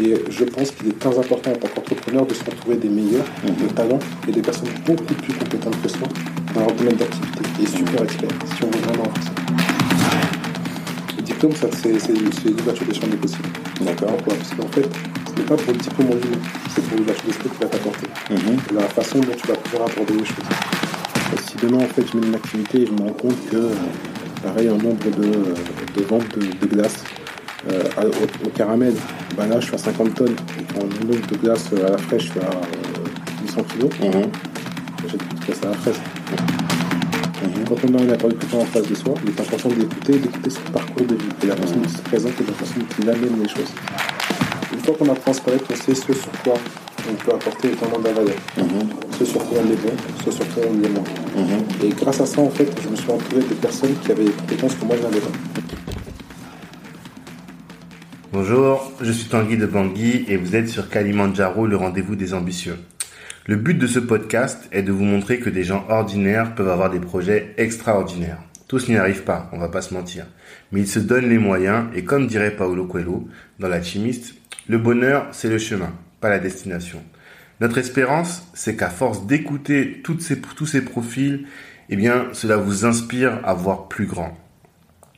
Et je pense qu'il est très important en tant qu'entrepreneur de s'entourer des meilleurs, Mhm. de talents et des personnes beaucoup plus compétentes que soi dans leur domaine d'activité et super experts si on veut vraiment ça. Le diplôme, ça, c'est c'est- c'est l'ouverture des champs des possibles. D'accord. Pourquoi? Parce qu'en fait, ce n'est pas pour le diplôme en lui-même, c'est pour l'ouverture d'esprit qu'il va t'apporter. Mhm. La façon dont tu vas pouvoir aborder les choses. Si demain, en fait, je mets une activité et je me rends compte que, euh, pareil, un nombre de, de ventes de, de glace euh, à- au, au caramel, bah là, je à 50 tonnes. Et le nombre de glace euh, à la fraîche, je suis à euh, 800 kilos, Mhm. j'ai tout glace à la fraise. Mhm. Quand on a un interlocuteur en face de soi, il est important d'écouter, d'écouter son parcours de vie, et la personne qui se présente et la personne qui amène les choses. Une fois qu'on a transparé, qu'on sait ce sur quoi on peut apporter énormément de la valeur, Mhm. ce sur quoi on est bon, ce sur quoi on est moins. Mhm. Et grâce à ça, en fait, je me suis entouré de personnes qui avaient des compétences que moi je n'avais pas. Bonjour, je suis Tanguy de Bangui et vous êtes sur Kalimandjaro, le rendez-vous des ambitieux. Le but de ce podcast est de vous montrer que des gens ordinaires peuvent avoir des projets extraordinaires. Tous n'y arrivent pas, on va pas se mentir. Mais ils se donnent les moyens et comme dirait Paolo Coelho dans L'Alchimiste, le bonheur c'est le chemin, pas la destination. Notre espérance, c'est qu'à force d'écouter ces, tous ces profils, eh bien, cela vous inspire à voir plus grand.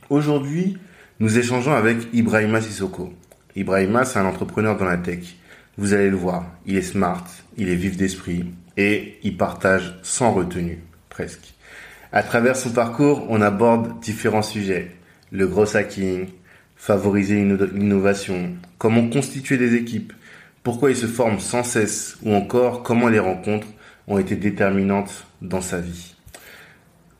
Aujourd'hui, nous échangeons avec Ibrahima Sissoko. Ibrahima, c'est un entrepreneur dans la tech. Vous allez le voir, il est smart, il est vif d'esprit et il partage sans retenue, presque. À travers son parcours, on aborde différents sujets. Le gros hacking, favoriser l'inno- l'innovation, comment constituer des équipes, pourquoi il se forme sans cesse ou encore comment les rencontres ont été déterminantes dans sa vie.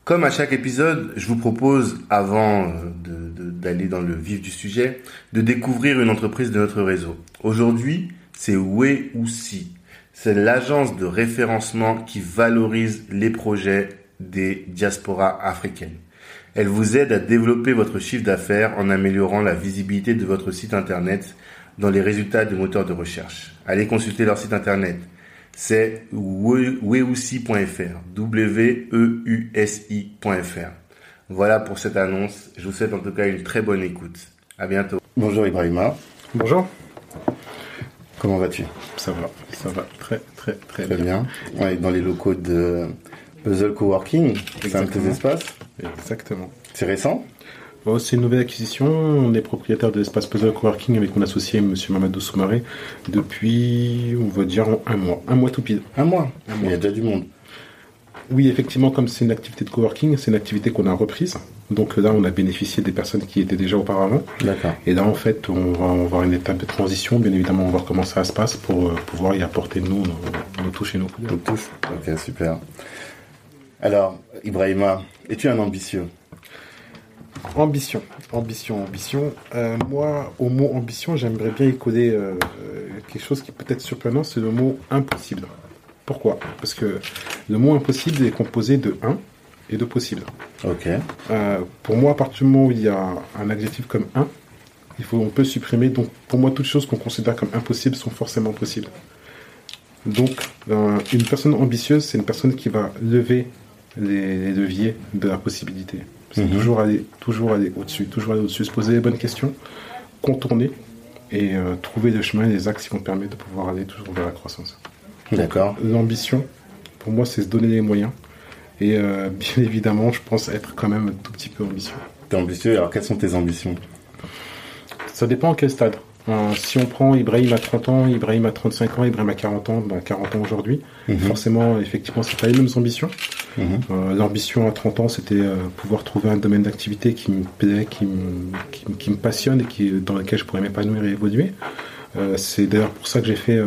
Comme à chaque épisode, je vous propose, avant euh, de- de- d'aller dans le vif du sujet, de découvrir une entreprise de notre réseau. Aujourd'hui, c'est Weousi. C'est l'agence de référencement qui valorise les projets des diasporas africaines. Elle vous aide à développer votre chiffre d'affaires en améliorant la visibilité de votre site internet dans les résultats des moteurs de recherche. Allez consulter leur site internet. C'est weusi.fr. W-E-U-S-I.fr. Voilà pour cette annonce. Je vous souhaite en tout cas une très bonne écoute. À bientôt. Bonjour Ibrahima, Bonjour. comment vas-tu? Ça va, ça va très très très, Très bien. On est dans les locaux de Puzzle Coworking, c'est un de tes Exactement. espaces? Exactement. C'est récent? Oh, c'est une nouvelle acquisition. On est propriétaire de l'espace Puzzle Coworking avec mon associé M. Mamadou Soumaré depuis, on va dire, un mois. Un mois tout pile. Un mois. Un Il y mois. a déjà du monde. Oui, effectivement, comme c'est une activité de coworking, c'est une activité qu'on a reprise. Donc là, on a bénéficié des personnes qui étaient déjà auparavant. D'accord. Et là, en fait, on va avoir une étape de transition. Bien évidemment, on va voir comment ça se passe pour euh, pouvoir y apporter, nous, nos, nos touches et nos couleurs. Donc tous. Ok, super. Alors, Ibrahima, es-tu un ambitieux? Ambition, ambition, ambition. Euh, moi, au mot ambition, j'aimerais bien y coller euh, euh, quelque chose qui peut être surprenant, c'est le mot impossible. Pourquoi? Parce que le mot impossible est composé de un et de possible. Ok. Euh, pour moi, à partir du moment où il y a un adjectif comme un, il faut, on peut supprimer. Donc, pour moi, toutes choses qu'on considère comme impossibles sont forcément possibles. Donc, une personne ambitieuse, c'est une personne qui va lever les, les leviers de la possibilité. C'est Mhm. toujours aller, toujours aller au-dessus, toujours aller au-dessus, se poser les bonnes questions, contourner et euh, trouver le chemin et les axes qui vont permettre de pouvoir aller toujours vers la croissance. D'accord. L'ambition, pour moi, c'est se donner les moyens. Et euh, bien évidemment, je pense être quand même un tout petit peu ambitieux. T'es ambitieux, alors quelles sont tes ambitions? Ça dépend à quel stade. Si on prend Ibrahim à 30 ans, Ibrahim à 35 ans, Ibrahim à 40 ans, bah, 40 ans aujourd'hui, Mhm. forcément, effectivement, c'est pas les mêmes ambitions. Mhm. Euh, L'ambition à 30 ans, c'était euh, pouvoir trouver un domaine d'activité qui me plaît, qui me, qui, me- qui me passionne et qui, dans lequel je pourrais m'épanouir et évoluer. Euh, c'est d'ailleurs pour ça que j'ai fait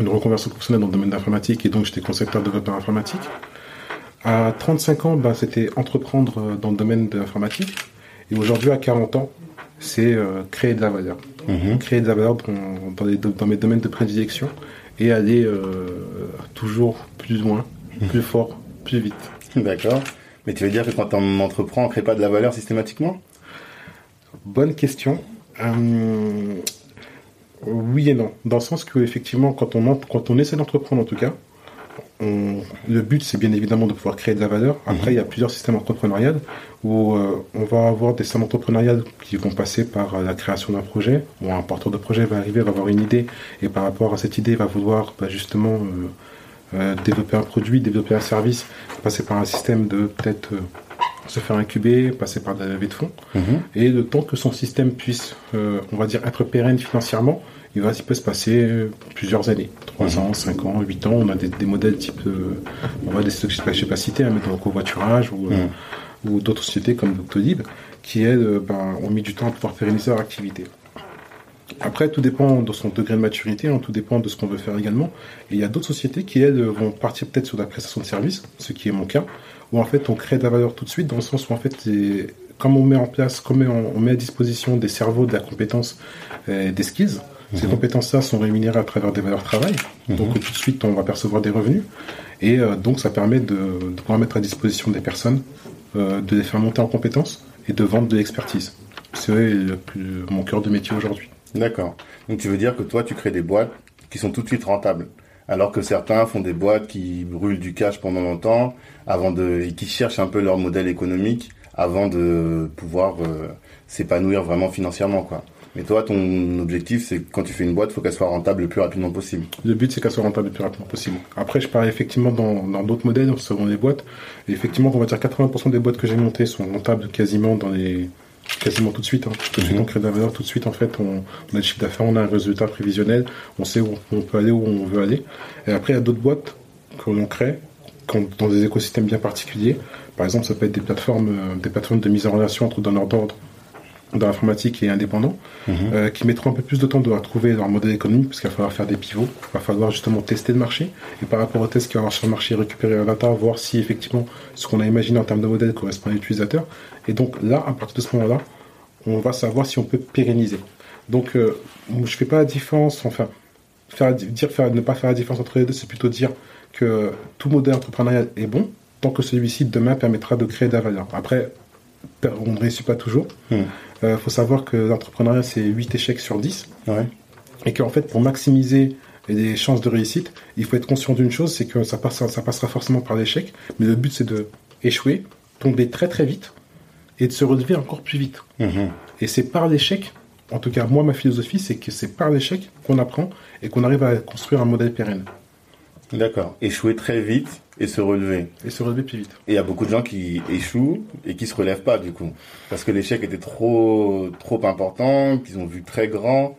une reconversion professionnelle dans le domaine de l'informatique et donc j'étais concepteur développeur informatique. À 35 ans, bah, c'était entreprendre dans le domaine de l'informatique. Et aujourd'hui, à 40 ans, c'est créer de la valeur. Mhm. Créer de la valeur dans, do- dans mes domaines de prédilection et aller euh, toujours plus loin, plus fort, plus vite. D'accord. Mais tu veux dire que quand on entreprend, on crée pas de la valeur systématiquement? Bonne question. Euh, oui et non. Dans le sens que, effectivement, quand on, quand on essaie d'entreprendre, en tout cas, le but, c'est bien évidemment de pouvoir créer de la valeur. Après, Mhm. il y a plusieurs systèmes entrepreneuriaux où euh, on va avoir des systèmes entrepreneuriaux qui vont passer par euh, la création d'un projet, où un porteur de projet va arriver, va avoir une idée, et par rapport à cette idée, va vouloir bah, justement euh, développer un produit, développer un service, passer par un système de peut-être se faire incuber, passer par de la levée de fonds. Mhm. Et le temps que son système puisse, on va dire, être pérenne financièrement, il, va, il peut se passer euh, plusieurs années. 3 ans, 5 ans, 8 ans. On a des, des modèles type, euh, on va des pas, je sais pas citer, hein, mais dans le covoiturage ou, euh, ou d'autres sociétés comme Doctolib, qui elles, ben, ont mis du temps à pouvoir pérenniser leur activité. Après, tout dépend de son degré de maturité, hein, tout dépend de ce qu'on veut faire également. Et il y a d'autres sociétés qui, elles, vont partir peut-être sur la prestation de service, ce qui est mon cas, où en fait on crée de la valeur tout de suite, dans le sens où en fait, les- comme on met en place, comme on, on met à disposition des cerveaux, de la compétence, euh, des skills, ces compétences-là sont rémunérées à travers des valeurs travail. Donc tout de suite, on va percevoir des revenus. Et euh, donc ça permet de, de pouvoir mettre à disposition des personnes, euh, de les faire monter en compétences et de vendre de l'expertise. C'est le plus- mon cœur de métier aujourd'hui. D'accord. Donc tu veux dire que toi, tu crées des boîtes qui sont tout de suite rentables, alors que certains font des boîtes qui brûlent du cash pendant longtemps, avant de, et qui cherchent un peu leur modèle économique avant de pouvoir euh, s'épanouir vraiment financièrement, quoi. Mais toi, ton objectif, c'est que quand tu fais une boîte, il faut qu'elle soit rentable le plus rapidement possible. Le but, c'est qu'elle soit rentable le plus rapidement possible. Après, je parle effectivement dans dans d'autres modèles, selon les boîtes. Et effectivement, on va dire 80% des boîtes que j'ai montées sont rentables quasiment dans les quasiment tout de suite. Hein. Tout de suite, on crée de la valeur. Tout de suite, en fait, on, on a le chiffre d'affaires, on a un résultat prévisionnel, on sait où on peut aller, où on veut aller. Et après, il y a d'autres boîtes que l'on crée dans des écosystèmes bien particuliers. Par exemple, ça peut être des plateformes, euh, des plateformes de mise en relation entre donneurs d'ordre dans l'informatique et indépendants, euh, qui mettront un peu plus de temps de trouver leur modèle économique, parce qu'il va falloir faire des pivots, il va falloir justement tester le marché, et par rapport au test qu'il va y avoir sur le marché, récupérer la data, voir si effectivement ce qu'on a imaginé en termes de modèle correspond à l'utilisateur. Et donc là, à partir de ce moment-là, on va savoir si on peut pérenniser. Donc euh, je fais pas la différence, enfin, faire, dire faire, ne pas faire la différence entre les deux, c'est plutôt dire que tout modèle entrepreneurial est bon, tant que celui-ci demain permettra de créer de la valeur. Après, on ne réussit pas toujours. Il Hmm. faut savoir que l'entrepreneuriat, c'est 8 échecs sur 10. Ouais. Et qu'en fait, pour maximiser les chances de réussite, il faut être conscient d'une chose, c'est que ça, passe, ça passera forcément par l'échec. Mais le but, c'est de échouer, tomber très très vite et de se relever encore plus vite. Mhm. Et c'est par l'échec, en tout cas moi ma philosophie, c'est que c'est par l'échec qu'on apprend et qu'on arrive à construire un modèle pérenne D'accord. Échouer très vite et se relever. et se relever plus vite. Et il y a beaucoup de gens qui échouent et qui se relèvent pas du coup, parce que l'échec était trop trop important, qu'ils ont vu très grand.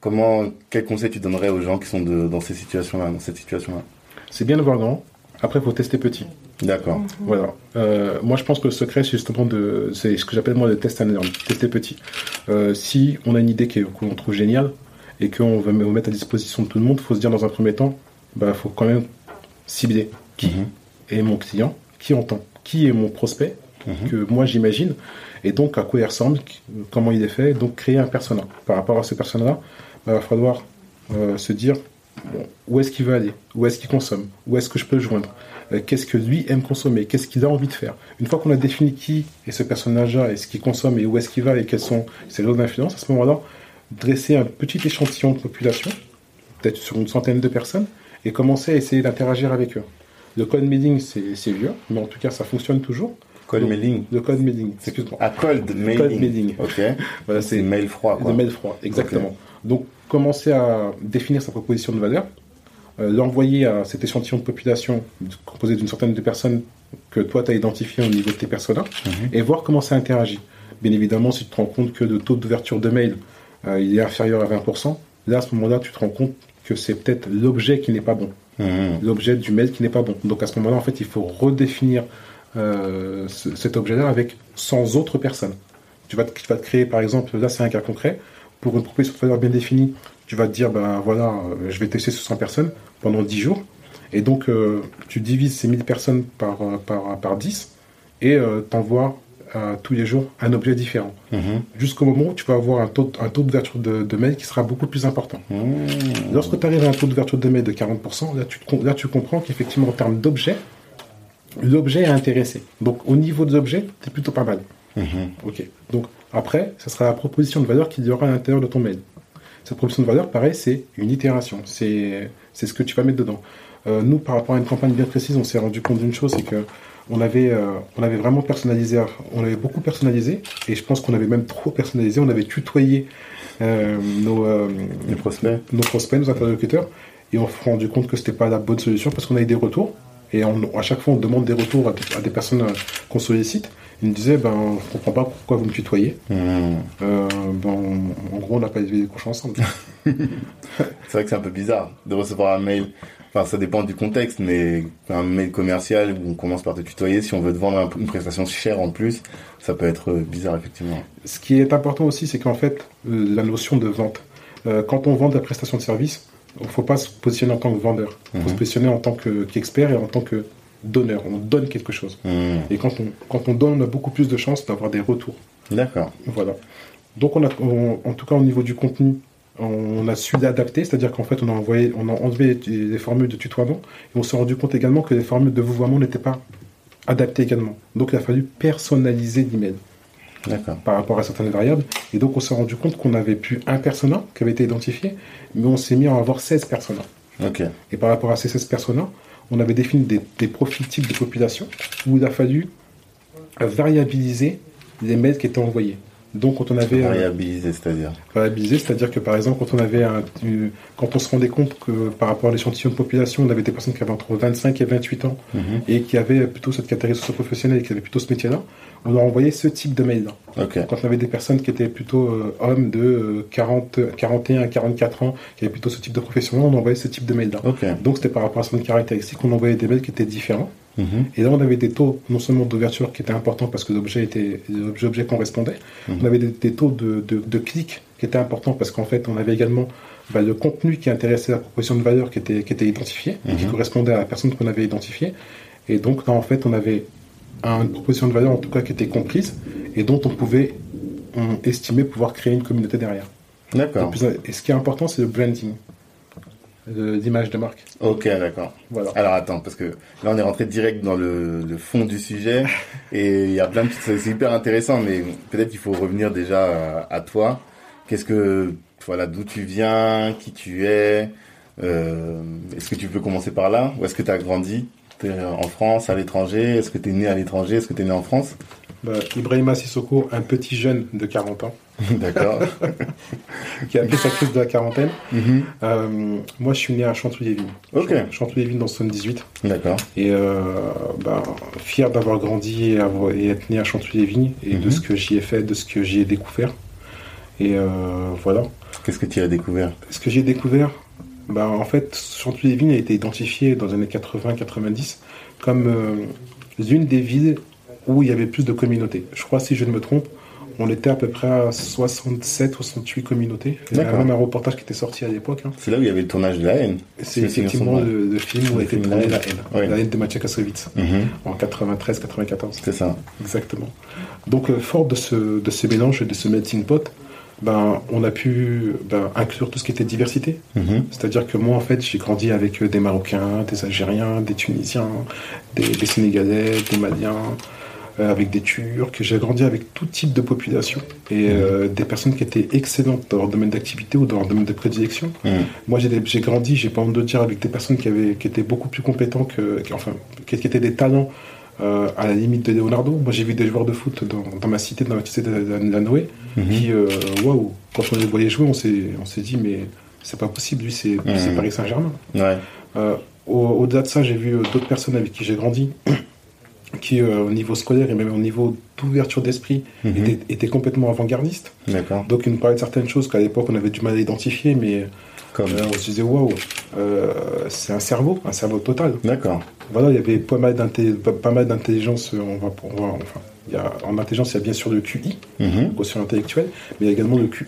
Comment, quel conseil tu donnerais aux gens qui sont de, dans ces situations-là, dans cette situation-là? C'est bien de voir grand. Après, il faut tester petit. D'accord. Voilà. Euh, moi, je pense que le secret, c'est justement de, c'est ce que j'appelle moi le test and learn, tester petit. Euh, si on a une idée qu'on trouve géniale et qu'on veut me- mettre à disposition de tout le monde, faut se dire dans un premier temps, bah, faut quand même cibler qui Mhm. est mon client, qui entend, qui est mon prospect Mhm. que moi j'imagine, et donc à quoi il ressemble, comment il est fait, donc créer un persona. Par rapport à ce persona-là, bah, il va falloir euh, se dire bon, où est-ce qu'il veut aller, où est-ce qu'il consomme, où est-ce que je peux le joindre, euh, qu'est-ce que lui aime consommer, qu'est-ce qu'il a envie de faire? Une fois qu'on a défini qui est ce personnage-là et ce qu'il consomme et où est-ce qu'il va et quelles sont ses zones d'influence, à ce moment-là, dresser un petit échantillon de population, peut-être sur une centaine de personnes, et commencer à essayer d'interagir avec eux. Le code mailing, c'est c'est vieux, mais en tout cas, ça fonctionne toujours. Donc, mailing. Le code mailing, excuse-moi. Ah, cold mailing. Cold mailing. Ok. Voilà, C'est c'est mail froid, quoi. de mail froid, exactement. Donc, commencer à définir sa proposition de valeur, euh, l'envoyer à cet échantillon de population composé d'une centaine de personnes que toi, tu as identifié au niveau de tes personas, Mhm. et voir comment ça interagit. Bien évidemment, si tu te rends compte que le taux d'ouverture de mail, euh, il est inférieur à 20%, là, à ce moment-là, tu te rends compte que c'est peut-être l'objet qui n'est pas bon Mhm. l'objet du mail qui n'est pas bon. Donc à ce moment-là, en fait, il faut redéfinir euh, ce- cet objet-là avec 100 autres personnes. Tu vas, te, tu vas te créer, par exemple, là c'est un cas concret, pour une proposition de valeur bien définie, tu vas te dire, ben voilà, euh, je vais tester sur 100 personnes pendant 10 jours, et donc euh, tu divises ces 1000 personnes par, par, par 10, et euh, t'envoies euh, tous les jours un objet différent. Mhm. Jusqu'au moment où tu vas avoir un taux, un taux d'ouverture de, de mail qui sera beaucoup plus important. Mhm. Lorsque tu arrives à un taux d'ouverture de mail de 40%, là tu, là, comprends qu'effectivement, en termes d'objet, l'objet est intéressé. Donc, au niveau de l'objet, tu es plutôt pas mal. Mhm. Ok. Donc, après, ça sera la proposition de valeur qu'il y aura à l'intérieur de ton mail. Cette proposition de valeur, pareil, c'est une itération. C'est c'est ce que tu vas mettre dedans. Euh, nous, par rapport à une campagne bien précise, on s'est rendu compte d'une chose, c'est que on avait, euh, on avait vraiment personnalisé, on avait beaucoup personnalisé, et je pense qu'on avait même trop personnalisé. On avait tutoyé euh, nos, euh, prospects. nos prospects, nos interlocuteurs, et on s'est rendu compte que c'était pas la bonne solution parce qu'on a eu des retours. Et on- à chaque fois, on demande des retours à, à des personnes qu'on sollicite. Ils nous disaient, ben, je comprends pas pourquoi vous me tutoyez. Mmh. Euh, ben, en gros, on n'a pas élevé les cochons ensemble. C'est vrai que c'est un peu bizarre de recevoir un mail. Enfin, ça dépend du contexte, mais un mail commercial où on commence par te tutoyer, si on veut te vendre un- une prestation chère en plus, ça peut être euh, bizarre, effectivement. Ce qui est important aussi, c'est qu'en fait, euh, la notion de vente. Euh, quand on vend de la prestation de service, il ne faut pas se positionner en tant que vendeur. Il faut Mhm. se positionner en tant que- qu'expert et en tant que donneur. On donne quelque chose. Mmh. Et quand on, quand on donne, on a beaucoup plus de chances d'avoir des retours. D'accord. Voilà. Donc, on a, on- en tout cas, au niveau du contenu, on a su l'adapter, c'est-à-dire qu'en fait, on a, envoyé, on a enlevé les, les formules de tutoiement et on s'est rendu compte également que les formules de vouvoiement n'étaient pas adaptées également. Donc, il a fallu personnaliser l'email par rapport à certaines variables. Et donc, on s'est rendu compte qu'on avait plus un persona qui avait été identifié, mais on s'est mis à avoir 16 personas. Et par rapport à ces 16 personas, on avait défini des, des profils types de population où il a fallu variabiliser les mails qui étaient envoyés. Donc, quand on avait euh, Variabiliser, c'est-à-dire. variabilisé, c'est-à-dire que par exemple, quand on avait un, une- quand on se rendait compte que par rapport à l'échantillon de population, on avait des personnes qui avaient entre 25 et 28 ans Mhm. et qui avaient plutôt cette catégorie socio-professionnelle et qui avaient plutôt ce métier-là, on leur envoyait ce type de mail-là. Quand on avait des personnes qui étaient plutôt euh, hommes de euh, 40, 41 à 44 ans, qui avaient plutôt ce type de profession-là, on envoyait ce type de mail-là. Donc c'était par rapport à certaines caractéristiques, on envoyait des mails qui étaient différents. Mhm. Et là, on avait des taux non seulement d'ouverture qui étaient importants parce que l'objet était l'objet objet correspondait, Mhm. on avait des, des taux de, de, de clics qui étaient importants parce qu'en fait, on avait également bah, le contenu qui intéressait la proposition de valeur qui était, qui était identifié et qui Mhm. correspondait à la personne qu'on avait identifiée. Et donc là, en fait, on avait une proposition de valeur en tout cas qui était comprise et dont on pouvait on estimer pouvoir créer une communauté derrière. D'accord. Et ce qui est important, c'est le branding, l'image de marque. Ok, d'accord. Voilà. Alors attends, parce que là on est rentré direct dans le, le fond du sujet et il y a plein de c'est hyper intéressant, mais peut-être qu'il faut revenir déjà à, à toi. Qu'est-ce que, voilà, d'où tu viens, qui tu es, euh, est-ce que tu peux commencer par là? Où est-ce que tu as grandi T'es en France, à l'étranger? Est-ce que tu es né à l'étranger? Est-ce que tu es né en France? Bah, Ibrahima Sissoko, un petit jeune de 40 ans, D'accord. qui a fait sa crise de la quarantaine. Mhm. Euh, moi, je suis né à Chanteloup-les-Vignes. Ok. Chanteloup-les-Vignes dans le 78. D'accord. Et euh, bah, fier d'avoir grandi et, avoir- et être né à Chanteloup-les-Vignes et de Mhm. ce que j'y ai fait, de ce que j'y ai découvert. Et euh, voilà. Qu'est-ce que tu as découvert? Ce que j'ai découvert, bah, en fait, Chanteloup-les-Vignes a été identifié dans les années 80-90 comme l'une des villes où il y avait plus de communautés. Je crois, si je ne me trompe, on était à peu près à 67-68 communautés. Il y avait même un reportage qui était sorti à l'époque. hein. C'est là où il y avait le tournage de la haine. C'est effectivement le, le film où a été tourné La Haine. La haine de Maciej Kassovitz Mhm. en 93-94. C'est ça. Exactement. Donc, euh, fort de ce, de ce mélange et de ce melting pot, ben, on a pu ben, inclure tout ce qui était diversité. Mhm. C'est-à-dire que moi, en fait, j'ai grandi avec euh, des Marocains, des Algériens, des Tunisiens, des, des Sénégalais, des Maliens, avec des Turcs. J'ai grandi avec tout type de population et euh, des personnes qui étaient excellentes dans leur domaine d'activité ou dans leur domaine de prédilection. Mhm. Moi, j'ai grandi, j'ai pas honte de dire, avec des personnes qui, avaient, qui étaient beaucoup plus compétents que, qui- enfin, qui, étaient des talents euh, à la limite de Leonardo. Moi, j'ai vu des joueurs de foot dans, dans ma cité, dans la cité de la, de la Noé, Mhm. qui, euh, waouh, quand on les voyait jouer, on s'est, on s'est dit, mais c'est pas possible, lui, c'est, Mhm. Paris Saint-Germain. Ouais. Euh, au- au-delà de ça, j'ai vu euh, d'autres personnes avec qui j'ai grandi, qui, euh, au niveau scolaire et même au niveau d'ouverture d'esprit, Mhm. étaient complètement avant-gardistes. D'accord. Donc, ils nous parlaient de certaines choses qu'à l'époque, on avait du mal à identifier, mais Comme. euh, on se disait, waouh, euh, c'est un cerveau, un cerveau total. D'accord. Voilà, il y avait pas mal, d'intelligence, euh, on va, on va- enfin, il y a, en intelligence, il y a bien sûr le QI, le Mhm. quotient intellectuel, mais il y a également le QE,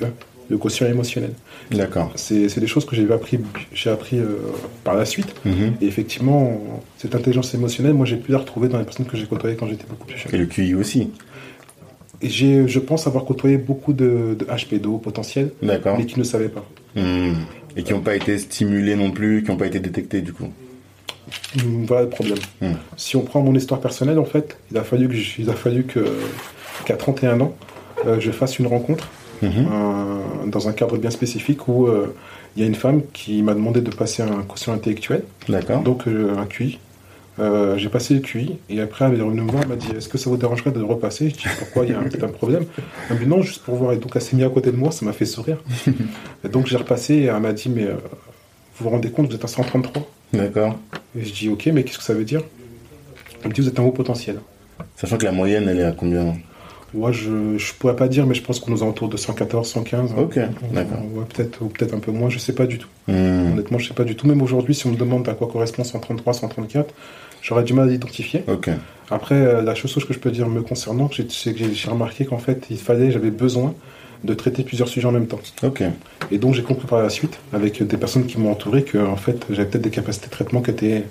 le quotient émotionnel. D'accord. C'est des choses que j'ai appris, appris euh, par la suite. Mhm. Et effectivement, cette intelligence émotionnelle, moi, j'ai pu la retrouver dans les personnes que j'ai côtoyées quand j'étais beaucoup plus Et jeune. le QI aussi. Et j'ai, je pense avoir côtoyé beaucoup de, de HPDO potentiels, D'accord. mais qui ne savaient pas. Mhm. Et qui n'ont pas été stimulés non plus, qui n'ont pas été détectés du coup. Hum, Voilà le problème. Hmm. Si on prend mon histoire personnelle, en fait, il a fallu que, j- il a fallu que qu'à 31 ans, euh, je fasse une rencontre mhm. dans un cadre bien spécifique où il y a une femme qui m'a demandé de passer un quotient intellectuel. D'accord. Donc un QI. Euh, j'ai passé le QI et après elle est revenue me voir, elle m'a dit est-ce que ça vous dérangerait de le repasser? Je dis pourquoi? Il y a peut-être un problème. Elle m'a dit non juste pour voir et donc elle s'est mise à côté de moi, ça m'a fait sourire. et donc j'ai repassé et elle m'a dit mais euh, vous vous rendez compte vous êtes à 133 D'accord. Et je dis ok mais qu'est-ce que ça veut dire? Elle me dit vous êtes un haut potentiel. Sachant que la moyenne elle est à combien? Ouais, je ne pourrais pas dire, mais je pense qu'on nous autour de 114, 115. Ok, d'accord. Ouais, peut-être, ou peut-être un peu moins, je sais pas du tout. Hmm. Honnêtement, je sais pas du tout. Même aujourd'hui, si on me demande à quoi correspond 133, 134, j'aurais du mal à l'identifier. Ok. Après, euh, la chose que je peux dire me concernant, c'est que j'ai remarqué qu'en fait, il fallait, j'avais besoin de traiter plusieurs sujets en même temps. Ok. Et donc, j'ai compris par la suite, avec des personnes qui m'ont entouré, que en fait, j'avais peut-être des capacités de traitement qui étaient,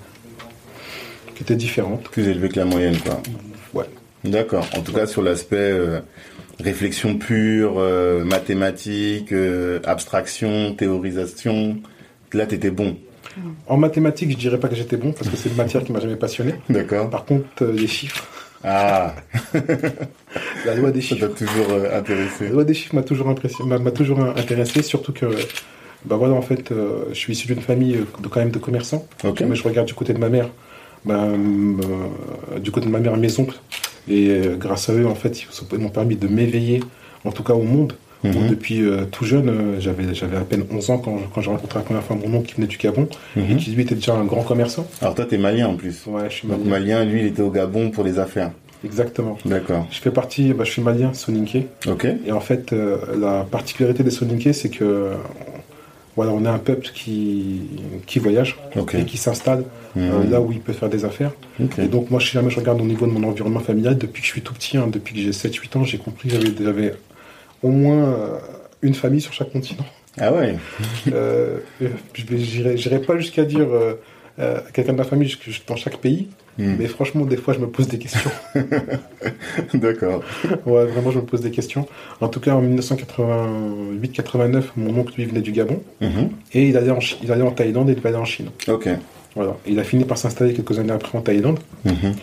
qui étaient différentes. Plus élevées que la moyenne, quoi. D'accord. En tout cas, sur l'aspect euh, réflexion pure, euh, mathématiques, euh, abstraction, théorisation, là, tu étais bon. En mathématiques, je dirais pas que j'étais bon parce que c'est une matière qui m'a jamais passionné. D'accord. Par contre, les chiffres. Ah. la loi des chiffres. Ça toujours intéressé. La loi des chiffres m'a toujours m'a toujours intéressé, surtout que. Bah voilà, en fait, je suis issu d'une famille de quand même de commerçants. Mais je regarde du côté de ma mère. Bah, du côté de ma mère, mes oncles, et euh, grâce à eux, en fait, ils m'ont permis de m'éveiller, en tout cas au monde. Mhm. depuis euh, tout jeune, euh, j'avais, j'avais à peine 11 ans quand, quand j'ai rencontré la première fois mon oncle qui venait du Gabon mhm. et qui lui était déjà un grand commerçant. Alors toi, tu es malien en plus. Ouais, je suis malien. Donc malien, lui, il était au Gabon pour les affaires. Exactement. D'accord. Je fais partie, bah, je suis malien, soninké. Ok. Et en fait, la particularité des soninké, c'est que voilà, on est un peuple qui, qui voyage et qui s'installe euh, hmm. là où il peut faire des affaires. Et donc moi, si jamais je regarde au niveau de mon environnement familial, depuis que je suis tout petit, hein, depuis que j'ai 7-8 ans, j'ai compris que j'avais au moins euh, une famille sur chaque continent. Ah ouais euh, J'irai pas jusqu'à dire euh, quelqu'un de ma famille dans chaque pays, hmm. mais franchement, des fois, je me pose des questions. D'accord. Ouais, vraiment, je me pose des questions. En tout cas, en 1988-89, mon oncle, lui, venait du Gabon, mhm. et il allait, en, il allait en Thaïlande et il allait en Chine. Ok. Voilà. Il a fini par s'installer quelques années après en Thaïlande. Mhm.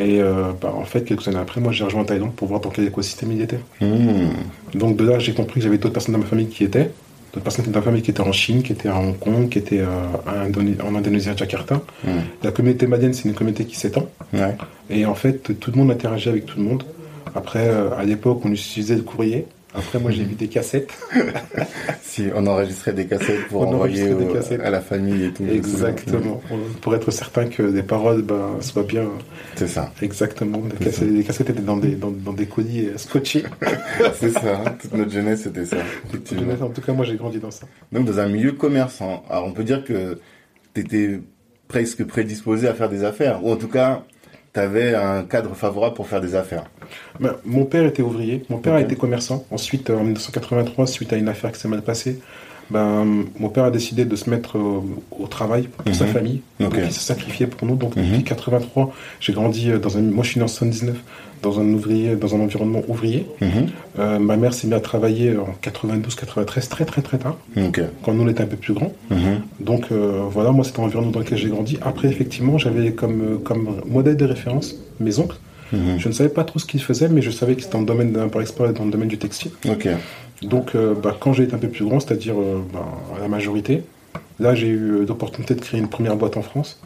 Et euh, bah, en fait, quelques années après, moi, j'ai rejoint Thaïlande pour voir dans quel écosystème il était. Hmm. Donc de là, j'ai compris que j'avais d'autres personnes dans ma famille qui étaient d'autres personnes de ma famille qui étaient en Chine, qui étaient à Hong Kong, qui étaient euh, en Indonésie, à Jakarta. La communauté malienne, c'est une communauté qui s'étend. Et en fait, tout le monde interagit avec tout le monde. Après, euh, à l'époque, on utilisait le courrier. Après, moi, j'ai vu des cassettes. si on enregistrait des cassettes pour envoyer à la famille et tout. Exactement. Pour être certain que les paroles ben, soient bien. C'est ça. Exactement. Les cassettes, cassettes, étaient dans des, dans, des colis scotchés. C'est ça. Toute notre jeunesse, c'était ça. en tout cas, moi, j'ai grandi dans ça. Donc, dans un milieu commerçant. Alors, on peut dire que tu étais presque prédisposé à faire des affaires. Ou en tout cas, tu avais un cadre favorable pour faire des affaires. Ben, mon père était ouvrier, mon père a été commerçant. Ensuite, en 1983, suite à une affaire qui s'est mal passée, ben, mon père a décidé de se mettre au, travail pour sa mhm. famille. Donc, il s'est sacrifié pour nous. Donc, depuis 1983, mhm. j'ai grandi euh, dans un. Moi, je suis né en 79, dans un, ouvrier, dans un environnement ouvrier. Mhm. Euh, ma mère s'est mise à travailler en 92-93, très, très, très tard. Quand nous, on était un peu plus grands. Donc, euh, voilà, moi, c'était l'environnement dans lequel j'ai grandi. Après, effectivement, j'avais comme, comme modèle de référence mes oncles. Je ne savais pas trop ce qu'ils faisaient, mais je savais que c'était dans le domaine l'import-export et dans le domaine du textile. Donc, euh, bah, quand j'ai été un peu plus grand, c'est-à-dire euh, bah, à la majorité, là, j'ai eu euh, l'opportunité de créer une première boîte en France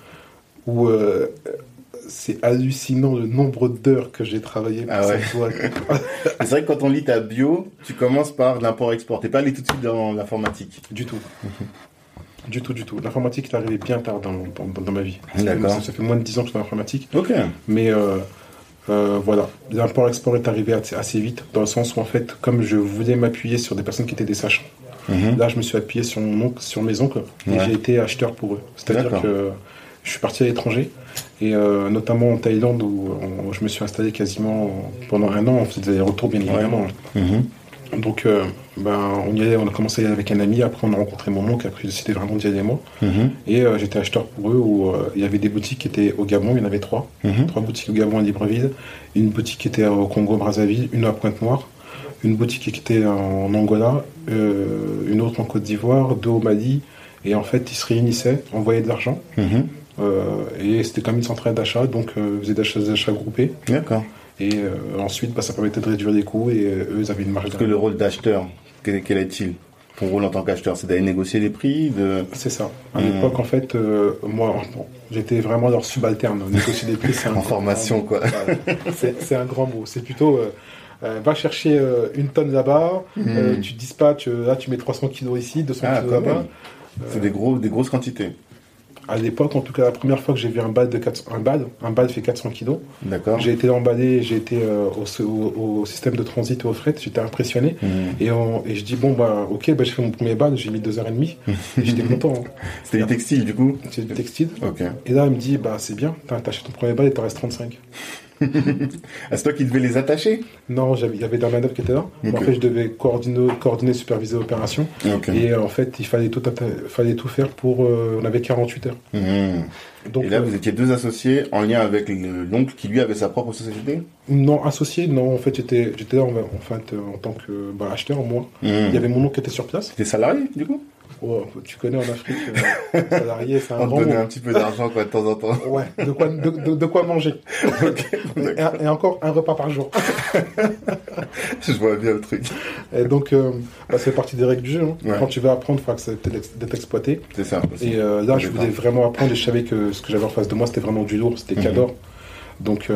où c'est hallucinant le nombre d'heures que j'ai travaillé pour ah cette boîte. c'est vrai que quand on lit ta bio, tu commences par l'import-export. T'es pas allé tout de suite dans l'informatique Du tout. Du tout, du tout. L'informatique est arrivée bien tard dans, dans, ma vie. D'accord. Ça, fait moins de 10 ans que je suis dans l'informatique. Ok. Mais euh, voilà, l'import-export est arrivé assez, vite, dans le sens où en fait, comme je voulais m'appuyer sur des personnes qui étaient des sachants, mhm. là je me suis appuyé sur, mon sur mes oncles et j'ai été acheteur pour eux. C'est-à-dire que je suis parti à l'étranger, et euh, notamment en Thaïlande où je me suis installé quasiment pendant un an, on faisait des retours bien évidemment. Mhm. Donc, euh, ben, on y allait, on a commencé avec un ami, après on a rencontré mon oncle, après j'ai décidé vraiment d'y aller moi. Mhm. Et euh, j'étais acheteur pour eux où il y avait des boutiques qui étaient au Gabon, il y en avait trois. Mhm. Trois boutiques au Gabon à Libreville, une boutique qui était au Congo-Brazzaville, une à Pointe-Noire, une boutique qui était en Angola, une autre en Côte d'Ivoire, deux au Mali. Et en fait, ils se réunissaient, envoyaient de l'argent. Mhm. et c'était comme une centrale d'achat, donc ils faisaient des achats groupés. D'accord. Et euh, ensuite, bah, ça permettait de réduire les coûts et euh, eux, ils avaient une marge. Parce que le rôle d'acheteur, quel, quel est-il Ton rôle en tant qu'acheteur, c'est d'aller négocier les prix de... C'est ça. À Hmm. l'époque, en fait, euh, moi, bon, j'étais vraiment leur subalterne. Négocier des prix, c'est un En formation, quoi. C'est un grand mot. C'est plutôt, euh, euh, va chercher euh, une tonne là-bas, euh, tu dispatches, euh, là tu mets 300 kilos ici, 200 Hmm. Ah, kilos là-bas. C'est des, gros, des grosses quantités. À l'époque, en tout cas, la première fois que j'ai vu un bal de 400, un bal, un bal fait 400 kilos. D'accord J'ai été emballé, j'ai été euh, au, au- au système de transit et au fret, j'étais impressionné. Mhm. Et, on- et je dis, bon, bah, ok, bah, j'ai fait mon premier bal, j'ai mis deux heures et demie. Et J'étais content. hein. C'était du textile, du coup? C'est du textile. Ok. Et là, il me dit, bah, c'est bien, t'as t'achètes ton premier bal et t'en restes 35. Ah, c'est toi qui devais les attacher Non, il y avait des manœuvres qui étaient là. En fait, je devais coordonner, coordonner superviser l'opération. Et euh, en fait, il fallait tout, fallait tout faire pour. euh, on avait 48 heures. Mhm. Donc, Et là, euh, vous étiez deux associés en lien avec le- l'oncle qui, lui, avait sa propre société? Non, associé, non, en fait, j'étais là en, en fait, en tant que bah, acheteur, moi. Mhm. Il y avait mon oncle qui était sur place. T'es salarié, du coup? Oh, tu connais en Afrique, euh, salarié, c'est un On te donnait mot. un petit peu d'argent, quoi, de temps en temps. Ouais, de quoi, de, de- de quoi manger. et, et encore un repas par jour. Je vois bien le truc. Et donc, euh, bah, c'est partie des règles du jeu. hein. Ouais. Quand tu veux apprendre, il faut accepter d'être exploité. C'est ça. Et euh, là, je voulais vraiment apprendre et je savais que ce que j'avais en face de moi, c'était vraiment du lourd, c'était Mhm. cador. Donc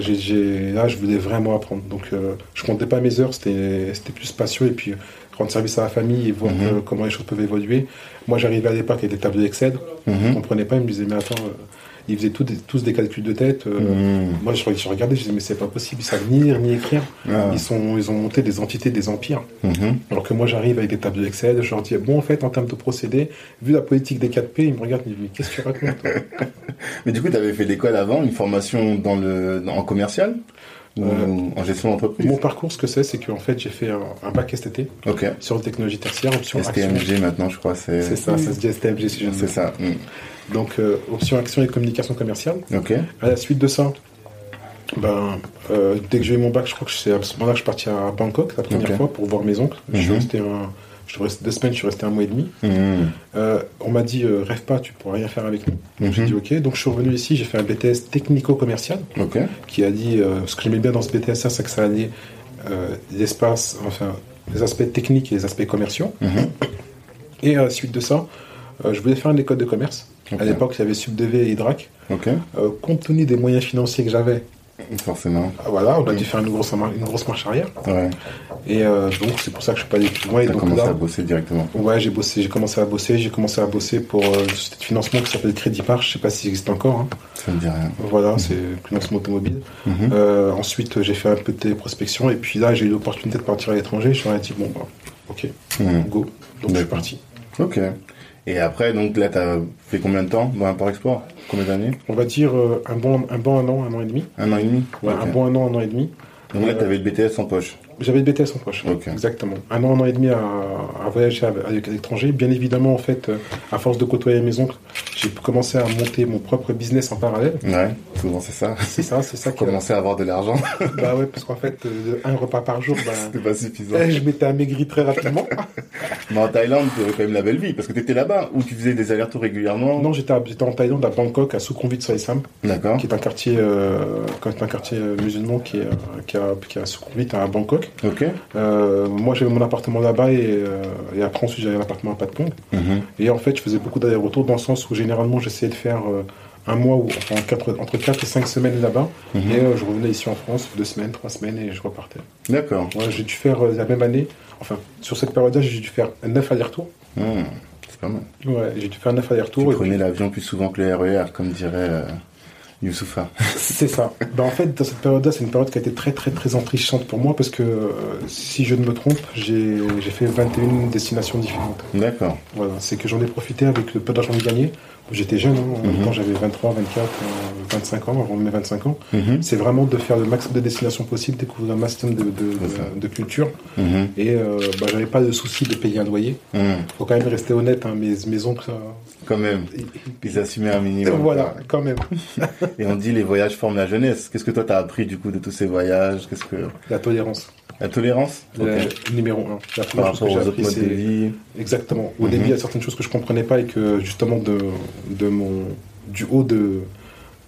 j'ai- j'ai- là, je voulais vraiment apprendre. Donc je comptais pas mes heures, c'était c'était plus passion et puis rendre service à la famille et voir Mhm. comment les choses peuvent évoluer. Moi, j'arrivais à l'époque avec des tableaux Excel, je Mhm. comprenais pas, ils me disaient, mais attends, euh, ils faisaient tous des, tous des calculs de tête. euh, Mhm. Moi, je, je regardais, je disais, mais c'est pas possible, ils savent ni lire ni écrire. Ah. Ils, sont, ils ont monté des entités, des empires. Mhm. Alors que moi, j'arrive avec des tableaux Excel, je leur dis, bon, en fait, en termes de procédé, vu la politique des 4P, ils me regardent, ils me disent, mais qu'est-ce que tu racontes Mais du coup, tu avais fait l'école avant, une formation dans le, en commercial? Ou Euh, en gestion d'entreprise Mon parcours, ce que c'est, c'est qu'en fait, j'ai fait un, un bac STT sur les technologies tertiaires, option action. STMG maintenant, je crois. C'est C'est ça, ça se dit STMG si je C'est ça. Mhm. Donc, euh, option action et communication commerciale. Ok. À la suite de ça, ben, euh, dès que j'ai eu mon bac, je crois que c'est à ce moment-là que je suis parti à Bangkok la première fois pour voir mes oncles. Je suis Mhm. resté un, je resté deux semaines, je suis resté un mois et demi. Mhm. Euh, on m'a dit, euh, rêve pas, tu pourras rien faire avec nous. Donc j'ai Mhm. dit ok. Donc je suis revenu ici, j'ai fait un BTS technico-commercial qui a dit, euh, ce que j'aimais bien dans ce BTS, c'est que ça alliait l'espace, enfin les aspects techniques et les aspects commerciaux. Mhm. Et à la suite de ça, je voulais faire une école de commerce. À l'époque, il y avait SubDV et Hydrac. Ok. Euh, compte tenu des moyens financiers que j'avais, Forcément. ah, voilà, on a dû faire une grosse, mar- une grosse marche arrière. Ouais. Et euh, donc c'est pour ça que je suis pas allé plus loin. T'as commencé là, à bosser directement. Ouais, j'ai bossé, j'ai commencé à bosser, j'ai commencé à bosser pour euh, une société de financement qui s'appelle Crédit Par, je sais pas s'il existe encore. hein. Ça me dit rien. Voilà, c'est le financement automobile. Mhm. Euh, ensuite, j'ai fait un peu de téléprospection et puis là, j'ai eu l'opportunité de partir à l'étranger. Je ai dit bon, bah, ok, Mhm. go. Donc je suis parti. Ok. Et après, donc là, t'as fait combien de temps dans Import-Export Combien d'années? On va dire euh, un bon, un bon un an, un an et demi. Un an et demi? Ouais, un bon un an, un an et demi. Donc là, Euh, t'avais le BTS en poche. J'avais le BTS en poche. Ok. Exactement. Un an, un an et demi à, à voyager avec l'étranger. Bien évidemment, en fait, euh, à force de côtoyer mes oncles, j'ai commencé à monter mon propre business en parallèle. Ouais, souvent c'est ça. C'est ça, c'est ça Commencer à avoir de l'argent, Bah ouais, parce qu'en fait, euh, un repas par jour, bah, c'est pas suffisant. eh, je m'étais amaigri très rapidement. Mais en Thaïlande, tu avais quand même la belle vie, parce que t'étais là-bas, où tu faisais des allers-retours régulièrement. non, j'étais en Thaïlande, à Bangkok, à Sukhumvit Saisam, D'accord. qui est un quartier, euh, un quartier euh, musulman qui est, qui a, qui a Sukhumvit à Bangkok. Ok. Euh, moi, j'avais mon appartement là-bas et, euh, et après ensuite j'avais un appartement à Patpong. Mhm. Et en fait, je faisais beaucoup d'allers-retours dans le sens où généralement j'essayais de faire euh, un mois ou enfin quatre- entre 4 et 5 semaines là-bas. Mhm. Et euh, je revenais ici en France, deux semaines, trois semaines et je repartais. D'accord. Ouais, j'ai dû faire euh, la même année, enfin sur cette période-là, j'ai dû faire 9 allers-retours. Hmm, C'est pas mal. Ouais, j'ai dû faire 9 Tu allers-retours. et prenais l'avion plus souvent que le RER, comme dirait euh, Youssoufa. C'est ça. Ben, en fait, dans cette période-là, c'est une période qui a été très très très enrichissante pour moi parce que euh, si je ne me trompe, j'ai j'ai fait 21 destinations différentes. D'accord. Voilà, c'est que j'en ai profité avec le peu d'argent que j'ai gagné. J'étais jeune, hein, en même Mhm. temps j'avais 23, 24, euh, 25 ans, avant mes 25 ans. Mhm. C'est vraiment de faire le maximum de destinations possibles, découvrir un maximum de, de, culture. Mhm. Et euh, bah, j'avais pas de souci de payer un loyer. Mhm. Faut quand même rester honnête, hein, mes, mes oncles. euh, Quand même, ils- ils assumaient un minimum. voilà, quoi. quand même. Et on dit les voyages forment la jeunesse. Qu'est-ce que toi t'as appris du coup de tous ces voyages? Qu'est-ce que La tolérance, la tolérance le numéro un. La Par première chose que rapport j'ai aux autres appris, modes de c'est vie. exactement. Au Mhm. début, il y a certaines choses que je comprenais pas et que justement de, de mon du haut de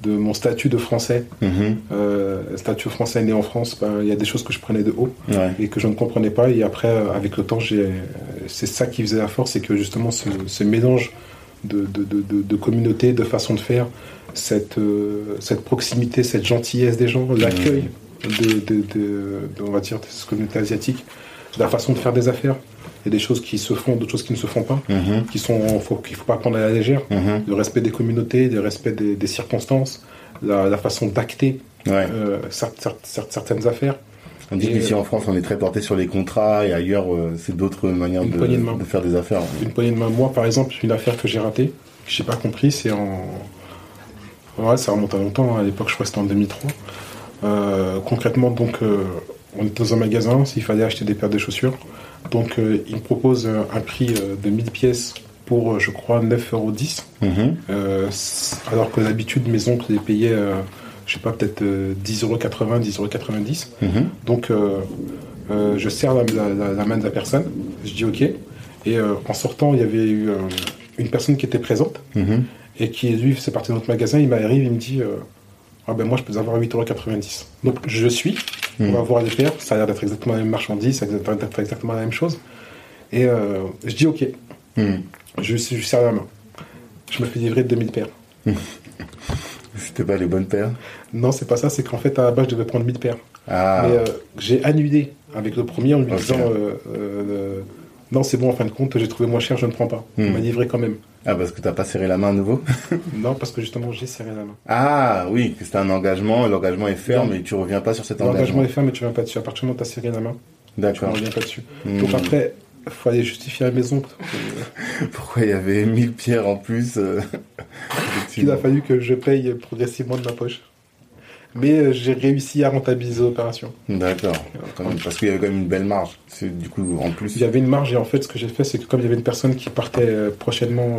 de mon statut de français, Mhm. euh, statut français né en France, ben, il y a des choses que je prenais de haut Ouais. et que je ne comprenais pas. Et après, euh, avec le temps, c'est ça qui faisait la force, c'est que justement ce, ce mélange de, de, de, de, de communauté, de façon de faire, cette, euh, cette proximité, cette gentillesse des gens, l'accueil de, de, de, de- on va dire, de asiatique, la façon de faire des affaires. Il y a des choses qui se font, d'autres choses qui ne se font pas, Mhm. qui sont, faut, qu'il faut pas prendre à la légère. Mhm. Le respect des communautés, le respect des, des circonstances, la, la façon d'acter Ouais. euh, certes- certes- certes- certaines affaires. On dit qu'ici euh, en France, on est très porté sur les contrats et ailleurs, euh, c'est d'autres manières de faire des affaires. Une poignée de main. Moi, par exemple, une affaire que j'ai ratée, que j'ai pas compris, c'est en. Ouais, ça remonte à longtemps. hein. À l'époque, je crois que c'était en 2003. Euh, concrètement, donc, euh, on était dans un magasin, s'il fallait acheter des paires de chaussures. Donc, euh, il me propose un prix de 1000 pièces pour, je crois, 9,10 euros. Mhm. Euh, c- alors que d'habitude, mes oncles les payaient, je sais pas, peut-être euh, 10,80 10,90 Mhm. Donc, euh, euh, je serre la, la- la- la main de la personne, je dis OK. Et euh, en sortant, il y avait eu une personne qui était présente Mhm. et qui, lui, c'est parti de notre magasin. Il m'arrive, il me dit Ah ben moi, je peux avoir à 8,90€. Donc, je suis, on Mhm. va voir les paires. Ça a l'air d'être exactement la même marchandise, ça a l'air d'être exactement la même chose. Et euh, je dis OK. Mhm. Je, je serre la main. Je me fais livrer 2000 paires. C'était pas les bonnes paires. Non, c'est pas ça, c'est qu'en fait, à la base, je devais prendre 1000 paires. Ah. Mais euh, j'ai annulé avec le premier en lui disant euh, Non, c'est bon, en fin de compte, j'ai trouvé moins cher, je ne prends pas. Il Hmm. m'a livré quand même. Ah, parce que t'as pas serré la main à nouveau Non, parce que justement, j'ai serré la main. Ah, oui, que c'était un engagement, l'engagement est ferme Non. et tu reviens pas sur cet L'engagement engagement. est ferme, mais tu ne viens pas dessus. À partir du moment où tu as serré la main, tu ne D'accord. reviens pas dessus. Hmm. Donc après, il faut aller justifier à la maison. Pourquoi il y avait 1000 pierres en plus euh, Il a fallu que je paye progressivement de ma poche. Mais euh, j'ai réussi à rentabiliser l'opération. D'accord. Parce qu'il y avait quand même une belle marge. C'est du coup en plus. Il y avait une marge et en fait, ce que j'ai fait, c'est que comme il y avait une personne qui partait euh, prochainement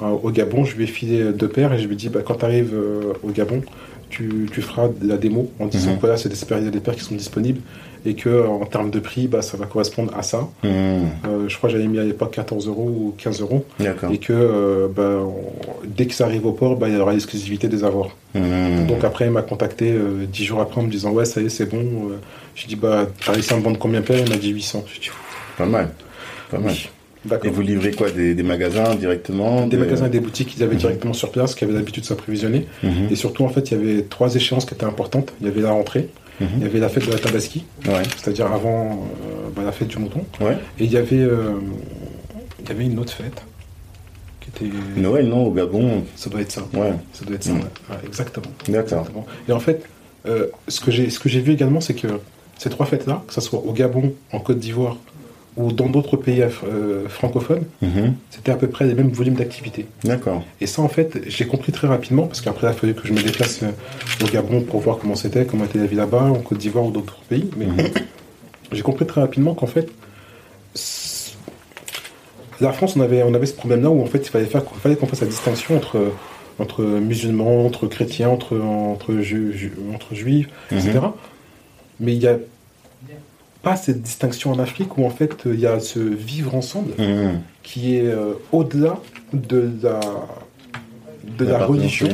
euh, au Gabon, je lui ai filé deux paires et je lui ai dit bah, quand tu arrives au Gabon, tu, tu feras de la démo en disant Mhm. que voilà, c'est des, paires- il y a des paires qui sont disponibles et que en termes de prix, bah, ça va correspondre à ça. Hmm. Euh, je crois que j'avais mis à l'époque 14 euros ou 15 euros et que euh, bah, on- dès que ça arrive au port, bah, il y aura l'exclusivité des avoirs. Hmm. Donc après, il m'a contacté euh, 10 jours après en me disant ouais, ça y est, c'est bon. Euh, J'ai dit bah, t'as réussi à me vendre combien de paires? Il m'a dit 800. J'ai dit Pas mal. Pas mal. oui. Et vous livrez quoi? Des, des magasins directement? Des magasins et des boutiques qu'ils avaient Mhm. directement sur place, qui avaient l'habitude de s'approvisionner. Mhm. Et surtout, en fait, il y avait trois échéances qui étaient importantes. Il y avait la rentrée, il y Mhm. avait la fête de la Tabaski, Ouais. c'est-à-dire avant euh, bah, la fête du mouton. Ouais. Et il y avait, euh, il y avait une autre fête qui était. Noël, non, au Gabon. Ça doit être ça. Ouais. Ça doit être ça. Mhm. exactement. D'accord. Et en fait, euh, ce que j'ai, ce que j'ai vu également, c'est que ces trois fêtes-là, que ce soit au Gabon, en Côte d'Ivoire ou dans d'autres pays euh, francophones, Mhm. c'était à peu près les mêmes volumes d'activité. D'accord. Et ça, en fait, j'ai compris très rapidement, parce qu'après, il a fallu que je me déplace euh, au Gabon pour voir comment c'était, comment était la vie là-bas, en Côte d'Ivoire ou d'autres pays. Mais Mhm. j'ai compris très rapidement qu'en fait, la France, on avait, on avait ce problème-là où en fait, il fallait faire, il fallait qu'on fasse la distinction entre entre musulmans, entre chrétiens, entre entre, ju- ju- entre juifs, etc. Mais il n'y a pas cette distinction en Afrique où en fait, il y a ce vivre ensemble Mhm. qui est euh, au-delà de la de la religion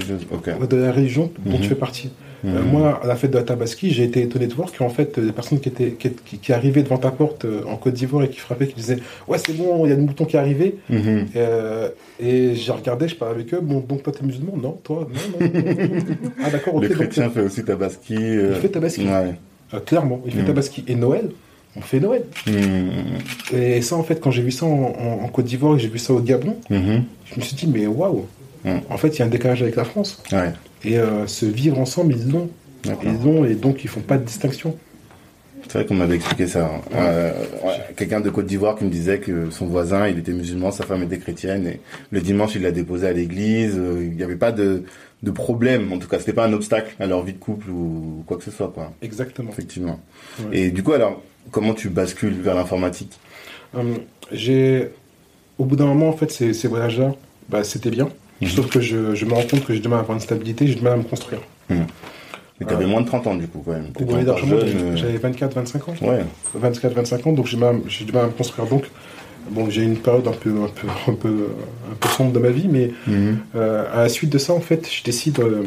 de la religion dont tu fais partie. Euh, Mhm. moi, à la fête de la Tabaski, j'ai été étonné de voir qu'en fait, les personnes qui, étaient, qui, qui- qui arrivaient devant ta porte euh, en Côte d'Ivoire et qui frappaient, qui disaient Ouais, c'est bon, il y a le mouton qui est arrivé. Euh, et j'ai regardé, je parlais avec eux Bon, donc toi, t'es musulman? Non, toi? Non, non. non, non. ah, d'accord, ok. Le donc, chrétien fait aussi Tabaski. euh, Il fait Tabaski. Ouais. Euh, clairement, il fait Mhm. Tabaski. Et Noël, on fait Noël. Mhm. Et ça, en fait, quand j'ai vu ça en, en- en Côte d'Ivoire et j'ai vu ça au Gabon, Mhm. je me suis dit Mais waouh Mhm. En fait, il y a un décalage avec la France. Ouais. Et euh, se vivre ensemble, ils l'ont. Ils l'ont et donc ils font pas de distinction. C'est vrai qu'on m'avait expliqué ça. hein. Euh, ouais, Quelqu'un de Côte d'Ivoire qui me disait que son voisin, il était musulman, sa femme était chrétienne, et le dimanche, il l'a déposé à l'église. Il n'y avait pas de, de problème, en tout cas, c'était pas un obstacle à leur vie de couple ou quoi que ce soit, quoi. Exactement. Effectivement. Ouais. Et du coup, alors, comment tu bascules vers l'informatique? Hum, j'ai, au bout d'un moment, en fait, ces, ces voyages-là, bah, c'était bien. Mhm. Sauf que je, je me rends compte que j'ai du mal à avoir une stabilité, j'ai du mal à me construire. Mais t'avais Euh, moins de 30 ans, du coup, quand même. Oui, largement, jeune, euh, j'avais 24-25 ans. Ouais. 24-25 ans, donc j'ai du mal à me construire. Donc, Bon, j'ai eu une période un peu, un peu, un peu, un peu sombre de ma vie, mais Mhm. euh, à la suite de ça, en fait, je décide euh,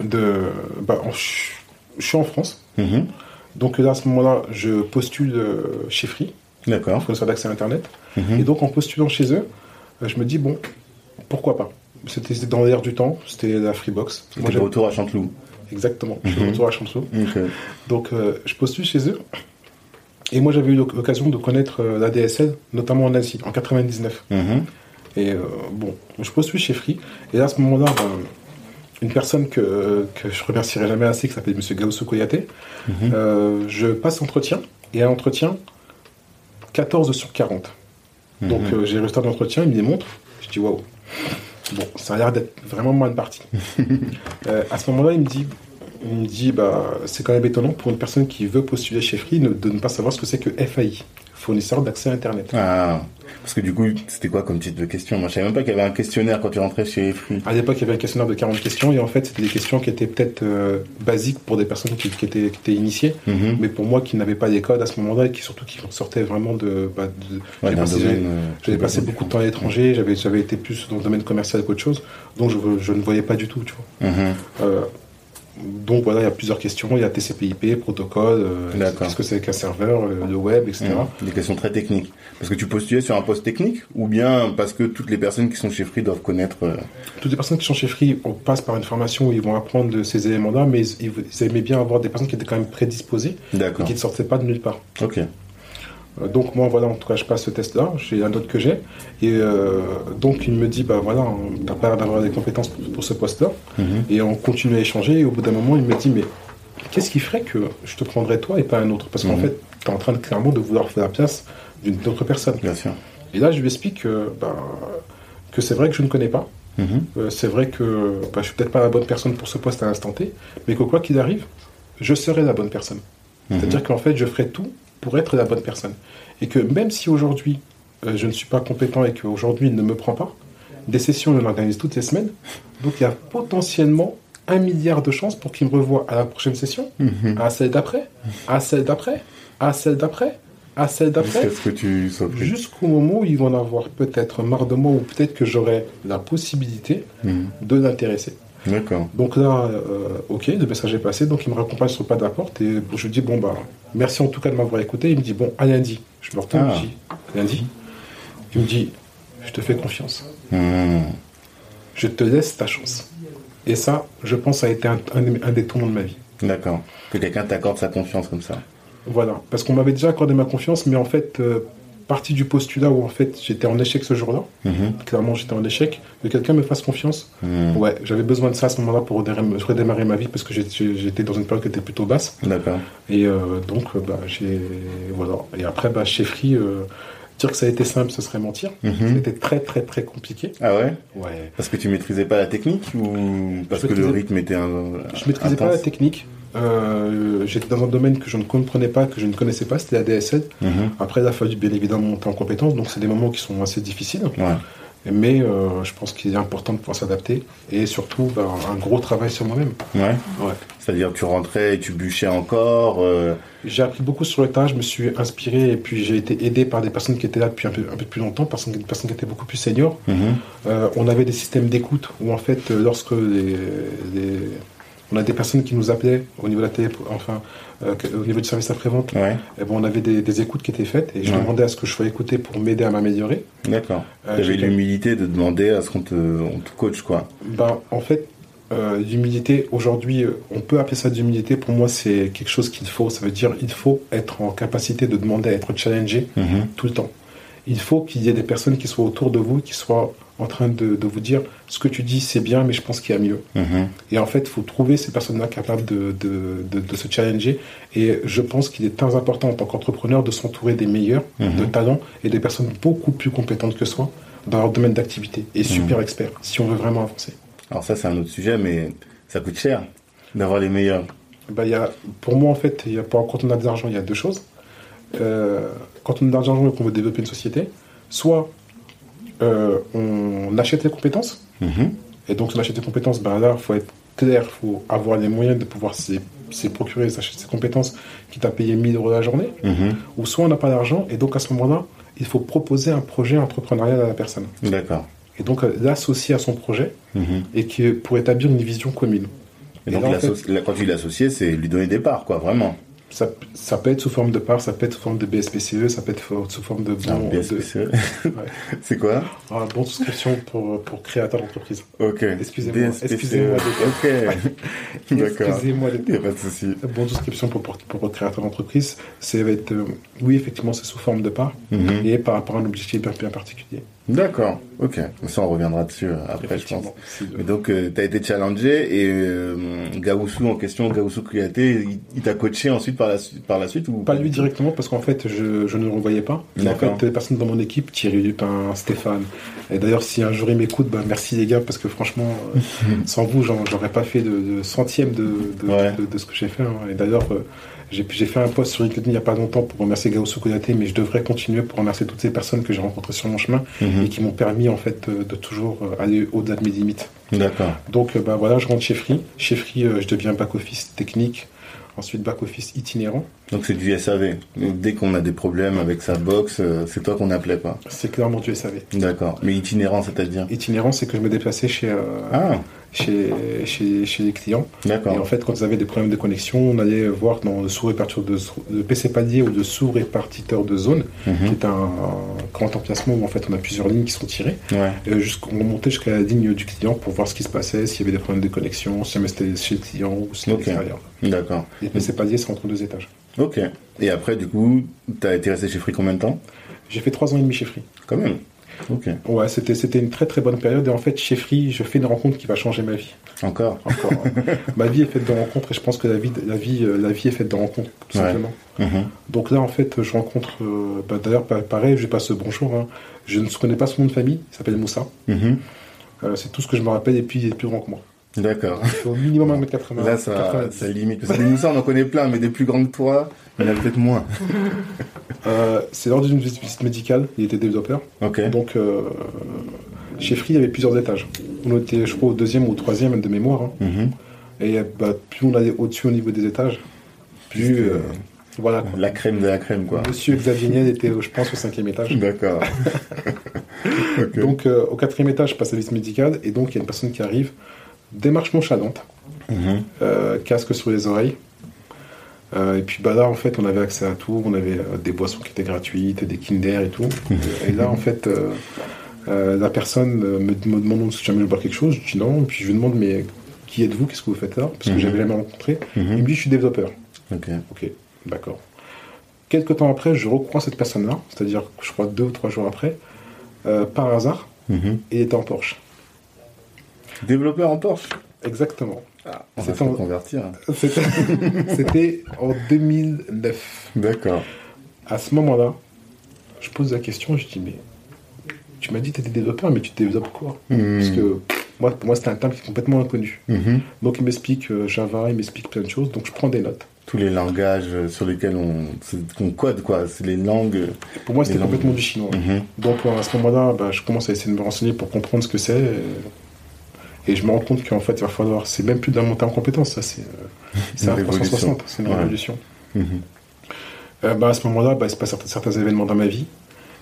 de. bah, je suis en France. Mhm. Donc là, à ce moment-là, je postule euh, chez Free, D'accord. fournisseur d'accès à Internet. Mhm. Et donc, en postulant chez eux, je me dis, bon, pourquoi pas? C'était c'était dans l'air du temps, c'était la Freebox. De j'avais- retour à Chanteloup. Exactement, je suis retour à Chanteloup. Donc, je postule chez eux. Et moi, j'avais eu l'oc- l'occasion de connaître euh, la DSL, notamment en Asie, en 99. Mhm. Et euh, bon, je postule chez Free. Et là, à ce moment-là, ben, une personne que, que je remercierai jamais assez, qui s'appelle M. Gaoussou Koyate, Mhm. euh, je passe l'entretien. Et à l'entretien, 14 sur 40. Donc, Mhm. euh, j'ai le résultat de l'entretien, il me les montre. Je dis, waouh. Bon, ça a l'air d'être vraiment mal parti. Euh, à ce moment-là, il me dit, il me dit bah, c'est quand même étonnant pour une personne qui veut postuler chez Free ne- de ne pas savoir ce que c'est que FAI, fournisseur d'accès à Internet. Ah, parce que du coup, c'était quoi comme type de question? Moi, je savais même pas qu'il y avait un questionnaire quand tu rentrais chez Free. À l'époque, il y avait un questionnaire de 40 questions et en fait, c'était des questions qui étaient peut-être euh, basiques pour des personnes qui, qui étaient, qui étaient initiées, Mhm. mais pour moi qui n'avais pas les codes à ce moment-là et qui surtout qui sortaient vraiment de. bah, de- Ouais, j'ai d'un passé- euh, J'avais passé beaucoup de temps à l'étranger, j'avais, j'avais été plus dans le domaine commercial qu'autre chose, donc je, je ne voyais pas du tout, tu vois. Mhm. Euh, donc voilà, il y a plusieurs questions, il y a TCP/IP, protocole, euh, qu'est-ce que c'est qu'un serveur, euh, le web, etc. Mhm. Des questions très techniques. Parce que tu postulais sur un poste technique ou bien parce que toutes les personnes qui sont chez Free doivent connaître. euh, Toutes les personnes qui sont chez Free, on passe par une formation où ils vont apprendre ces éléments-là, mais ils, ils- aimaient bien avoir des personnes qui étaient quand même prédisposées et qui ne sortaient pas de nulle part. Ok. Euh, Donc moi voilà, en tout cas je passe ce test-là, j'ai la note que j'ai, et euh, donc il me dit bah voilà, t'as pas l'air d'avoir des compétences pour, pour ce poste-là, Mhm. et on continue à échanger, et au bout d'un moment il me dit mais qu'est-ce qui ferait que je te prendrais toi et pas un autre? Parce qu'en Mhm. fait t'es en train de clairement de vouloir faire la place d'une autre personne. Bien sûr. Et là je lui explique que, bah, que c'est vrai que je ne connais pas, Mhm. Euh, c'est vrai que bah, je suis peut-être pas la bonne personne pour ce poste à l'instant T, mais que quoi qu'il arrive, je serai la bonne personne. Mhm. C'est-à-dire qu'en fait, je ferai tout pour être la bonne personne. Et que même si aujourd'hui, euh, je ne suis pas compétent et qu'aujourd'hui, il ne me prend pas, des sessions, en organise toutes les semaines. Donc, il y a potentiellement un milliard de chances pour qu'il me revoie à la prochaine session, Mhm. à celle d'après, à celle d'après, à celle d'après, à celle d'après, jusqu'au moment où ils vont en avoir peut-être marre de moi ou peut-être que j'aurai la possibilité Mhm. de l'intéresser. D'accord. Donc, là, euh, ok, le message est passé, donc il me raccompagne sur le pas de la porte et je lui dis, bon, bah, merci en tout cas de m'avoir écouté. Il me dit, bon, à lundi. Je me retourne, Ah. je dis, lundi. Il me dit, je te fais confiance. Mhm. Je te laisse ta chance. Et ça, je pense, ça a été un, un- un des tournants de ma vie. D'accord. Que quelqu'un t'accorde sa confiance comme ça. Voilà. Parce qu'on m'avait déjà accordé ma confiance, mais en fait, euh, partie du postulat où en fait j'étais en échec ce jour-là, Mhm. clairement j'étais en échec, que quelqu'un me fasse confiance. Mhm. Ouais, j'avais besoin de ça à ce moment-là pour redémarrer, redémarrer ma vie parce que j'étais dans une période qui était plutôt basse. D'accord. Et euh, donc, euh, bah, j'ai. Voilà. Et après, bah, chez Free, euh, dire que ça a été simple, ce serait mentir. Mhm. C'était très, très, très compliqué. Ah ouais? Ouais. Parce que tu maîtrisais pas la technique ou parce Je que le rythme était un. Je maîtrisais pas la technique. Euh, J'étais dans un domaine que je ne comprenais pas, que je ne connaissais pas, c'était la DSL. Mhm. Après, il a fallu bien évidemment monter en compétence, donc c'est des moments qui sont assez difficiles. Ouais. Mais euh, je pense qu'il est important de pouvoir s'adapter et surtout bah, un gros travail sur moi-même. Ouais. Ouais. C'est-à-dire tu rentrais et tu bûchais encore. euh, J'ai appris beaucoup sur le tas, je me suis inspiré et puis j'ai été aidé par des personnes qui étaient là depuis un peu, un peu plus longtemps, personnes, des personnes qui étaient beaucoup plus seniors. mhm. Euh, on avait des systèmes d'écoute où en fait, lorsque les, les- on a des personnes qui nous appelaient au niveau de la télé, enfin euh, au niveau du service après-vente, Ouais. eh ben, on avait des, des écoutes qui étaient faites et je Ouais. demandais à ce que je sois écouté pour m'aider à m'améliorer. D'accord. Euh, tu avais j'ai- l'humilité de demander à ce qu'on te, on te coach quoi. Ben, en fait, euh, l'humilité, aujourd'hui, euh, on peut appeler ça de l'humilité. Pour moi, c'est quelque chose qu'il faut. Ça veut dire il faut être en capacité de demander à être challengé Mhm. tout le temps. Il faut qu'il y ait des personnes qui soient autour de vous, qui soient en train de, de vous dire ce que tu dis, c'est bien, mais je pense qu'il y a mieux. Mhm. Et en fait, il faut trouver ces personnes-là capables de, de, de- se challenger. Et je pense qu'il est très important en tant qu'entrepreneur de s'entourer des meilleurs, Mhm. de talents et des personnes beaucoup plus compétentes que soi dans leur domaine d'activité et super experts si on veut vraiment avancer. Alors ça c'est un autre sujet, mais ça coûte cher d'avoir les meilleurs. Bah, il y a, pour moi, en fait, il y a, quand on a de l'argent, il y a deux choses. Euh, quand on a de l'argent et qu'on veut développer une société, soit euh, on achète les compétences, Mhm. et donc si on achète les compétences, ben là, il faut être clair, il faut avoir les moyens de pouvoir se se procurer, s'acheter ces compétences, quitte à payer 1000 euros la journée, Mhm. ou soit on n'a pas d'argent, et donc à ce moment-là, il faut proposer un projet entrepreneurial à la personne. D'accord. Et donc euh, l'associer à son projet Mhm. et que pour établir une vision commune. Et Et donc, là, en quand tu l'associer, c'est lui donner des parts, quoi, vraiment. Ça, ça peut être sous forme de part, ça peut être sous forme de BSPCE, ça peut être sous forme de Un bon, de, BSPCE. c'est quoi? Ah, bon de souscription pour, pour créateur d'entreprise. Ok. Excusez-moi, BSPCE. excusez-moi Ok. D'accord. Excusez-moi les Il n'y a pas de souci. Bon de souscription pour, pour, pour créateur d'entreprise, c'est être, euh, oui, effectivement, c'est sous forme de part Mhm. et par rapport à un objectif bien, bien particulier. D'accord. Ok. Ça, on reviendra dessus euh, après, je pense. Et donc, tu as été challengé et euh, Gaoussou en question, Gaoussou Kouyaté, il, il t'a coaché ensuite par la, par la suite ou Pas lui directement parce qu'en fait je, je ne le revoyais pas. Mais en fait les personnes dans mon équipe, Thierry Lupin, Stéphane. Et d'ailleurs si un jour ils m'écoutent, bah, merci les gars parce que franchement euh, sans vous j'en- j'aurais pas fait de, de centième de, de, Ouais. de- de ce que j'ai fait. hein. Et d'ailleurs euh, j'ai fait un post sur LinkedIn il n'y a pas longtemps pour remercier Gaoussou Konaté, mais je devrais continuer pour remercier toutes ces personnes que j'ai rencontrées sur mon chemin Mhm. et qui m'ont permis en fait euh, de toujours euh, aller au-delà de mes limites. D'accord. Donc euh, bah, voilà, je rentre chez Free. Chez Free, je deviens back-office technique, ensuite back-office itinérant. Donc c'est du SAV. Dès qu'on a des problèmes avec sa box, c'est toi qu'on appelait pas. C'est clairement du SAV. D'accord. Mais itinérant, c'est-à-dire Itinérant, c'est que je me déplaçais chez, euh, Ah, chez, chez, chez les clients. Et en fait, quand ils avaient des problèmes de connexion, on allait voir dans le sous-répartiteur de, de PC palier ou de sous-répartiteur de zone, qui Mhm. est un, grand emplacement où en fait on a plusieurs lignes qui sont tirées. Ouais. Et jusqu'on montait jusqu'à la ligne du client pour voir ce qui se passait, s'il y avait des problèmes de connexion, si jamais c'était chez le client ou si c'était Ok. à l'extérieur. D'accord. Et PC palier, c'est entre deux étages. Ok. Et après, du coup, t'as été resté chez Free combien de temps? J'ai fait trois ans et demi chez Free. Quand même. Ouais, c'était c'était une très très bonne période et en fait chez Free, je fais une rencontre qui va changer ma vie. Encore. Encore. ma vie est faite de rencontres et je pense que la vie la vie euh, la vie est faite de rencontres tout Ouais. simplement. Mhm. Donc là en fait, je rencontre euh, bah, d'ailleurs pa- pareil, je passe bonjour hein. Je ne connais pas son nom de famille, il s'appelle Moussa. Mhm. Euh, c'est tout ce que je me rappelle et puis il est plus grand que moi. D'accord. Au minimum 1m80. Là, ça, 90. ça limite. Parce que ça, on en connaît plein, mais des plus grands que toi, il y en a peut-être moins. Euh, c'est lors d'une visite médicale, il était développeur. Ok. Donc euh, chez Free, il y avait plusieurs étages. On était, je crois, au deuxième ou au troisième de mémoire. hein. Mhm. Et bah, plus on allait au-dessus au niveau des étages, plus euh, voilà. quoi. La crème de la crème, quoi. Monsieur Xavier Niel était, je pense, au cinquième étage. D'accord. Donc au quatrième étage, je passe la visite médicale et donc il y a une personne qui arrive, démarche nonchalante, Mhm. euh, casque sur les oreilles. Euh, et puis bah là en fait on avait accès à tout, on avait euh, des boissons qui étaient gratuites, des Kinder et tout. et là en fait euh, la personne me, me demande si jamais je bois quelque chose, je dis non, et puis je lui demande mais qui êtes-vous, qu'est-ce que vous faites là? Parce que Mhm. j'avais jamais rencontré. Il Mhm. me dit je suis développeur. Ok. Ok, d'accord. Quelques temps après, je recrois cette personne-là, c'est-à-dire, je crois, deux ou trois jours après, par hasard, Mhm. et il était en Porsche. Développeur en Porsche. Exactement. Ah, on va C'est se en- convertir. C'était c'était en 2009. D'accord. À ce moment-là, je pose la question, je dis, mais tu m'as dit que tu étais développeur, mais tu développes quoi? Mhm. Parce que moi, pour moi, c'était un terme qui est complètement inconnu. Mhm. Donc, il m'explique euh, Java, il m'explique plein de choses, donc je prends des notes. Tous les langages euh, sur lesquels on, code, quoi. C'est les langues. Et pour moi, c'était langues. complètement du chinois. Mhm. Donc à ce moment-là, bah, je commence à essayer de me renseigner pour comprendre ce que c'est. Et, et je me rends compte qu'en fait, il va falloir. C'est même plus d'un monter en compétence, ça, c'est euh, un révolution. 360, c'est une Ouais. révolution. Mhm. Euh, bah, à ce moment-là, bah, il se passe certains, certains événements dans ma vie.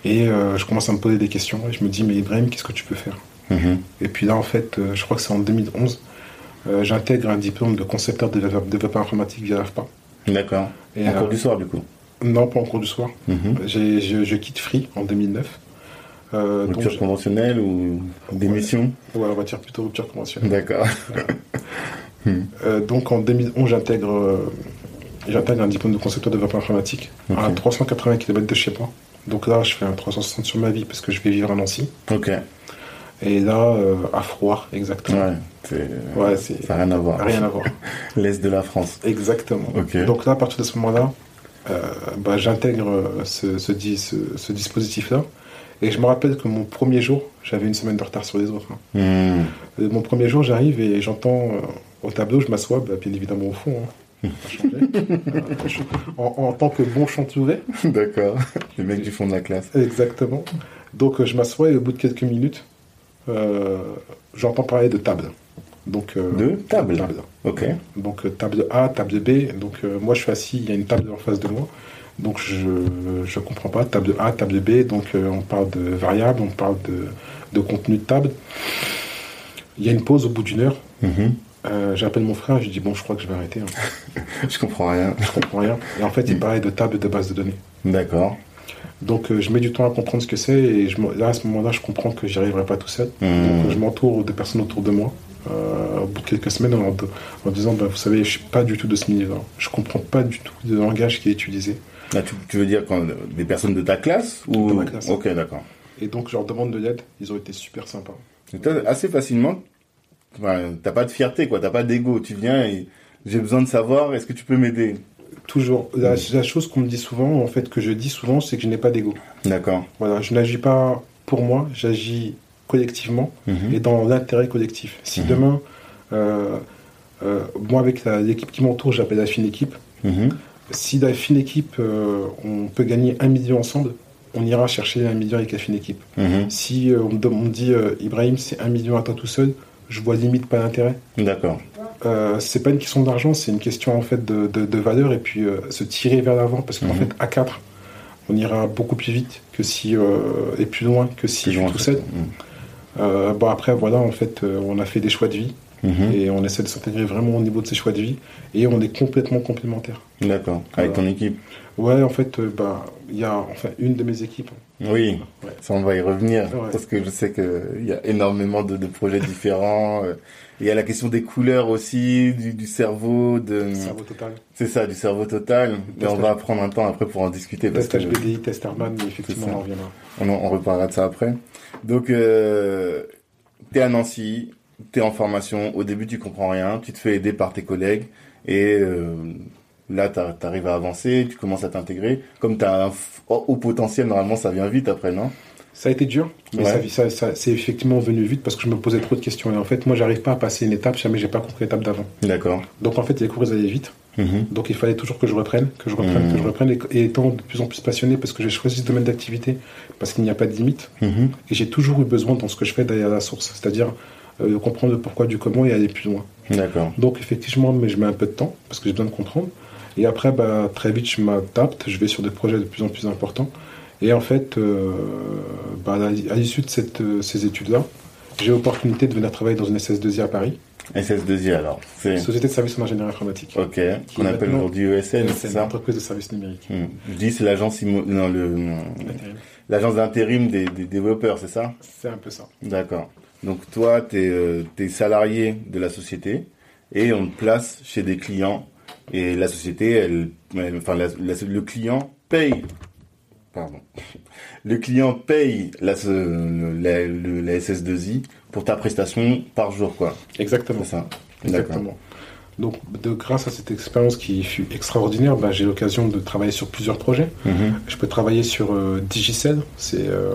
Et euh, je commence à me poser des questions. Et je me dis, mais Ibrahim, qu'est-ce que tu peux faire? Mhm. Et puis là, en fait, euh, je crois que c'est en 2011, euh, j'intègre un diplôme de concepteur de développeur, informatique via l'AFPA. D'accord. En cours du soir, du coup. Non, pas en cours du soir. Je, je quitte Free en 2009. Euh, Rupture conventionnelle ou démission ouais, on va dire plutôt rupture conventionnelle. D'accord. Euh, donc en 2011, j'intègre, euh, j'intègre un diplôme de concepteur de développement informatique à Ok. 380 km de chez moi. Donc là, je fais un 360 sur ma vie parce que je vais vivre à Nancy. Ok. Et là, euh, à Froid, exactement. Ouais. C'est, Ouais, c'est ça n'a rien à voir. rien à voir. L'Est de la France. Exactement. Ok. Donc là, à partir de ce moment-là, bah, j'intègre ce, ce, di- ce- ce dispositif-là. Et je me rappelle que mon premier jour, j'avais une semaine de retard sur les autres. hein. Mhm. Euh, Mon premier jour, j'arrive et j'entends euh, au tableau, je m'assois, bah, bien évidemment au fond. hein. Changé. Euh, en, en tant que bon chanteuré, D'accord. Les mecs du fond de la classe. exactement. Donc je m'assois et au bout de quelques minutes, euh, j'entends parler de table. Donc, euh, De table. table. Ok. Donc table A, table B. Donc moi je suis assis, il y a une table en face de moi. Donc je je comprends pas. Table A, table B. Donc euh, on parle de variables, on parle de, de contenu de table. Il y a une pause au bout d'une heure. Mhm. Euh, J'appelle mon frère, je lui dis bon, je crois que je vais arrêter. hein. Je comprends rien. Je comprends rien. Et en fait, il Mm. parlait de table de base de données. D'accord. Donc euh, je mets du temps à comprendre ce que c'est et je, là à ce moment-là, je comprends que j'y arriverai pas tout seul. Mhm. Donc je m'entoure de personnes autour de moi. euh, au bout de quelques semaines en, en disant bah, vous savez je suis pas du tout de ce milieu-là je comprends pas du tout le langage qui est utilisé Là, tu, tu veux dire quand des personnes de ta classe ou De ma classe. Ok, d'accord. et donc je leur demande de l'aide ils ont été super sympas Et toi, assez facilement, enfin, t'as pas de fierté, quoi. T'as pas d'ego. Tu viens et j'ai besoin de savoir. Est-ce que tu peux m'aider? Toujours la, la chose qu'on me dit souvent en fait que je dis souvent c'est que je n'ai pas d'ego D'accord. voilà je n'agis pas pour moi j'agis collectivement Mhm. et dans l'intérêt collectif si Mhm. demain euh, euh, moi avec l'équipe qui m'entoure j'appelle la fine équipe Mhm. Si la fine équipe euh, on peut gagner un million ensemble on ira chercher un million avec la fine équipe Mhm. si euh, on, me, dit euh, Ibrahim c'est un million à toi tout seul je vois limite pas l'intérêt D'accord. c'est pas une question d'argent, c'est une question en fait de, de, de valeur et puis se tirer vers l'avant parce qu'en Mhm. fait à 4 on ira beaucoup plus vite que si euh, et plus loin que si je suis tout seul. Euh, bon après voilà en fait on a fait des choix de vie Mhm. et on essaie de s'intégrer vraiment au niveau de ces choix de vie et on est complètement complémentaires. D'accord. Avec ton équipe. Ouais en fait euh, bah il y a enfin une de mes équipes. Oui. Ouais. Ça, on va y revenir Ouais. parce que je sais qu'il y a énormément de, de projets différents. euh, Il y a la question des couleurs aussi, du, du cerveau, de. Cerveau total. C'est ça, du cerveau total. Mais on va prendre un temps après pour en discuter parce Test que HBDI, test Herman, mais effectivement on en reviendra. on, en- on reparlera de ça après. Donc, euh, t'es à Nancy, t'es en formation. Au début, tu comprends rien, tu te fais aider par tes collègues et euh, là, t'as- t'arrives à avancer, tu commences à t'intégrer. Comme t'as un f- haut potentiel, normalement, ça vient vite après, non? Ça a été dur, mais Ouais. ça, ça, c'est effectivement venu vite parce que je me posais trop de questions. Et en fait, moi, j'arrive pas à passer une étape, jamais j'ai pas compris l'étape d'avant. D'accord. Donc en fait, les cours, ils allaient vite. Mhm. Donc il fallait toujours que je reprenne, que je reprenne, Mhm. que je reprenne. Et, et étant de plus en plus passionné, parce que j'ai choisi ce domaine d'activité, parce qu'il n'y a pas de limite, Mhm. et j'ai toujours eu besoin dans ce que je fais d'aller à la source, c'est-à-dire de comprendre le pourquoi du comment et aller plus loin. D'accord. Donc effectivement, mais je mets un peu de temps, parce que j'ai besoin de comprendre. Et après, bah, très vite, je m'adapte, je vais sur des projets de plus en plus importants. Et en fait, euh, bah, à l'issue de cette, euh, ces études-là, j'ai l'opportunité de venir travailler dans une SS2I à Paris, SS2I alors. C'est Société de services en ingénierie informatique. ok. Qu'on appelle aujourd'hui ESN, c'est C'est ça. entreprise de services numériques. Mhm. Je dis c'est l'agence l'agence d'intérim des, des développeurs, c'est ça C'est un peu ça. D'accord. Donc toi, tu es, salarié de la société et on te place chez des clients et la société, elle, elle- enfin la- la- le client paye. Pardon. Le client paye la, la, le- la SS2I pour ta prestation par jour, quoi. Exactement. C'est ça. Exactement. Donc, de, grâce à cette expérience qui fut extraordinaire, bah, j'ai l'occasion de travailler sur plusieurs projets. Mhm. Je peux travailler sur euh, Digicel, c'est euh,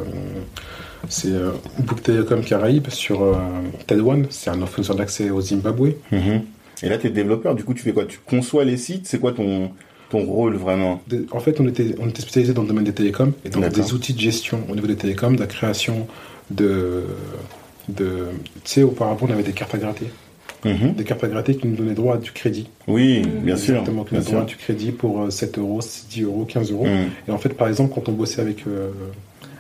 c'est euh, Book Telecom Caraïbes, sur euh, Tel1, c'est un fournisseur d'accès au Zimbabwe. Mhm. Et là, tu es développeur, du coup, tu fais quoi? Tu conçois les sites? C'est quoi ton, ton rôle vraiment? En fait, on était, on était spécialisé dans le domaine des télécoms et D'accord. des outils de gestion au niveau des télécoms, de la création de. de tu sais, auparavant, on avait des cartes à gratter. Mhm. Des cartes à gratter qui nous donnaient droit à du crédit. Oui, bien sûr. Exactement, qui nous donnaient droit à du crédit pour euh, 7 euros, 10 euros, 15 euros. Mhm. Et en fait, par exemple, quand on bossait avec, euh,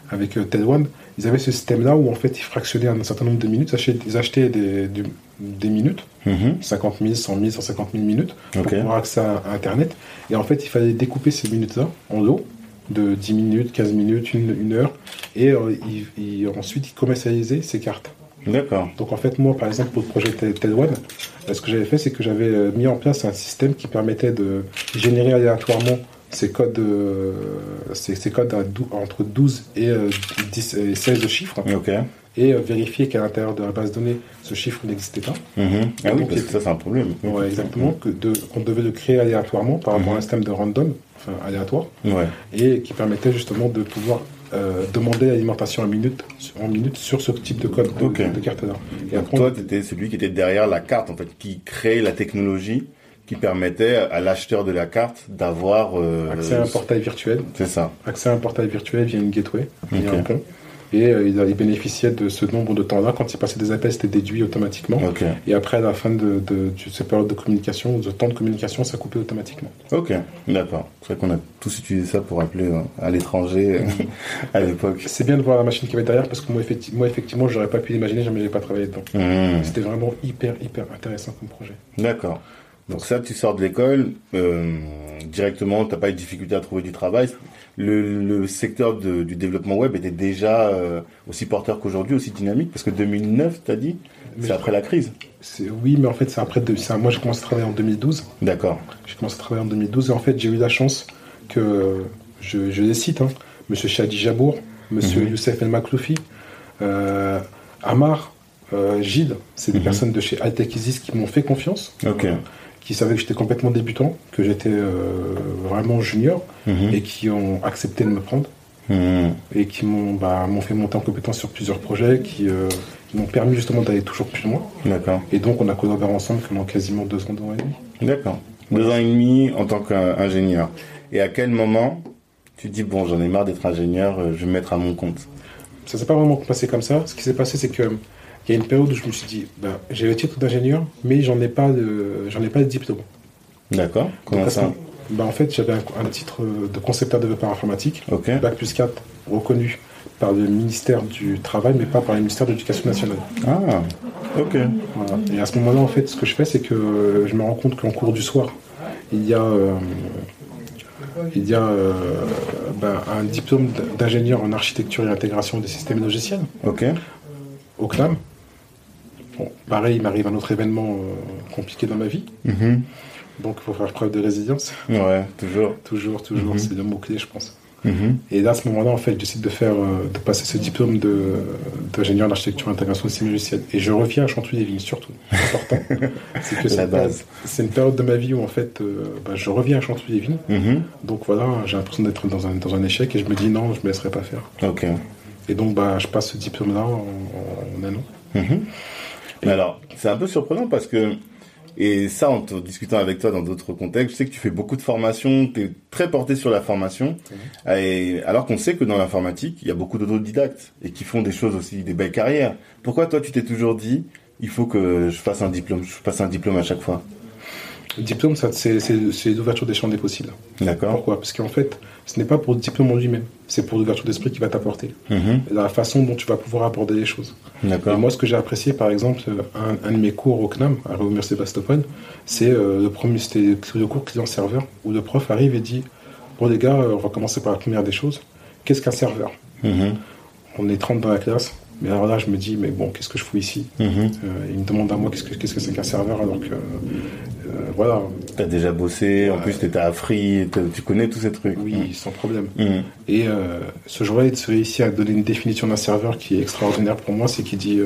avec euh, Tel One, ils avaient ce système-là où en fait ils fractionnaient un certain nombre de minutes, ils achetaient, ils achetaient des, minutes, Mhm. 50 000, 100 000, 150 000 minutes, pour avoir accès à, à Internet. Et en fait, il fallait découper ces minutes-là en lots de 10 minutes, 15 minutes, une, une heure, et euh, ils- ils- ensuite ils commercialisaient ces cartes. D'accord. Donc en fait, moi, par exemple, pour le projet Tel One, euh, ce que j'avais fait, c'est que j'avais mis en place un système qui permettait de générer aléatoirement ces codes, euh, ces, ces codes entre 12 et, euh, 10 et 16 chiffres, et euh, vérifier qu'à l'intérieur de la base de données, ce chiffre n'existait pas. Mhm. Ah oui, parce que ça, c'est un problème. Ouais, exactement, que de- qu'on devait le créer aléatoirement par rapport à un Mhm. système de random, enfin aléatoire, Ouais. et qui permettait justement de pouvoir euh, demander l'alimentation en minutes, en minutes sur ce type de code de, Ok. de carte-là. Et Donc après, toi, on- tu étais celui qui était derrière la carte, en fait, qui créait la technologie qui permettait à l'acheteur de la carte d'avoir... euh, accès à un portail virtuel, C'est ça. accès à un portail virtuel via une gateway, via Ok. un pont. Et euh, il, a- il bénéficiait de ce nombre de temps-là. Quand il passait des appels, c'était déduit automatiquement. Ok. Et après, à la fin de, de, de cette période de communication, de temps de communication, ça coupait automatiquement. Ok, d'accord. C'est vrai qu'on a tous utilisé ça pour appeler euh, à l'étranger euh, à l'époque. C'est bien de voir la machine qui va derrière parce que moi, effecti- moi effectivement, j'aurais pas pu l'imaginer, jamais j'ai pas travaillé dedans. Mhm. C'était vraiment hyper, hyper intéressant comme projet. D'accord. Donc ça, tu sors de l'école, euh, directement, t'as pas eu de difficulté à trouver du travail. Le, le secteur de- du développement web était déjà euh, aussi porteur qu'aujourd'hui, aussi dynamique, parce que 2009, t'as dit, Mais- c'est après la crise. Oui, mais en fait, c'est après. De, moi, j'ai commencé à travailler en 2012. D'accord. J'ai commencé à travailler en 2012 et en fait, j'ai eu la chance que, je, je les cite, hein, Monsieur Shadi Jabour, Monsieur Mhm. Youssef El Makloufi, euh, Amar, Gilles, c'est des Mhm. personnes de chez Altec Isis qui m'ont fait confiance, Ok. Qui savaient que j'étais complètement débutant, que j'étais euh, vraiment junior Mhm. et qui ont accepté de me prendre Mhm. et qui m'ont bah, fait monter en compétence sur plusieurs projets, qui, euh, qui m'ont permis justement d'aller toujours plus loin. D'accord. Et donc, on a collaboré ensemble pendant quasiment deux ans, deux ans et demi. D'accord. Deux ans et demi en tant qu'ingénieur. Et à quel moment tu dis, bon, j'en ai marre d'être ingénieur, euh, je vais me mettre à mon compte? Ça s'est pas vraiment passé comme ça. Ce qui s'est passé, c'est que il y a une période où je me suis dit, ben, j'ai le titre d'ingénieur, mais j'en ai pas de, j'en ai pas de diplôme. D'accord. Comment ça ben, en fait, j'avais un, un titre de concepteur développeur informatique, Ok. bac plus 4, reconnu par le ministère du Travail, mais pas par le ministère de l'Éducation nationale. Ah, ok. Voilà. Et à ce moment-là, en fait, ce que je fais, c'est que je me rends compte qu'en cours du soir, il y a, euh, il y a euh, ben, un diplôme d'ingénieur en architecture et intégration des systèmes logiciels. Ok. au CNAM. Bon, pareil, il m'arrive un autre événement euh, compliqué dans ma vie, Mhm. donc il faut faire preuve de résilience. Ouais, toujours. Toujours, toujours, Mhm. c'est le mot-clé, je pense. Mhm. Et là, à ce moment-là, en fait, je décide de faire, euh, de passer ce diplôme de- d'ingénieur d'architecture et intégration des systèmes logiciels. Et je reviens à Chantilly-les-Vignes, surtout. C'est important. c'est que La c'est base. c'est une période de ma vie où, en fait, euh, bah, je reviens à Chantilly-les-Vignes. Mhm. Donc voilà, j'ai l'impression d'être dans un, dans un échec et je me dis non, je me laisserai pas faire. Ok. Et donc, bah, je passe ce diplôme-là en, en un an. Alors, c'est un peu surprenant parce que, et ça en discutant avec toi dans d'autres contextes, je sais que tu fais beaucoup de formations, tu es très porté sur la formation, et alors qu'on sait que dans l'informatique, il y a beaucoup d'autodidactes et qui font des choses aussi, des belles carrières. Pourquoi toi, tu t'es toujours dit, il faut que je fasse un diplôme, je fasse un diplôme à chaque fois? Le diplôme, ça, c'est c'est- c'est l'ouverture des champs des possibles. D'accord. Pourquoi? Parce qu'en fait, ce n'est pas pour le diplôme en lui-même, c'est pour l'ouverture d'esprit qui va t'apporter. Mhm. La façon dont tu vas pouvoir aborder les choses. Et moi, ce que j'ai apprécié, par exemple, un, un de mes cours au CNAM, à Réunion Sébastopol, c'est euh, le premier, c'était le cours client-serveur, où le prof arrive et dit Bon, les gars, euh, on va commencer par la première des choses. Qu'est-ce qu'un serveur? Mhm. On est 30 dans la classe. Mais alors là, je me dis, mais bon, qu'est-ce que je fous ici Mhm. Euh, Il me demande à moi qu'est-ce que qu'est-ce que c'est qu'un serveur, alors que, euh, voilà, T'as déjà bossé, en plus t'étais à Free, tu connais tous ces trucs. oui, sans problème. Mhm. Et euh, ce jour-là, il se réussit à donner une définition d'un serveur qui est extraordinaire pour moi, c'est qu'il dit,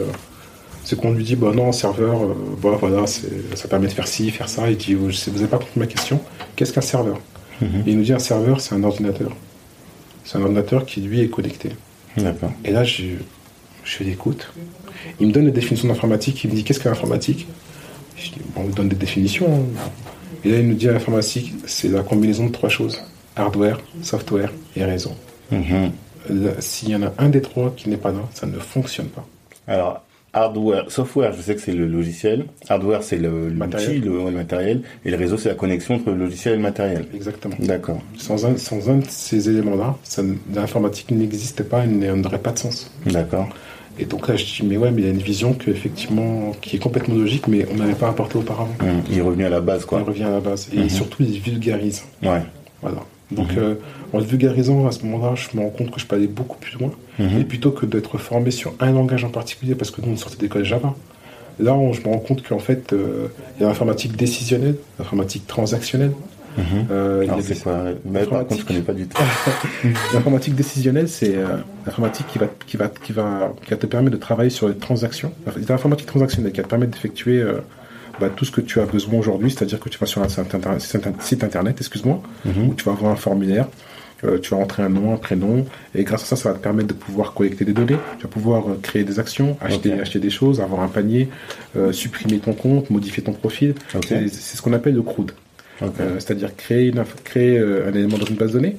c'est qu'on lui dit, bah non, serveur, euh, bah, voilà, c'est- ça permet de faire ci, faire ça. Il dit, vous n'avez pas compris ma question, qu'est-ce qu'un serveur? Mhm. Et il nous dit, un serveur, c'est un ordinateur. C'est un ordinateur qui, lui, est connecté. D'accord. Et là, je, je l'écoute. Il me donne les définitions d'informatique, il me dit, qu'est-ce qu'est l'informatique Je dis, bon, on me donne des définitions. hein. Et là, il nous dit, l'informatique, c'est la combinaison de trois choses. Hardware, software et réseau. Mhm. S'il y en a un des trois qui n'est pas là, ça ne fonctionne pas. Alors, hardware, software, je sais que c'est le logiciel. Hardware, c'est le- Matériel. le, matériel. Et le réseau, c'est la connexion entre le logiciel et le matériel. Exactement. D'accord. Sans un, sans un de ces éléments-là, l'informatique n'existait pas et n'a- n'aurait pas de sens. D'accord. Et donc là, je dis, mais ouais, mais il y a une vision que, effectivement, qui est complètement logique, mais on n'avait pas apporté auparavant. Hum, Il revenu à la base, quoi. revient à la base. Et Mhm. surtout, il vulgarise. Ouais. Voilà. Donc, Mhm. euh, en le vulgarisant, à ce moment-là, je me rends compte que je peux aller beaucoup plus loin. Mhm. Et plutôt que d'être formé sur un langage en particulier, parce que nous, on sortait d'école Java, là, on- je me rends compte qu'en fait, euh, il y a l'informatique décisionnelle, l'informatique transactionnelle. Mhm. euh, Alors, c'est quoi Mais par contre, je connais pas du tout. L'informatique décisionnelle, c'est euh, l'informatique qui va, qui, va, qui, va, qui va te permettre de travailler sur les transactions. C'est l'informatique transactionnelle qui va te permettre d'effectuer euh, bah, tout ce que tu as besoin aujourd'hui, c'est-à-dire que tu vas sur un site internet, site internet, excuse-moi, Mhm. où tu vas avoir un formulaire, euh, tu vas rentrer un nom, un prénom, et grâce à ça, ça va te permettre de pouvoir collecter des données, tu vas pouvoir euh, créer des actions, acheter, acheter des choses, avoir un panier, euh, supprimer ton compte, modifier ton profil. C'est ce qu'on appelle le CRUD. Euh, c'est-à-dire créer, une créer euh, un élément dans une base de données,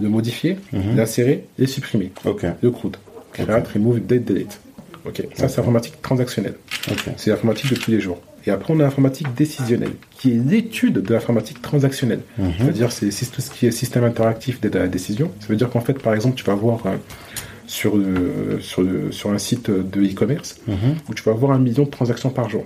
le modifier, Mhm. l'insérer et supprimer. Ok. Le CRUD. Create, remove, date, delete. Ok, ça c'est l'informatique transactionnelle. C'est l'informatique de tous les jours. Et après, on a l'informatique décisionnelle, qui est l'étude de l'informatique transactionnelle. Mhm. C'est-à-dire, c'est c'est tout ce qui est système interactif de la décision. Ça veut dire qu'en fait, par exemple, tu vas voir euh, sur, le- sur, le- sur un site de e-commerce Mhm. où tu vas avoir un million de transactions par jour.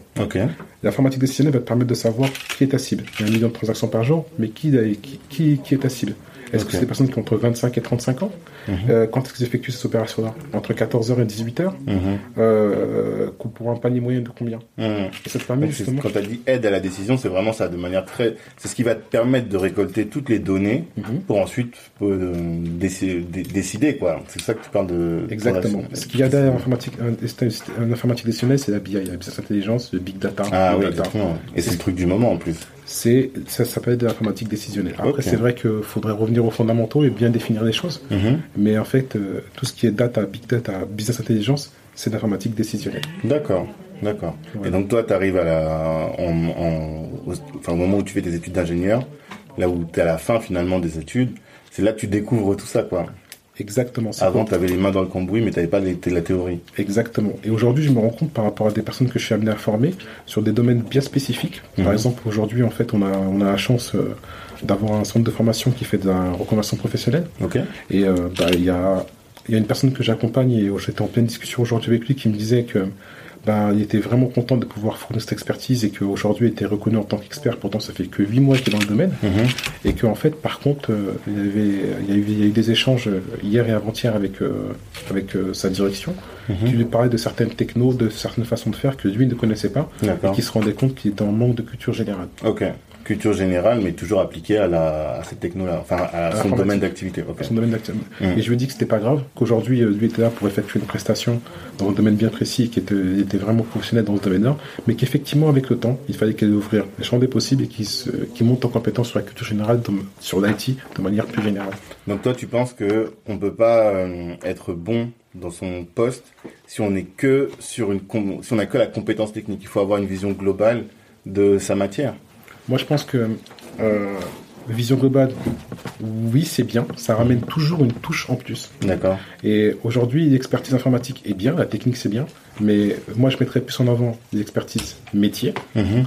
L'informatique décisionnelle va te permettre de savoir qui est ta cible. Il y a un million de transactions par jour, mais qui, qui, qui, qui est ta cible Est-ce que c'est des personnes qui ont entre 25 et 35 ans Mhm. Euh, Quand est-ce qu'ils effectuent ces opérations-là Entre 14h et 18h Mhm. euh, Pour un panier moyen de combien Mhm. Et ça te permet Donc, justement... Quand tu as dit aide à la décision, c'est vraiment ça, de manière très. C'est ce qui va te permettre de récolter toutes les données Mhm. pour ensuite euh, déci- dé- décider, quoi. C'est ça que tu parles de. Exactement. Ce qu'il y a derrière l'informatique, un, décisionnelle, c'est la BI, la business intelligence, le big data. Ah oui, data. exactement. Et c'est le truc du moment en plus. C'est, ça s'appelle de l'informatique décisionnelle. Après, c'est vrai qu'il faudrait revenir aux fondamentaux et bien définir les choses. Mhm. Mais en fait, euh, tout ce qui est data, big data, business intelligence, c'est de l'informatique décisionnelle. D'accord, d'accord. Ouais. Et donc toi, tu arrives à la, en, en- au, enfin, au moment où tu fais tes études d'ingénieur, là où tu es à la fin finalement des études, c'est là que tu découvres tout ça, quoi. Exactement. Avant, tu avais les mains dans le cambouis, mais tu n'avais pas les- la théorie. Exactement. Et aujourd'hui, je me rends compte par rapport à des personnes que je suis amené à former sur des domaines bien spécifiques. Par Mhm. exemple, aujourd'hui, en fait, on a, on a la chance euh, d'avoir un centre de formation qui fait de la reconversion professionnelle. Ok Et euh, bah, il y, a, il y a une personne que j'accompagne et j'étais en pleine discussion aujourd'hui avec lui qui me disait que bah, il était vraiment content de pouvoir fournir cette expertise et qu'aujourd'hui il était reconnu en tant qu'expert. Pourtant, ça fait que 8 mois qu'il est dans le domaine. Mhm. Et qu'en fait, par contre, euh, il, y avait, il, y a eu, il y a eu des échanges euh, hier et avant-hier avec, euh, avec euh, sa direction Mhm. qui lui parlait de certaines technos, de certaines façons de faire que lui ne connaissait pas et qui se rendait compte qu'il était en manque de culture générale. Culture générale, mais toujours appliquée à, la, à cette techno-là, enfin à son domaine d'activité. Ok. son domaine d'activité. Mhm. Et je lui ai dit que c'était pas grave, qu'aujourd'hui, euh, lui était là pour effectuer une prestation dans un domaine bien précis, qui était, vraiment professionnel dans ce domaine-là, mais qu'effectivement, avec le temps, il fallait qu'elle ouvrir les champs des possibles et qu'il qu'il monte en compétence sur la culture générale, sur l'IT, de manière plus générale. Donc toi, tu penses que on peut pas euh, être bon dans son poste si on est que sur une si on a que la compétence technique. Il faut avoir une vision globale de sa matière. Moi, je pense que euh, vision globale, oui, c'est bien, ça ramène toujours une touche en plus. D'accord. Et aujourd'hui, l'expertise informatique est bien, la technique c'est bien, mais moi je mettrais plus en avant l'expertise métier. Mhm.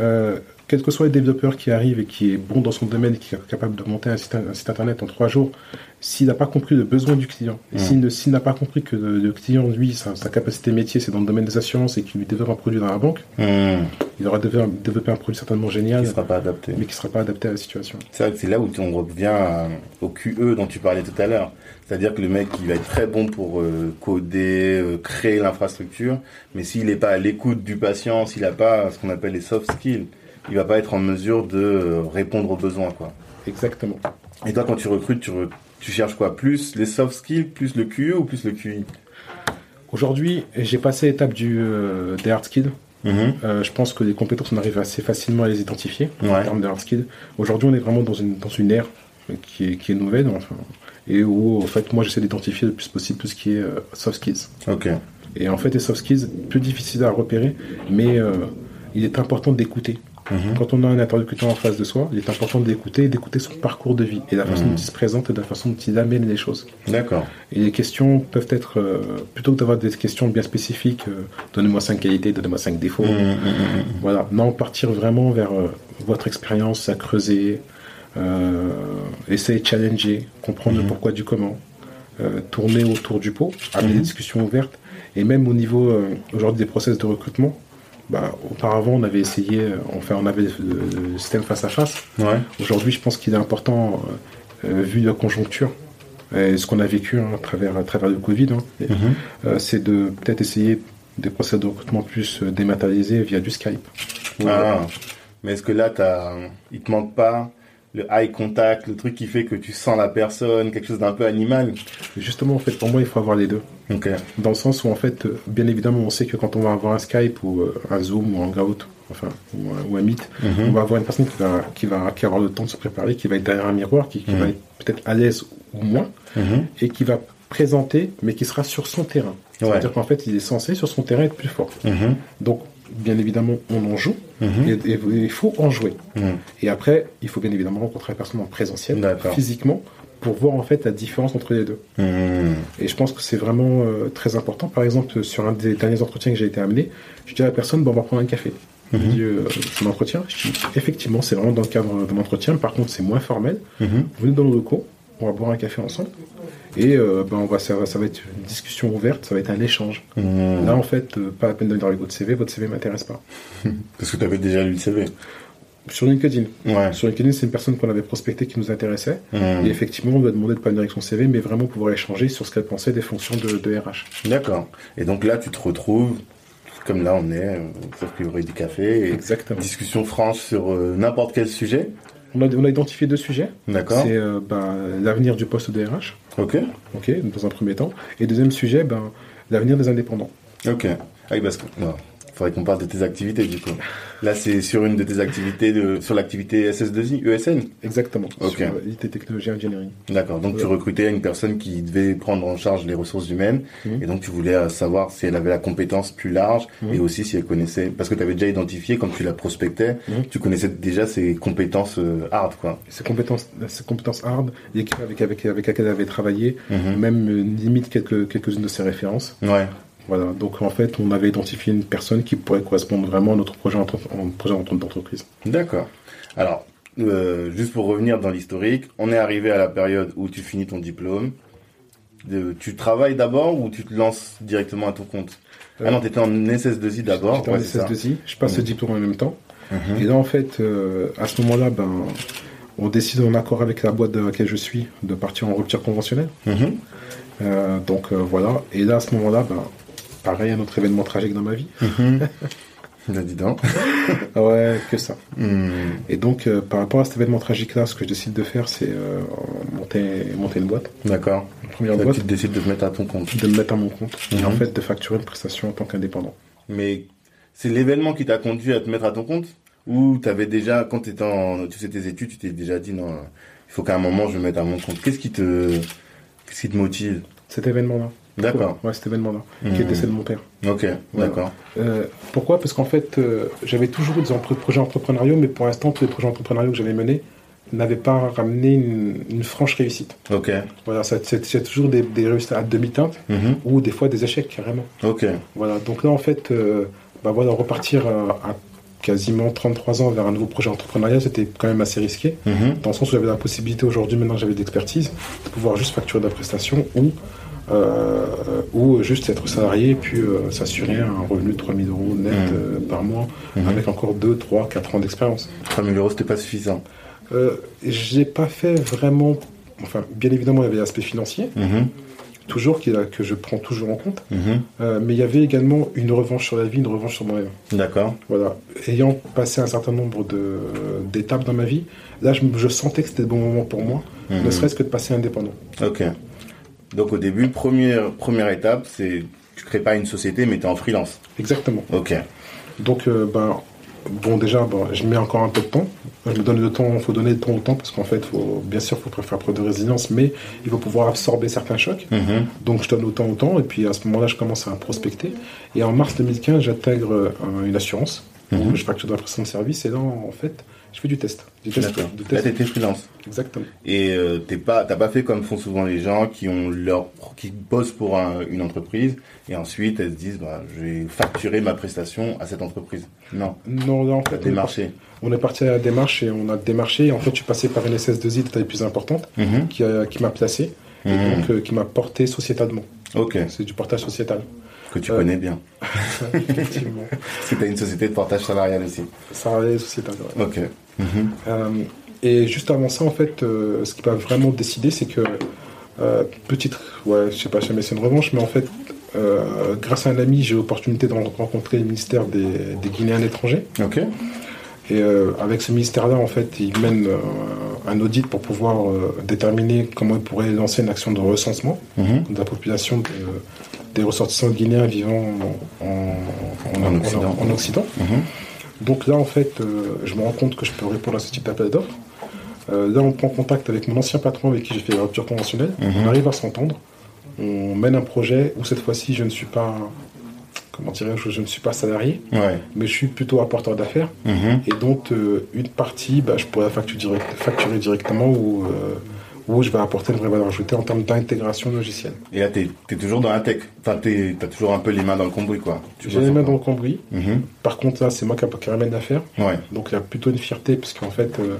Euh, quel que soit le développeur qui arrive et qui est bon dans son domaine et qui est capable de monter un site, un site internet en trois jours, s'il n'a pas compris le besoin du client, et s'il n'a pas compris que le, le client, lui, sa, sa capacité métier, c'est dans le domaine des assurances et qu'il lui développe un produit dans la banque, Mhm. il aura développé, développé un produit certainement génial, Qui sera pas adapté. mais qui ne sera pas adapté à la situation. C'est vrai que c'est là où on revient à- au QE dont tu parlais tout à l'heure. C'est-à-dire que le mec, il va être très bon pour euh, coder, euh, créer l'infrastructure, mais s'il n'est pas à l'écoute du patient, s'il n'a pas ce qu'on appelle les soft skills, il va pas être en mesure de euh, répondre aux besoins, quoi. Exactement. Et toi, quand tu recrutes, tu, re- tu cherches quoi? Plus les soft skills, plus le QE ou plus le QI Aujourd'hui, j'ai passé l'étape du, euh, des hard skills. Mhm. Euh, je pense que les compétences, on arrive assez facilement à les identifier en Ouais. termes de hard skills. Aujourd'hui, on est vraiment dans une, dans une ère qui est, qui est nouvelle, enfin, et où, en fait, moi, j'essaie d'identifier le plus possible tout ce qui est euh, soft skills. Ok. Et en fait, les soft skills, plus difficiles à repérer, mais il est important d'écouter. Mhm. Quand on a un interlocuteur en face de soi, il est important d'écouter, d'écouter son parcours de vie et la façon Mhm. dont il se présente et la façon dont il amène les choses. D'accord. Et les questions peuvent être, euh, plutôt que d'avoir des questions bien spécifiques, euh, donnez-moi cinq qualités, donnez-moi cinq défauts, Mhm, voilà, non, partir vraiment vers euh, votre expérience, à creuser, euh, essayer de challenger, comprendre le pourquoi du comment, tourner autour du pot, amener des discussions ouvertes, et même au niveau aujourd'hui des process de recrutement. Bah, auparavant, on avait essayé, euh, enfin, on avait le, le système face à face. Ouais. Aujourd'hui, je pense qu'il est important, euh, euh, vu la conjoncture et ce qu'on a vécu hein, à, travers, à travers le Covid, hein, Mhm. euh, c'est de peut-être essayer des process de recrutement plus euh, dématérialisés via du Skype. Ah. Mais est-ce que là, t'as, il te manque pas le eye contact, le truc qui fait que tu sens la personne, quelque chose d'un peu animal Justement, en fait, pour moi, il faut avoir les deux. Ok. Dans le sens où, en fait, euh, bien évidemment, on sait que quand on va avoir un Skype ou euh, un Zoom ou un Hangout, enfin, ou un, ou un Meet, Mhm. on va avoir une personne qui va, qui, va, qui va avoir le temps de se préparer, qui va être derrière un miroir, qui, qui Mhm. va être peut-être à l'aise ou moins, Mhm. et qui va présenter, mais qui sera sur son terrain. Ouais. C'est-à-dire qu'en fait, il est censé, sur son terrain, être plus fort. Donc, bien évidemment, on en joue, Mhm. et, il faut en jouer. Mhm. Et après, il faut bien évidemment rencontrer la personne en présentiel, D'accord. physiquement, pour voir en fait la différence entre les deux. Mhm. Et je pense que c'est vraiment euh, très important. Par exemple, sur un des derniers entretiens que j'ai été amené, je dis à la personne, bon, on va prendre un café. Je dis, euh, c'est un entretien. Je dis, effectivement, c'est vraiment dans le cadre d'un entretien. Par contre, c'est moins formel. Vous venez dans nos locaux, on va boire un café ensemble. Et euh, ben, on va, ça, va- ça va être une discussion ouverte, ça va être un échange. Mhm. Là, en fait, euh, pas la peine de avec votre CV, votre CV m'intéresse pas. Parce que tu avais déjà lu le CV. Sur LinkedIn. Ouais. Sur LinkedIn, c'est une personne qu'on avait prospectée qui nous intéressait. Mhm. Et effectivement, on lui a demandé de pas venir avec son CV, mais vraiment pouvoir échanger sur ce qu'elle pensait des fonctions de, de RH. D'accord. Et donc là, tu te retrouves, comme là on est, euh, sauf qu'il y aurait du café, et Exactement. discussion franche sur euh, n'importe quel sujet. On a, on a identifié deux sujets. D'accord. C'est euh, ben, l'avenir du poste de RH, Ok. ok, dans un premier temps. Et deuxième sujet, ben, l'avenir des indépendants. Ok. Ah parce que. Faudrait qu'on parle de tes activités du coup. Là, c'est sur une de tes activités, de, sur l'activité SS2I, ESN. Exactement. Ok. Sur euh, IT Technologie Engineering. D'accord. Donc tu recrutais une personne qui devait prendre en charge les ressources humaines, Mhm. et donc tu voulais euh, savoir si elle avait la compétence plus large, Mhm. et aussi si elle connaissait, parce que tu avais déjà identifié, comme tu la prospectais, Mhm. tu connaissais déjà ses compétences euh, hard, quoi. Ses compétences, ses compétences hard, l'équipe avec, avec, avec laquelle elle avait travaillé, Mhm. même euh, limite quelques, quelques-unes de ses références. Ouais. Voilà. Donc en fait, on avait identifié une personne qui pourrait correspondre vraiment à notre projet en, en projet en d'entreprise. D'accord. Alors, euh, juste pour revenir dans l'historique, on est arrivé à la période où tu finis ton diplôme. De- tu travailles d'abord ou tu te lances directement à ton compte? Ah non, t'étais en SS2I d'abord. J'étais en ouais, c'est ça. SS2I, je passe le Mhm. diplôme en même temps. Mhm. Et là, en fait, euh, à ce moment-là, ben, on décide en accord avec la boîte dans laquelle je suis de partir en rupture conventionnelle. Mhm. Euh, donc euh, voilà. Et là, à ce moment-là, ben, pareil, un autre événement tragique dans ma vie. Mhm. Bah, dis donc. Ouais, que ça. Mhm. Et donc, euh, par rapport à cet événement tragique-là, ce que je décide de faire, c'est euh, monter, monter une boîte. D'accord. Première Là, boîte, tu décides de te mettre à ton compte. de me mettre à mon compte. Et Mhm. en fait, de facturer une prestation en tant qu'indépendant. Mais c'est l'événement qui t'a conduit à te mettre à ton compte? Ou t'avais déjà, quand t'étais en, tu faisais tes études, tu t'es déjà dit non, il faut qu'à un moment je me mette à mon compte. Qu'est-ce qui te, qu'est-ce qui te motive? Cet événement-là. D'accord. Ouais, cet événement-là. Qui était celle de mon père. Ok, Voilà. d'accord. Euh, pourquoi? Parce qu'en fait, euh, j'avais toujours eu des projets entrepreneuriaux, mais pour l'instant, tous les projets entrepreneuriaux que j'avais menés n'avaient pas ramené une, une franche réussite. Ok. Voilà, c'est toujours des, des réussites à demi-teinte Mhm. ou des fois des échecs carrément. Ok. Voilà, donc là, en fait, euh, bah voilà, repartir à, à quasiment 33 ans vers un nouveau projet entrepreneurial, c'était quand même assez risqué. Mhm. Dans le sens où j'avais la possibilité aujourd'hui, maintenant que j'avais de l'expertise, de pouvoir juste facturer de la prestation ou, ou juste être salarié et puis euh, s'assurer un revenu de 3000 euros net Mhm. euh, par mois Mhm. avec encore 2, 3, 4 ans d'expérience. 3000 euros, c'était pas suffisant. Euh, j'ai pas fait vraiment. Enfin, bien évidemment, il y avait l'aspect financier, Mhm. toujours qui que je prends toujours en compte. Euh, mais il y avait également une revanche sur la vie, une revanche sur moi-même. D'accord. Voilà. Ayant passé un certain nombre d'étapes dans ma vie, là, je, je sentais que c'était le bon moment pour moi, ne serait-ce que de passer indépendant. Ok. Donc au début, première, première étape, c'est tu crées pas une société, mais tu es en freelance. Exactement. Ok. Donc, euh, ben, bon, déjà, ben, je mets encore un peu de temps. Je me donne le temps, il faut donner le temps au temps, parce qu'en fait, faut, bien sûr, il faut faire preuve de résilience, mais il faut pouvoir absorber certains chocs. Mhm. Donc, je donne autant au temps, et puis à ce moment-là, je commence à prospecter. Et en mars 2015, j'intègre euh, une assurance, Mhm. où je facture de la prestation de service, et là, en fait, je fais du test. Du test, du Là, test. t'étais freelance. Exactement. Et euh, t'es pas, t'as pas fait comme font souvent les gens qui ont leur, qui bossent pour un- une entreprise et ensuite elles se disent, bah, je vais facturer ma prestation à cette entreprise. Non, Non, là, en fait, démarché. on est parti à la démarche, et on a démarché, et en fait, je suis passé par une SS2I de taille plus importante, Mhm. qui, a- qui m'a placé, et Mhm. donc euh, qui m'a porté sociétalement. Ok, C'est du portage sociétal. que tu Euh, connais bien. Effectivement. Parce que t'as une société de portage salarial aussi. Salarié sociétal. ouais. Ok. Euh, et juste avant ça, en fait, euh, ce qui m'a vraiment décidé, c'est que euh, petite, ouais, je sais pas si c'est une revanche, mais en fait, grâce à un ami, j'ai l'opportunité de rencontrer le ministère des, des Guinéens à l'étranger. Ok. Et avec ce ministère-là, en fait, il mène un audit pour pouvoir déterminer comment il pourrait lancer une action de recensement Mhm. de la population de- des ressortissants guinéens vivant en, en- En Occident. en Occident. Mhm. Donc là, en fait, euh, je me rends compte que je peux répondre à ce type d'appel d'offres. Euh, là, on prend contact avec mon ancien patron avec qui j'ai fait la rupture conventionnelle. Mhm. On arrive à s'entendre. On mène un projet où cette fois-ci, je ne suis pas, comment dirais-je, je ne suis pas salarié, Ouais. mais je suis plutôt apporteur d'affaires. Mhm. Et donc, euh, une partie, bah, je pourrais la facturer, direct- facturer directement ou, euh, où je vais apporter une vraie valeur ajoutée en termes d'intégration logicielle. Et là, tu es, toujours dans la tech. Enfin, tu as toujours un peu les mains dans le cambouis, quoi. J'ai les mains dans le cambouis. Mhm. Par contre, là, c'est moi qui, qui ramène l'affaire. Ouais. Donc, il y a plutôt une fierté, parce qu'en fait, euh,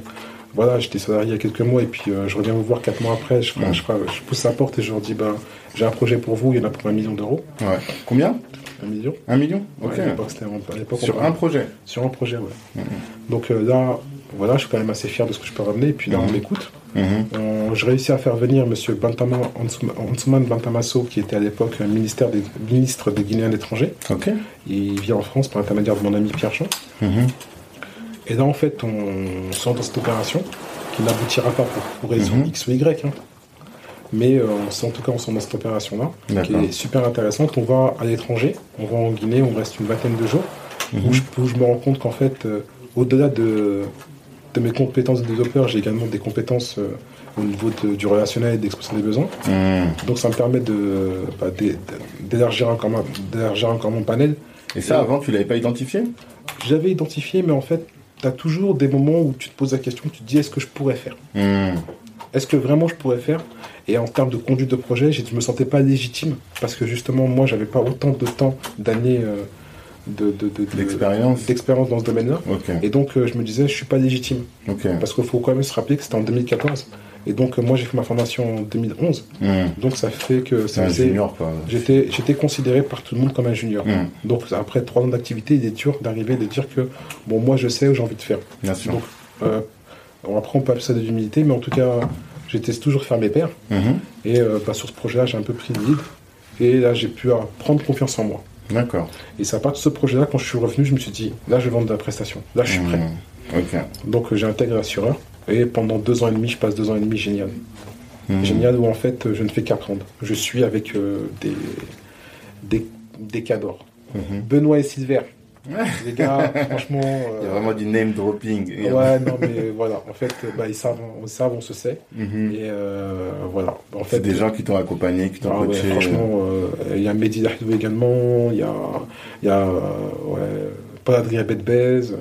voilà, j'étais salarié il y a quelques mois, et puis euh, je reviens vous voir quatre mois après. Je, je, je pousse la porte et je leur dis, ben, j'ai un projet pour vous, il y en a pour un million d'euros. Ouais. Combien? Un million Un million? Ouais, Ok. en- à l'époque, Sur un projet Sur un projet, ouais. Mhm. Donc euh, là, voilà, je suis quand même assez fier de ce que je peux ramener. Et puis là, on Mhm. m'écoute. Mhm. On- Je réussis à faire venir M. Bantama, Ansuman Bantamasso, qui était à l'époque un ministère des, ministre des Guinéens de l'étranger. Ok. Il vit en France par l'intermédiaire de mon ami Pierre Champ. Mhm. Et là, en fait, on sort dans cette opération qui n'aboutira pas pour, pour raison. X ou Y. hein. Mais euh, en tout cas, on sort dans cette opération-là, qui est super intéressante. On va à l'étranger, on va en Guinée, on reste une vingtaine de jours, où, je, où je me rends compte qu'en fait, euh, au-delà de, de mes compétences de développeur, j'ai également des compétences euh, au niveau de- du relationnel et de l'expression des besoins. Mhm. Donc ça me permet de, bah, d'é- d'élargir encore, ma- d'élargir encore mon panel. Et ça, avant, tu l'avais pas identifié? J'avais identifié, mais en fait, tu as toujours des moments où tu te poses la question, tu te dis est-ce que je pourrais faire? Mhm. Est-ce que vraiment je pourrais faire? Et en termes de conduite de projet, je me sentais pas légitime parce que justement, moi, j'avais pas autant de temps, d'années euh, de, de, de- de- D'expérience dans ce domaine-là. Et donc, euh, je me disais, je suis pas légitime parce qu'il faut quand même se rappeler que c'était en 2014. Et donc, euh, moi, j'ai fait ma formation en 2011. Mhm. Donc, ça fait que ça faisait-. J'étais, j'étais considéré par tout le monde comme un junior. Mhm. Donc après trois ans d'activité, il est dur d'arriver et de dire que bon moi je sais où j'ai envie de faire. Bien sûr. Donc euh, après on peut appeler ça de l'humilité, mais en tout cas j'étais toujours faire mes pairs. Mhm. Et euh, bah, sur ce projet-là j'ai un peu pris le lead. Et là j'ai pu prendre confiance en moi. D'accord. Et c'est à partir de ce projet-là, quand je suis revenu, je me suis dit là je vais vendre de la prestation. Là je suis prêt. Mhm. Ok. Donc euh, j'ai intégré l'assureur. Et pendant deux ans et demi, je passe deux ans et demi génial. Mhm. Génial où en fait euh, je ne fais qu'apprendre. Je suis avec euh, des, des, des cadors. Mhm. Benoît et Silver. Les gars, franchement. euh, Il y a vraiment du name dropping. Ouais, non, mais voilà. En fait, bah, ils savent, on savent, on se sait. Mhm. Et euh, voilà. En fait, C'est des gens qui t'ont accompagné, qui t'ont ah ouais, coaché. franchement, euh, il y a Mehdi Lahdou également. Il y a, il y a euh, ouais, Paul Adrien Bedbez. euh,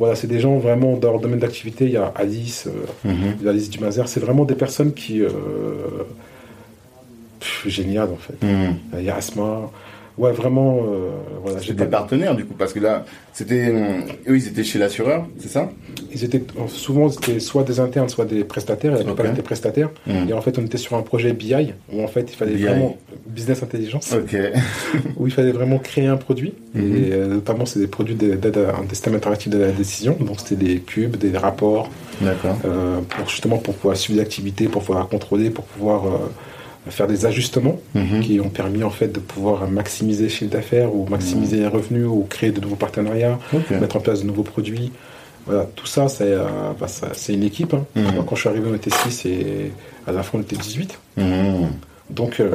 Voilà, c'est des gens vraiment dans leur domaine d'activité. Il y a Alice, euh, y a Alice Dumazer. C'est vraiment des personnes qui. Euh, pff, génial, en fait. Mhm. Il y a Asma. Ouais, vraiment. euh, voilà, pas- partenaires du coup, parce que là, c'était, euh, eux, ils étaient chez l'assureur, c'est ça? Ils étaient souvent c'était soit des internes, soit des prestataires. Et la plupart Ok. étaient prestataires. Mhm. Et en fait, on était sur un projet BI où en fait il fallait BI. vraiment business intelligence, Ok. où il fallait vraiment créer un produit. Mhm. Et euh, notamment, c'est des produits de- d'aide à un système interactif de la décision. Donc, c'était des cubes, des rapports, D'accord. euh, pour justement pour pouvoir suivre l'activité, pour pouvoir contrôler, pour pouvoir faire des ajustements Mhm. qui ont permis en fait de pouvoir maximiser le chiffre d'affaires ou maximiser les revenus ou créer de nouveaux partenariats mettre en place de nouveaux produits. Voilà, tout ça, c'est euh, bah, une équipe. hein. Mhm. Quand je suis arrivé, on était 6 et à la fin, on était 18. Mhm. Donc, euh,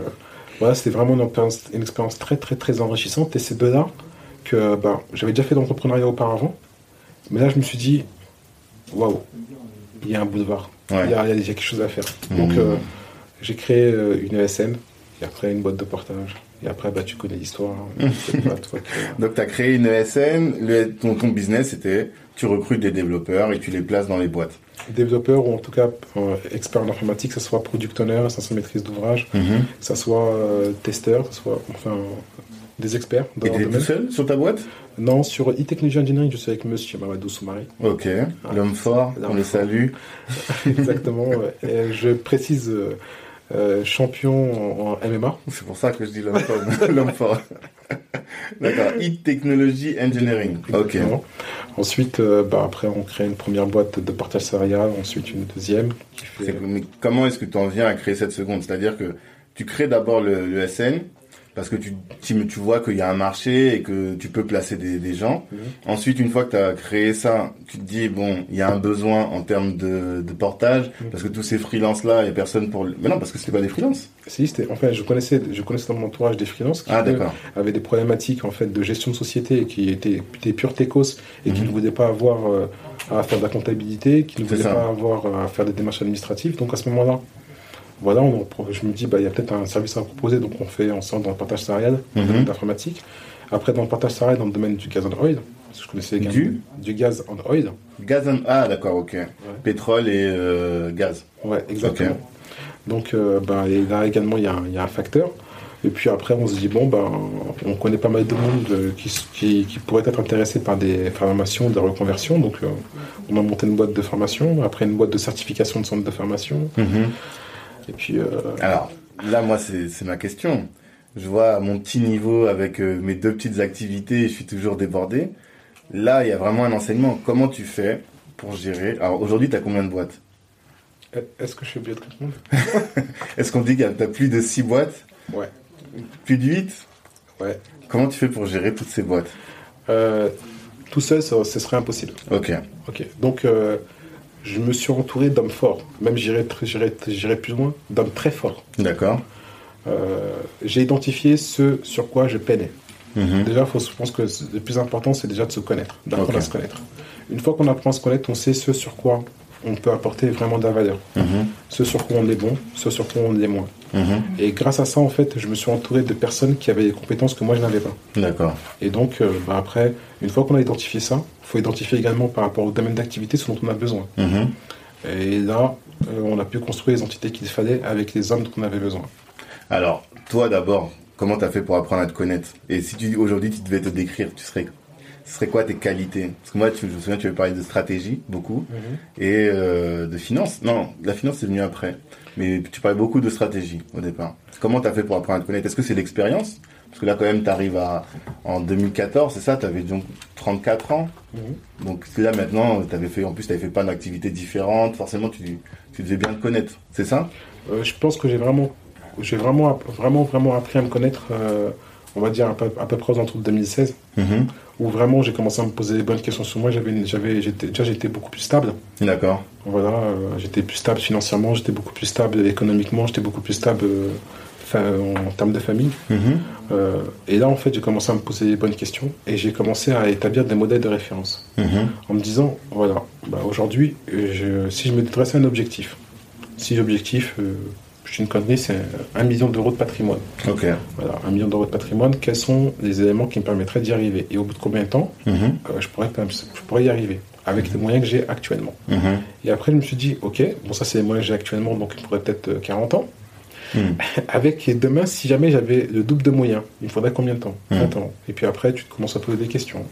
voilà, c'était vraiment une expérience, une expérience très, très, très enrichissante. Et c'est de là que bah, j'avais déjà fait de l'entrepreneuriat auparavant. Mais là, je me suis dit, waouh, il y a un boulevard. Ouais. Il, y a, il y a quelque chose à faire. Mhm. Donc, euh, j'ai créé euh, une ESN. Et après, une boîte de portage. Et après, bah, tu connais l'histoire. hein. Donc, tu as créé une ESN, le, ton, ton business, c'était, tu recrutes des développeurs et tu les places dans les boîtes. développeur ou en tout cas euh, expert en informatique, que ce soit product owner, que ce soit maîtrise d'ouvrage, Mhm. que ce soit euh, testeur, que ce soit enfin des experts dans Et tu es tout seul sur ta boîte? Non, sur e-technology engineering, je suis avec monsieur Mamadou Soumari. Ok. L'homme fort, on le salue. Exactement. Et je précise euh, euh, champion en, en MMA. C'est pour ça que je dis l'homme fort. l'homme fort. D'accord. Heat Technology Engineering. Ok. Ensuite, euh, bah, après, on crée une première boîte de partage salarial, ensuite une deuxième qui fait. C'est- mais comment est-ce que tu en viens à créer cette seconde? C'est-à-dire que tu crées d'abord le, le SN parce que tu, tu, tu vois qu'il y a un marché et que tu peux placer des, des gens. Mhm. Ensuite, une fois que tu as créé ça, tu te dis, bon, il y a un besoin en termes de, de portage Mhm. parce que tous ces freelances-là, il n'y a personne pour... Mais non, parce que c'était pas des freelances. Si, c'était. Enfin, je connaissais, je connaissais dans mon entourage des freelances qui Ah, eux, d'accord. avaient des problématiques en fait de gestion de société et qui étaient des purs techos et qui Mhm. ne voulaient pas avoir euh, à faire de la comptabilité, qui ne voulaient pas avoir euh, à faire des démarches administratives. Donc à ce moment-là, voilà, on, je me dis bah il y a peut-être un service à proposer, donc on fait ensemble dans le partage salarial, Mhm. domaine d'informatique. Après dans le partage salarial, dans le domaine du gaz and oil, Je connaissais Du du gaz en oil. Gaz and... Ah, d'accord, ok. Pétrole et euh, gaz. Ouais, exactement. Donc, euh, et là également, il y, a un- y a un facteur. Et puis après, on se dit, bon, ben, on connaît pas mal de monde euh, qui, qui, qui pourrait être intéressé par des formations, de reconversion. Donc, euh, on a monté une boîte de formation, après une boîte de certification de centre de formation. Et puis, euh, Alors, là, moi, c'est ma question. Je vois à mon petit niveau avec euh, mes deux petites activités, je suis toujours débordé. Là, il y a vraiment un enseignement. Comment tu fais pour gérer? Alors, aujourd'hui, tu as combien de boîtes? Est-ce que je suis obligé de répondre? Est-ce qu'on dit que tu as plus de 6 boîtes? Ouais, Plus de 8 ouais. Comment tu fais pour gérer toutes ces boîtes? Euh, tout seul, ce serait impossible. Ok. Ok, donc euh, je me suis entouré d'hommes forts, même j'irai plus loin, d'hommes très forts. D'accord. Euh, J'ai identifié ce sur quoi je peinais. Mhm. Déjà, faut, je pense que le plus important, c'est déjà de se connaître, d'apprendre à se connaître. Une fois qu'on apprend à se connaître, on sait ce sur quoi on peut apporter vraiment de la valeur, Mhm. ce sur quoi on est bon, ce sur quoi on l'est moins. Mhm. Et grâce à ça, en fait, je me suis entouré de personnes qui avaient des compétences que moi je n'avais pas. D'accord. Et donc, euh, bah, après, une fois qu'on a identifié ça, il faut identifier également par rapport au domaine d'activité ce dont on a besoin. Mhm. Et là, euh, on a pu construire les entités qu'il fallait avec les hommes dont on avait besoin. Alors, toi d'abord, comment tu as fait pour apprendre à te connaître? Et si tu aujourd'hui tu devais te décrire, tu serais, ce serait quoi tes qualités? Parce que moi, tu, je me souviens, tu avais parlé de stratégie beaucoup et euh, de finance. Non, la finance c'est venu après. Mais tu parlais beaucoup de stratégie au départ. Comment tu as fait pour apprendre à te connaître? Est-ce que c'est l'expérience? Parce que là, quand même, tu arrives à, en 2014, c'est ça? Tu avais donc 34 ans. Mhm. Donc là, maintenant, tu avais fait, en plus, tu avais fait plein d'activités différentes. Forcément, tu, tu devais bien te connaître. C'est ça? Euh, je pense que j'ai vraiment, j'ai vraiment, vraiment, vraiment appris à me connaître, euh, on va dire à peu, à peu près aux alentours de 2016, Mhm. où vraiment j'ai commencé à me poser les bonnes questions sur moi. J'avais, une- j'avais, j'étais, déjà j'étais beaucoup plus stable. D'accord. Voilà, euh, j'étais plus stable financièrement, j'étais beaucoup plus stable économiquement, j'étais beaucoup plus stable euh, en termes de famille. Mhm. Euh, et là, en fait, j'ai commencé à me poser les bonnes questions et j'ai commencé à établir des modèles de référence. Mhm. en me disant, voilà, bah, aujourd'hui, euh, si je me dressais un objectif, si l'objectif, je suis une connerie, c'est un million d'euros de patrimoine. Ok. Voilà, un million d'euros de patrimoine, quels sont les éléments qui me permettraient d'y arriver? Et au bout de combien de temps? Mhm. euh, je, pourrais, je pourrais y arriver avec les moyens que j'ai actuellement Mhm. Et après, je me suis dit, ok, bon, ça c'est les moyens que j'ai actuellement, donc il me faudrait peut-être euh, 40 ans. Mhm. Avec et demain, si jamais j'avais le double de moyens, il me faudrait combien de temps? 30 ans. Et puis après, tu te commences à poser des questions.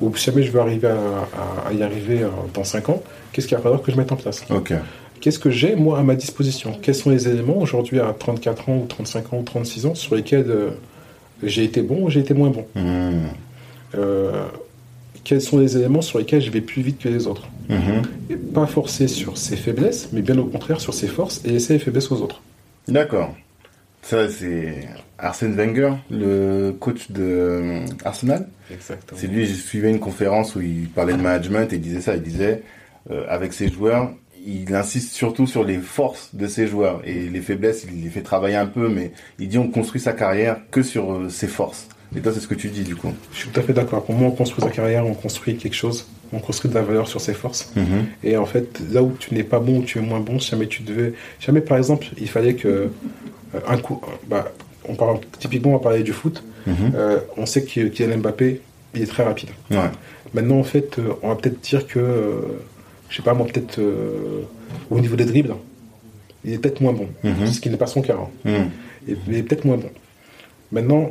Ou si jamais je veux arriver à, à- à y arriver euh, dans 5 ans, qu'est-ce qu'il va falloir que je mette en place? Ok. Qu'est-ce que j'ai, moi, à ma disposition? Quels sont les éléments aujourd'hui à 34 ans, ou 35 ans, ou 36 ans, sur lesquels euh, j'ai été bon ou j'ai été moins bon? Mhm. Euh, Quels sont les éléments sur lesquels je vais plus vite que les autres? Mhm. Et pas forcer sur ses faiblesses, mais bien au contraire sur ses forces et laisser les faiblesses aux autres. D'accord. Ça, c'est Arsène Wenger, le coach de euh, Arsenal. Exactement. C'est lui, je suivais une conférence où il parlait de management et il disait ça. Il disait, euh, avec ses joueurs, il insiste surtout sur les forces de ses joueurs et les faiblesses, il les fait travailler un peu, mais il dit on construit sa carrière que sur euh, ses forces. Et toi, c'est ce que tu dis du coup. Je suis tout à fait d'accord. Pour moi, on construit sa carrière, on construit quelque chose, on construit de la valeur sur ses forces. Et en fait, là où tu n'es pas bon, où tu es moins bon, jamais tu devais, jamais par exemple, il fallait que euh, un coup, euh, bah, on parle typiquement, on va parler du foot. Mhm. Euh, on sait que Kylian Mbappé, il est très rapide. Ouais. Maintenant, en fait, on va peut-être dire que, euh, je sais pas, moi, peut-être euh, au niveau des dribbles, il est peut-être moins bon, Mhm. ce qui n'est pas son cas. hein. Mhm. Et- il est peut-être moins bon. Maintenant,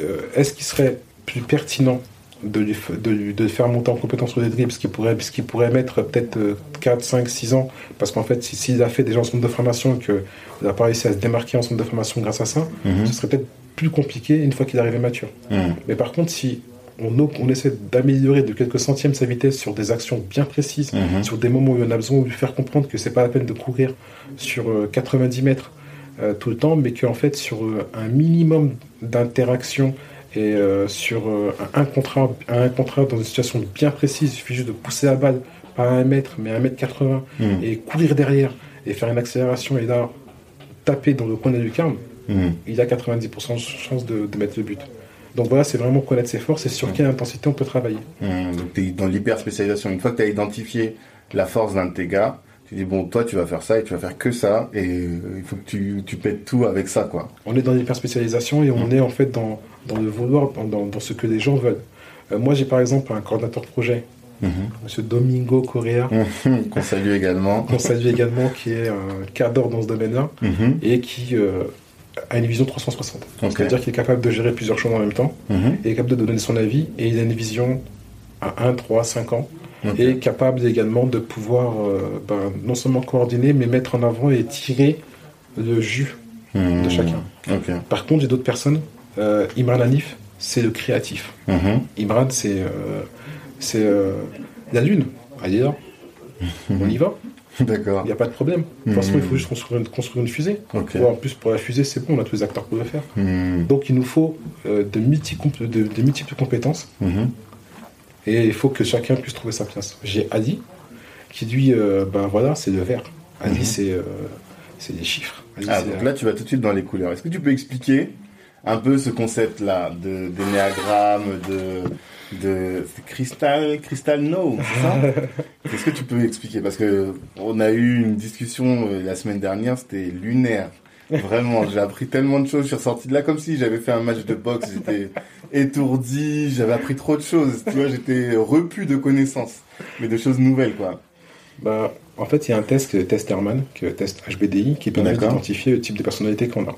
euh, est-ce qu'il serait plus pertinent de, lui f- de, lui- de le faire monter en compétence sur les dribbles, ce qui pourrait, ce qui pourrait mettre peut-être euh, 4, 5, 6 ans? Parce qu'en fait, si- s'il a fait déjà en centre de formation et qu'il n'a pas réussi à se démarquer en centre de formation grâce à ça, Mhm. ce serait peut-être plus compliqué une fois qu'il arrive mature. Mhm. Mais par contre, si on, essaie d'améliorer de quelques centièmes sa vitesse sur des actions bien précises, Mhm. sur des moments où on a besoin de lui faire comprendre que c'est pas la peine de courir sur euh, 90 mètres euh, tout le temps, mais qu'en fait sur euh, un minimum d'interaction et euh, sur euh, un contrat, un contrat dans une situation bien précise, il suffit juste de pousser la balle pas à 1 mètre, mais à 1 mètre 80 Mhm. et courir derrière et faire une accélération et là taper dans le coin de la lucarne, il a 90% de chance de, de mettre le but. Donc voilà, c'est vraiment connaître ses forces et sur quelle intensité on peut travailler. Donc, tu es dans l'hyper spécialisation. Une fois que tu as identifié la force d'un de tes gars, tu dis bon, toi, tu vas faire ça et tu vas faire que ça et euh, il faut que tu, tu pètes tout avec ça, quoi. On est dans l'hyperspécialisation et on est en fait dans, dans le vouloir, dans, ce que les gens veulent. Euh, moi, j'ai par exemple un coordinateur projet, Mhm. M. Domingo Correa, Qu'on salue également. qu'on salue également, qui est un cadre dans ce domaine-là Mhm. et qui euh, a une vision 360. Ok. C'est-à-dire qu'il est capable de gérer plusieurs choses en même temps, Mhm. il est capable de donner son avis et il a une vision à 1, 3, 5 ans et capable également de pouvoir euh, ben, non seulement coordonner mais mettre en avant et tirer le jus de Mhm. chacun. Ok. Par contre, j'ai d'autres personnes. Euh, Imran Hanif, c'est le créatif. Mhm. Imran, c'est euh, c'est euh, la lune. Ailleurs, on y va. D'accord. Il n'y a pas de problème. De toute façon, il faut juste construire une, construire une fusée. En plus, pour la fusée, c'est bon, on a tous les acteurs pour le faire. Mhm. Donc, il nous faut euh, de, multi- de- de multiples compétences Mhm. et il faut que chacun puisse trouver sa place. J'ai Ali, qui lui, euh, ben voilà, c'est le vert. Ali, Mhm. c'est euh, les chiffres. Ah, donc euh, là, tu vas tout de suite dans les couleurs. Est-ce que tu peux expliquer un peu ce concept-là de d'énéagramme, de de c'est cristal, cristal no, c'est ça Est-ce que tu peux expliquer? Parce que on a eu une discussion euh, la semaine dernière, c'était lunaire. Vraiment, j'ai appris tellement de choses. Je suis ressorti de là comme si j'avais fait un match de boxe. J'étais étourdi, j'avais appris trop de choses. Tu vois, j'étais repu de connaissances, mais de choses nouvelles, quoi. Ben, en fait, il y a un test, le test Herman, le test HBDI, qui permet d'identifier le type de personnalité qu'on a.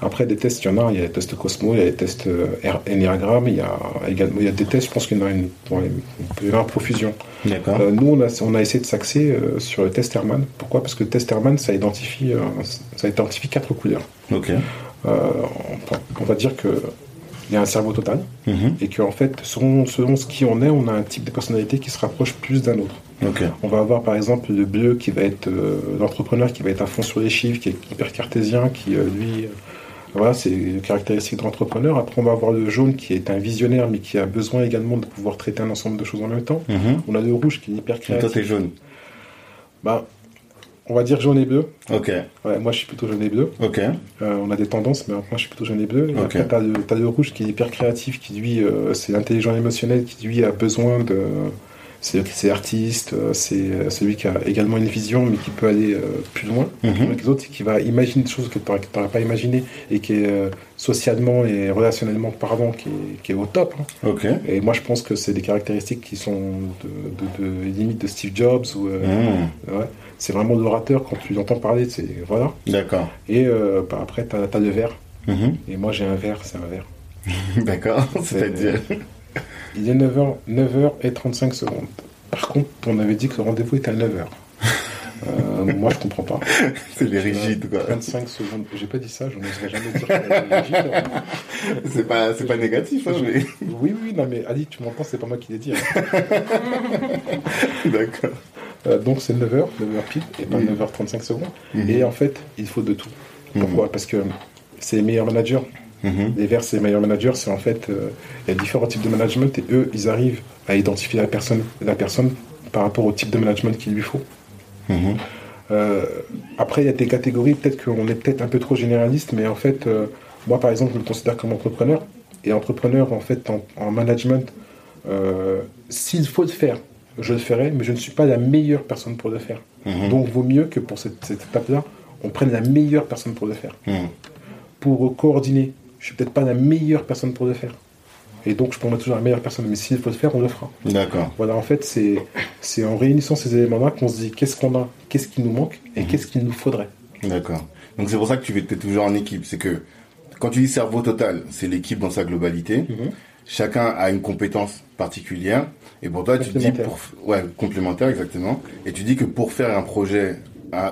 Après, des tests, il y en a. Il y a les tests Cosmo, il y a les tests euh, Enneagram, il y a également il y a des tests, je pense qu'il y en a une, il y en a en profusion. D'accord. Euh, nous, on a, on a essayé de s'axer euh, sur le test Herman. Pourquoi? Parce que le test Herman, ça identifie, euh, ça identifie quatre couleurs. ok. On, on va dire que il y a un cerveau total Mhm. et qu'en fait, selon, selon ce qui on est, on a un type de personnalité qui se rapproche plus d'un autre. Ok. On va avoir par exemple le bleu qui va être l'entrepreneur qui va être à fond sur les chiffres, qui est hyper cartésien, qui lui, voilà, c'est les caractéristiques de l'entrepreneur. Après, on va avoir le jaune qui est un visionnaire, mais qui a besoin également de pouvoir traiter un ensemble de choses en même temps. Mhm. On a le rouge qui est hyper Et toi, créatif. t'es jaune. Bah, on va dire jaune et bleu. Ok. Ouais, moi, je suis plutôt jaune et bleu. Ok. Euh, on a des tendances, mais moi, je suis plutôt jaune et bleu. Et Ok. après, t'as le, t'as le rouge qui est hyper créatif, qui lui, euh, c'est l'intelligent émotionnel, qui lui a besoin de. C'est c'est l'artiste, euh, c'est euh, celui qui a également une vision, mais qui peut aller euh, plus loin. Mhm. Avec les autres, c'est qui va imaginer des choses que tu n'aurais pas imaginées et qui est socialement et relationnellement parlant, qui est, qui est au top. hein. Et moi, je pense que c'est des caractéristiques qui sont de, de, de limite de Steve Jobs. Ou, Mhm. ouais. C'est vraiment l'orateur quand tu l'entends parler. C'est voilà. D'accord. Et euh, bah, après, tu as, le vert. Mhm. Et moi, j'ai un vert, c'est un vert. D'accord. C'est-à-dire? Il est 9h, 9h et 35 secondes. Par contre, on avait dit que le rendez-vous était à 9h. Euh, moi, je comprends pas. C'est les rigides, quoi. 25 secondes. J'ai pas dit ça, je n'oserais jamais dire que c'est rigide. C'est pas, c'est pas négatif, hein, mais. Oui, oui, non, mais Ali, tu m'entends, c'est pas moi qui l'ai dit. hein. D'accord. Euh, donc, c'est 9h, 9h pile, et pas Oui. 9h35 secondes. Mhm. Et en fait, il faut de tout. Pourquoi? Parce que c'est les meilleurs managers. Les verts, c'est les meilleurs managers. C'est en fait, euh, il y a différents types de management et eux, ils arrivent à identifier la personne, la personne par rapport au type de management qu'il lui faut. Mhm. Euh, après, il y a des catégories, peut-être qu'on est peut-être un peu trop généraliste, mais en fait, euh, moi par exemple, je me considère comme entrepreneur. Et entrepreneur, en fait, en, en management, s'il faut le faire, je le ferai, mais je ne suis pas la meilleure personne pour le faire. Mhm. Donc, vaut mieux que pour cette, cette étape-là, on prenne la meilleure personne pour le faire. Mhm. Pour coordonner, je suis peut-être pas la meilleure personne pour le faire. Et donc, je prendrai toujours la meilleure personne, mais s'il faut le faire, on le fera. D'accord. Voilà, en fait, c'est c'est en réunissant ces éléments-là qu'on se dit qu'est-ce qu'on a, qu'est-ce qui nous manque et Mhm. qu'est-ce qu'il nous faudrait. D'accord. Donc c'est pour ça que tu es toujours en équipe. C'est que quand tu dis cerveau total, c'est l'équipe dans sa globalité. Chacun a une compétence particulière. Et pour toi, tu dis Complémentaire. pour ouais complémentaire exactement. Et tu dis que pour faire un projet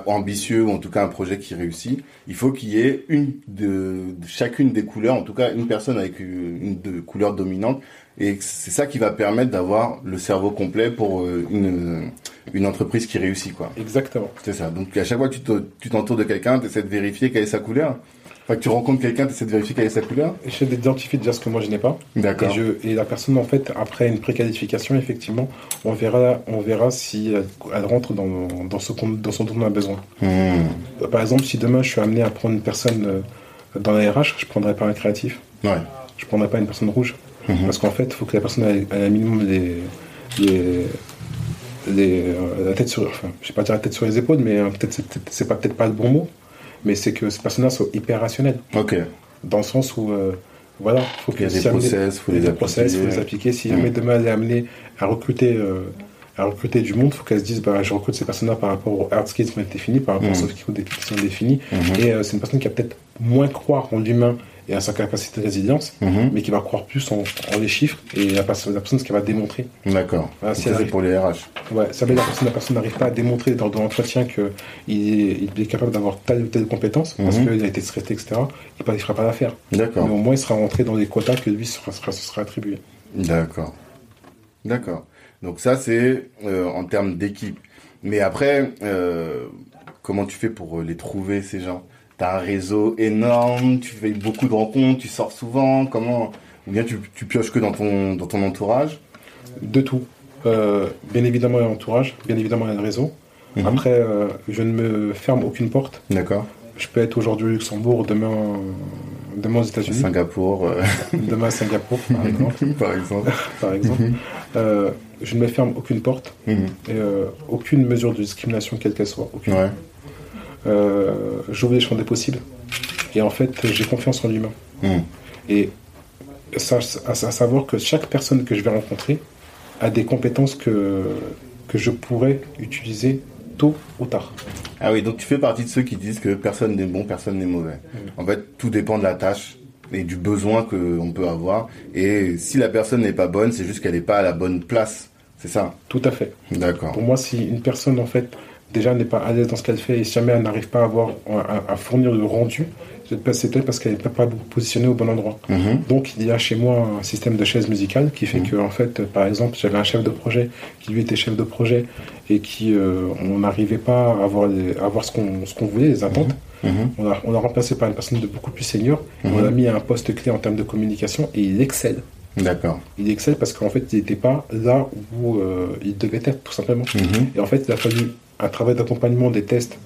ambitieux ou en tout cas un projet qui réussit, il faut qu'il y ait une de, de chacune des couleurs, en tout cas une personne avec une de couleur dominante. Et c'est ça qui va permettre d'avoir le cerveau complet pour euh, une une entreprise qui réussit quoi. Exactement. C'est ça. Donc à chaque fois que tu t'entoures de quelqu'un, tu essaies de vérifier quelle est sa couleur. Enfin, que tu rencontres quelqu'un, tu essaies de vérifier quelle est sa couleur. J'essaie d'identifier déjà ce que moi je n'ai pas. Et, D'accord. je, et la personne, en fait, après une préqualification, effectivement, on verra, on verra si elle, rentre dans, dans, ce dans ce dont on a besoin. Hmm. Par exemple, si demain je suis amené à prendre une personne euh, dans la RH, je ne prendrai pas un créatif. Ouais. Je ne prendrai pas une personne rouge. Mhm. Parce qu'en fait, il faut que la personne ait, ait un minimum les, les, les, euh, la tête sur, enfin, je vais pas dire la tête sur les épaules, mais euh, peut-être c'est peut-être- c'est pas peut-être pas le bon mot, mais c'est que ces personnes-là sont hyper rationnelles, Ok. dans le sens où euh, Voilà, faut qu'il y ait des process, faut les des process, faut les appliquer. Si jamais mm. demain elle est amenée à recruter, euh, à recruter du monde, faut qu'elle se dise, bah, je recrute ces personnes-là par rapport aux hard skills qui ont été définis, par rapport aux mm. soft skills définis. Mm-hmm. Et euh, c'est une personne qui va peut-être moins croire en l'humain et à sa capacité de résilience, mm-hmm. mais qui va croire plus en, les chiffres et la, personne, ce qu'elle va démontrer. D'accord. Voilà, si c'est pour les RH. Ouais, ça veut dire que la personne n'arrive pas à démontrer dans, l'entretien qu'il il est capable d'avoir telle ou telle compétence, parce mm-hmm. qu'il a été traité, etc., il ne fera pas l'affaire. D'accord. Mais au moins, il sera rentré dans les quotas que lui sera, sera, sera attribué. D'accord. D'accord. Donc ça, c'est euh, en termes d'équipe. Mais après, euh, comment tu fais pour les trouver, ces gens? T'as un réseau énorme, tu fais beaucoup de rencontres, tu sors souvent, comment Ou bien tu, tu pioches que dans ton, dans ton entourage? De tout. Euh, bien évidemment, l'entourage, bien évidemment, le réseau. Mhm. Après, euh, je ne me ferme aucune porte. D'accord. Je peux être aujourd'hui au Luxembourg, demain, demain aux États-Unis. Singapour. Euh. demain à Singapour, par exemple. par exemple. par exemple. Mhm. je ne me ferme aucune porte. Mhm. Et, aucune mesure de discrimination, quelle qu'elle soit. Aucune. Ouais. Euh, j'ouvre les champs des possibles. Et en fait, j'ai confiance en l'humain. Hmm. Et ça, à, savoir que chaque personne que je vais rencontrer a des compétences que, que je pourrais utiliser tôt ou tard. Ah oui, donc tu fais partie de ceux qui disent que personne n'est bon, personne n'est mauvais. Hmm. En fait, tout dépend de la tâche et du besoin qu'on peut avoir. Et si la personne n'est pas bonne, c'est juste qu'elle n'est pas à la bonne place. C'est ça? Tout à fait. D'accord. Pour moi, si une personne, en fait, déjà n'est pas à l'aise dans ce qu'elle fait et si jamais elle n'arrive pas à, avoir, à, fournir le rendu, c'est peut-être parce qu'elle n'est pas positionnée au bon endroit. Mhm. Donc il y a chez moi un système de chaise musicale qui fait mhm. que, en fait, par exemple, j'avais un chef de projet qui lui était chef de projet et qui, euh, on n'arrivait pas à avoir, à avoir ce qu'on voulait, les attentes. Mhm. On, a, on a remplacé par une personne de beaucoup plus senior. On l'a mis à un poste clé en termes de communication et il excelle. D'accord. Il excelle parce qu'en fait, il n'était pas là où euh, il devait être, tout simplement. Et en fait, il a fallu un travail d'accompagnement des tests,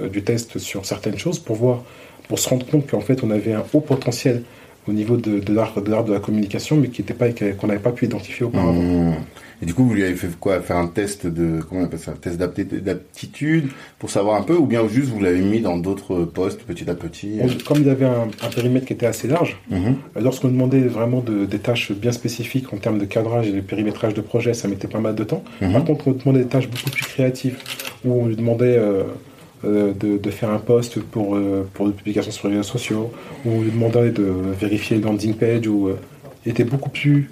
euh, du test sur certaines choses pour voir, pour se rendre compte qu'en fait on avait un haut potentiel au niveau de, de l'art de, de la communication, mais qui était pas qu'on n'avait pas pu identifier auparavant. Mmh. Et du coup, vous lui avez fait quoi? Faire un test de comment on appelle ça? Un test d'aptitude pour savoir un peu, ou bien juste vous l'avez mis dans d'autres postes petit à petit Comme il avait un, périmètre qui était assez large, mmh. lorsqu'on demandait vraiment de, des tâches bien spécifiques en termes de cadrage et de périmétrage de projet, ça mettait pas mal de temps. Mmh. Par contre, on demandait des tâches beaucoup plus créatives, où on lui demandait euh, euh, de, faire un post pour, euh, pour une publication sur les réseaux sociaux, où on lui demandait de vérifier le landing page, où il était beaucoup plus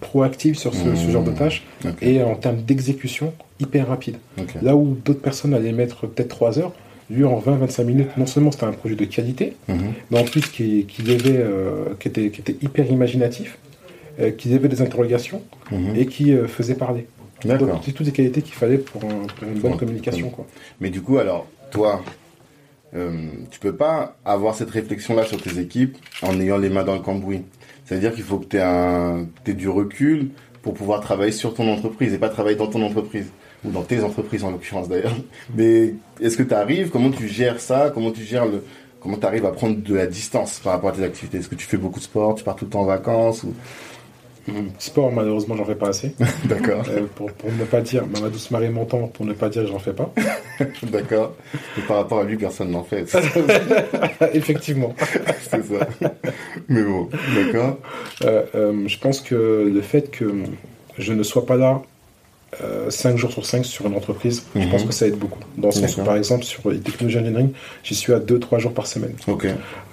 proactif sur ce, genre de mmh. tâches et en termes d'exécution hyper rapide. Là où d'autres personnes allaient mettre peut-être 3 heures, lui en 20-25 minutes, non seulement c'était un projet de qualité, mmh. mais en plus qui, qui, devait, qui, était, qui était hyper imaginatif, qui avait des interrogations mmh. et qui faisait parler. C'est toutes les qualités qu'il fallait pour, une bonne communication. Quoi. Mais du coup, alors, toi, euh, tu peux pas avoir cette réflexion-là sur tes équipes en ayant les mains dans le cambouis. C'est-à-dire qu'il faut que tu aies, aies, du recul pour pouvoir travailler sur ton entreprise et pas travailler dans ton entreprise. Ou dans tes entreprises en l'occurrence d'ailleurs. Mais est-ce que tu arrives Comment tu gères ça Comment tu gères le... Comment tu arrives à prendre de la distance par rapport à tes activités? Est-ce que tu fais beaucoup de sport Tu pars tout le temps en vacances ou... Sport, malheureusement, j'en fais pas assez. D'accord. Euh, pour, ne pas dire, ma douce Marie m'entend, pour ne pas dire j'en fais pas. D'accord. Et par rapport à lui, personne n'en fait. Effectivement. c'est ça. Mais bon, d'accord. Euh, euh, je pense que le fait que je ne sois pas là 5 euh, jours sur 5 sur une entreprise, je pense mhm. que ça aide beaucoup. Dans le sens où, par exemple, sur les technologies engineering, j'y suis à 2-3 jours par semaine.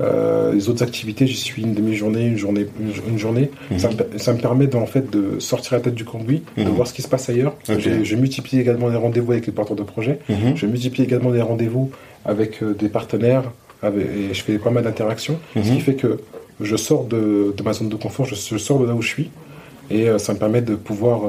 Euh, les autres activités, j'y suis une demi-journée, une journée. Une, journée. Mhm. ça, me, permet en fait de sortir la tête du conduit, de mhm. voir ce qui se passe ailleurs. Je, multiplie également les rendez-vous avec les porteurs de projet. Je multiplie également les rendez-vous avec euh, des partenaires. et je fais pas mal d'interactions. Ce qui fait que je sors de, ma zone de confort, je, sors de là où je suis. Et ça me permet de pouvoir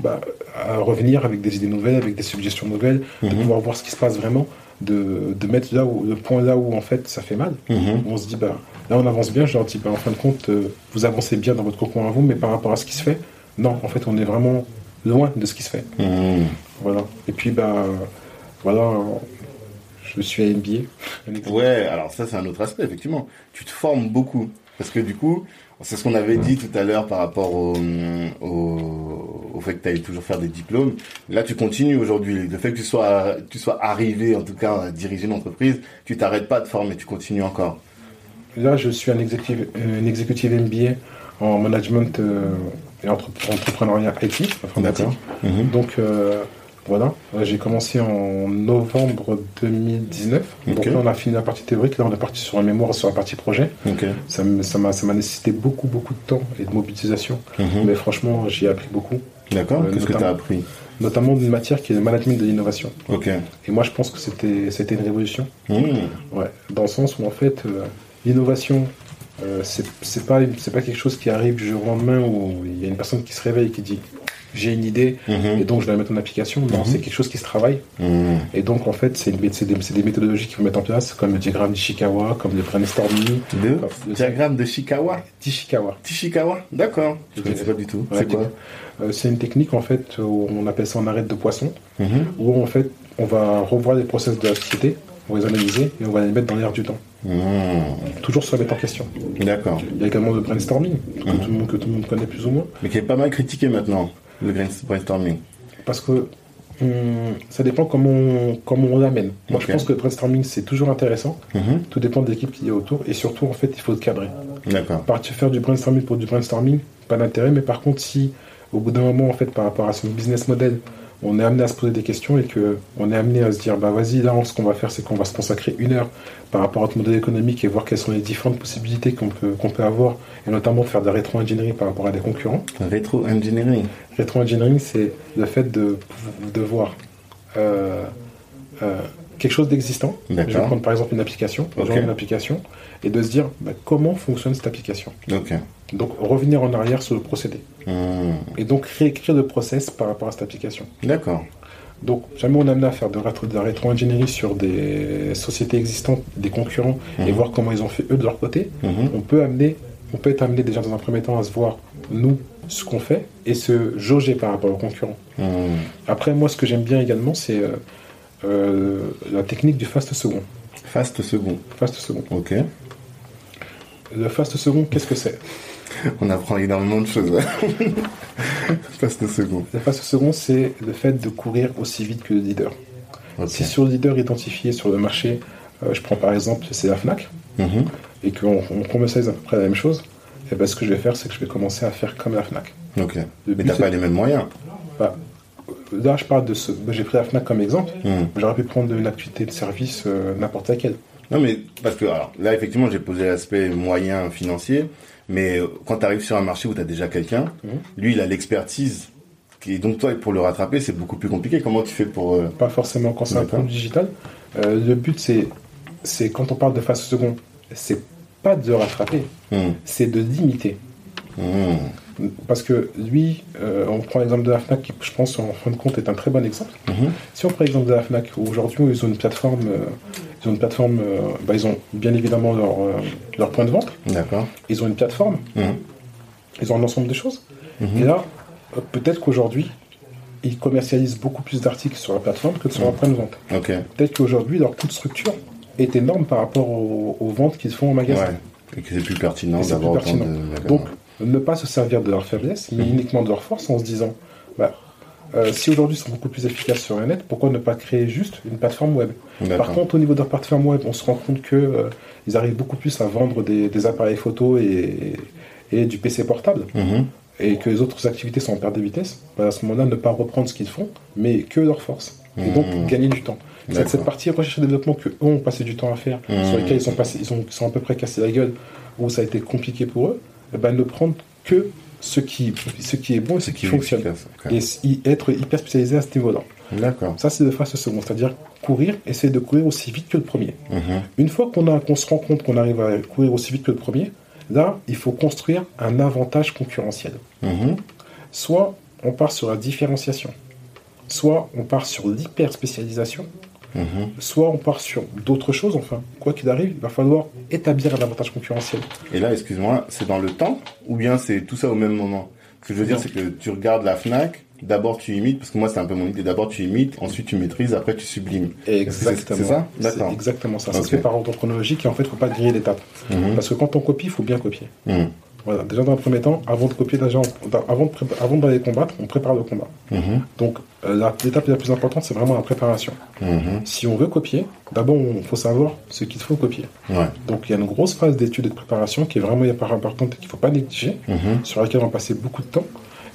bah, à revenir avec des idées nouvelles, avec des suggestions nouvelles, de mhm. pouvoir voir ce qui se passe vraiment, de, de, mettre là où, le point là où en fait ça fait mal. Mhm. On se dit, bah, là on avance bien, je leur dis, bah, en fin de compte, euh, vous avancez bien dans votre cocon à vous, mais par rapport à ce qui se fait, non, en fait on est vraiment loin de ce qui se fait. Mhm. Voilà. Et puis, bah, voilà, je suis à MBA. Ouais, alors ça c'est un autre aspect, effectivement. Tu te formes beaucoup. Parce que du coup, c'est ce qu'on avait dit tout à l'heure par rapport au, au, fait que tu allais toujours faire des diplômes. Là, tu continues aujourd'hui. Le fait que tu sois, tu sois arrivé, en tout cas, à diriger une entreprise, tu t'arrêtes pas de former, tu continues encore. là, je suis un exécutif, un exécutif MBA en management euh, et entre- entrepreneuriat IT, informatique. D'accord. Mhm. Donc euh, voilà, Euh, j'ai commencé en novembre 2019. Donc là, on a fini la partie théorique. Là, on est parti sur un mémoire sur la partie projet. Ça m'a nécessité beaucoup, beaucoup de temps et de mobilisation. Mhm. Mais franchement, j'y ai appris beaucoup, D'accord. Euh, Qu'est-ce que tu as appris? Notamment d'une matière qui est le management de l'innovation. Ok. Et moi, je pense que c'était une révolution. Mhm. Ouais, dans le sens où en fait, euh, l'innovation, euh, c'est pas, pas quelque chose qui arrive du jour au lendemain où il y a une personne qui se réveille et qui dit j'ai une idée Mhm. et donc je vais la mettre en application. Non, Mhm. c'est quelque chose qui se travaille. Mhm. Et donc en fait, c'est des, méthodologies qu'il faut mettre en place, comme le diagramme d'Ishikawa, comme le brainstorming. Le le diagramme de Shikawa. d'Ishikawa. Tishikawa D'accord. Je ne sais pas du tout. Ouais, C'est quoi? Euh, c'est une technique en fait où on appelle ça en arrêt de poisson, où en fait on va revoir les process de la société, on va les analyser et on va les mettre dans l'air du temps. Toujours se remettre en question. D'accord. Il y a également le brainstorming, que, tout, le monde, que tout le monde connaît plus ou moins. Mais qui est pas mal critiqué maintenant, le brain- brainstorming. Parce que hum, ça dépend comment on, comment on l'amène. Moi, je pense que le brainstorming, c'est toujours intéressant. Mhm. Tout dépend de l'équipe qu'il y a autour. Et surtout, en fait, il faut le cadrer. D'accord. Partir faire du brainstorming pour du brainstorming, pas d'intérêt. Mais par contre, si au bout d'un moment, en fait, par rapport à son business model, on est amené à se poser des questions et que on est amené à se dire, bah vas-y, là, ce qu'on va faire, c'est qu'on va se consacrer une heure par rapport à notre modèle économique et voir quelles sont les différentes possibilités qu'on peut, qu'on peut avoir, et notamment faire de la rétro-ingénierie par rapport à des concurrents. Rétro-engineering. Rétro-engineering, c'est le fait de, de voir euh, euh, quelque chose d'existant. Je vais prendre par exemple une application, Ok. genre une application, et de se dire bah, comment fonctionne cette application? Donc revenir en arrière sur le procédé. Mhm. Et donc réécrire le process par rapport à cette application. D'accord. Donc jamais on est amené à faire de, la rétro-ingénierie sur des sociétés existantes, des concurrents, et Mhm. voir comment ils ont fait eux de leur côté, Mhm. on peut amener, on peut être amené déjà dans un premier temps à se voir nous ce qu'on fait et se jauger par rapport aux concurrents. Après, moi, ce que j'aime bien également, c'est euh, euh, la technique du fast second. Fast second. Fast second. Ok. Le fast second, qu'est-ce que c'est? On apprend énormément de choses. Fast second. Le fast second, c'est le fait de courir aussi vite que le leader. Si sur le leader identifié sur le marché, euh, je prends par exemple, c'est la Fnac, Mhm. et qu'on on commercialise à peu près la même chose, et ben, ce que je vais faire, c'est que je vais commencer à faire comme la Fnac. Ok. Le Mais t'as pas les mêmes moyens. Bah, là, je parle de ce. bah, J'ai pris la Fnac comme exemple. Mhm. J'aurais pu prendre une activité de service euh, n'importe laquelle. Non, mais parce que alors, là, effectivement, j'ai posé l'aspect moyen financier, mais euh, quand tu arrives sur un marché où tu as déjà quelqu'un, Mhm. lui, il a l'expertise. Et donc, toi, pour le rattraper, c'est beaucoup plus compliqué. Comment tu fais pour. euh, pas forcément quand c'est un produit digital. Euh, le but, c'est, c'est quand on parle de phase second, c'est pas de rattraper, hmm, c'est de limiter. hmm, Parce que lui, euh, on prend l'exemple de la FNAC, qui je pense en fin de compte est un très bon exemple. mhm, Si on prend l'exemple de la FNAC, où aujourd'hui ils ont une plateforme, ils ont une plateforme, euh, bah, ils ont bien évidemment leur, euh, leur point de vente, D'accord. ils ont une plateforme, Mhm, ils ont un ensemble de choses. mhm. Et là, euh, peut-être qu'aujourd'hui, ils commercialisent beaucoup plus d'articles sur la plateforme que sur leur point de vente. Peut-être qu'aujourd'hui, leur coût de structure est énorme par rapport aux, aux ventes qu'ils font en magasin. Ouais. Et que c'est plus pertinent d'avoir plus autant pertinent. de. Donc, ne pas se servir de leur faiblesse, mais uniquement de leur force en se disant, bah, euh, si aujourd'hui ils sont beaucoup plus efficaces sur le net, pourquoi ne pas créer juste une plateforme web? Par contre, au niveau de leur plateforme web, on se rend compte que euh, ils arrivent beaucoup plus à vendre des, des appareils photo et, et du PC portable, Mhm, et que les autres activités sont en perte de vitesse. Bah, à ce moment-là, ne pas reprendre ce qu'ils font, mais que leur force. Et donc, Mhm. gagner du temps. Cette, partie recherche et développement que eux ont passé du temps à faire, Mhm. sur lesquels ils sont, passés, ils, sont, ils sont à peu près cassés la gueule, où ça a été compliqué pour eux, eh ben, ne prendre que ce qui, ce qui est bon et ce, qui, fonctionne. efficace. Et être hyper spécialisé à ce niveau-là. D'accord. Ça, c'est de phase second, c'est-à-dire courir, essayer de courir aussi vite que le premier. Mhm, Une fois qu'on se rend compte qu'on arrive à courir aussi vite que le premier, là, il faut construire un avantage concurrentiel. mhm, Soit on part sur la différenciation, soit on part sur l'hyper-spécialisation, mhm. soit on part sur d'autres choses. Enfin, quoi qu'il arrive, il va falloir établir un avantage concurrentiel. Et là, excuse-moi, c'est dans le temps ou bien c'est tout ça au même moment? Ce que je veux dire, c'est que tu regardes la FNAC, d'abord tu imites, parce que moi c'est un peu mon idée, d'abord tu imites, ensuite tu maîtrises, après tu sublimes. Exactement. C'est ça? C'est D'accord. exactement ça. Ça se fait par ordre chronologique et en fait, il ne faut pas griller l'étape. Mhm, Parce que quand on copie, il faut bien copier. mhm. Voilà, déjà dans un premier temps, avant de copier avant, de pré- avant d'aller combattre, on prépare le combat. Mhm. Donc euh, l'étape la plus importante, c'est vraiment la préparation. Mhm. Si on veut copier, d'abord il faut savoir ce qu'il faut copier. Ouais. Donc il y a une grosse phase d'étude et de préparation qui est vraiment hyper importante et qu'il ne faut pas négliger, Mhm. sur laquelle on va passer beaucoup de temps.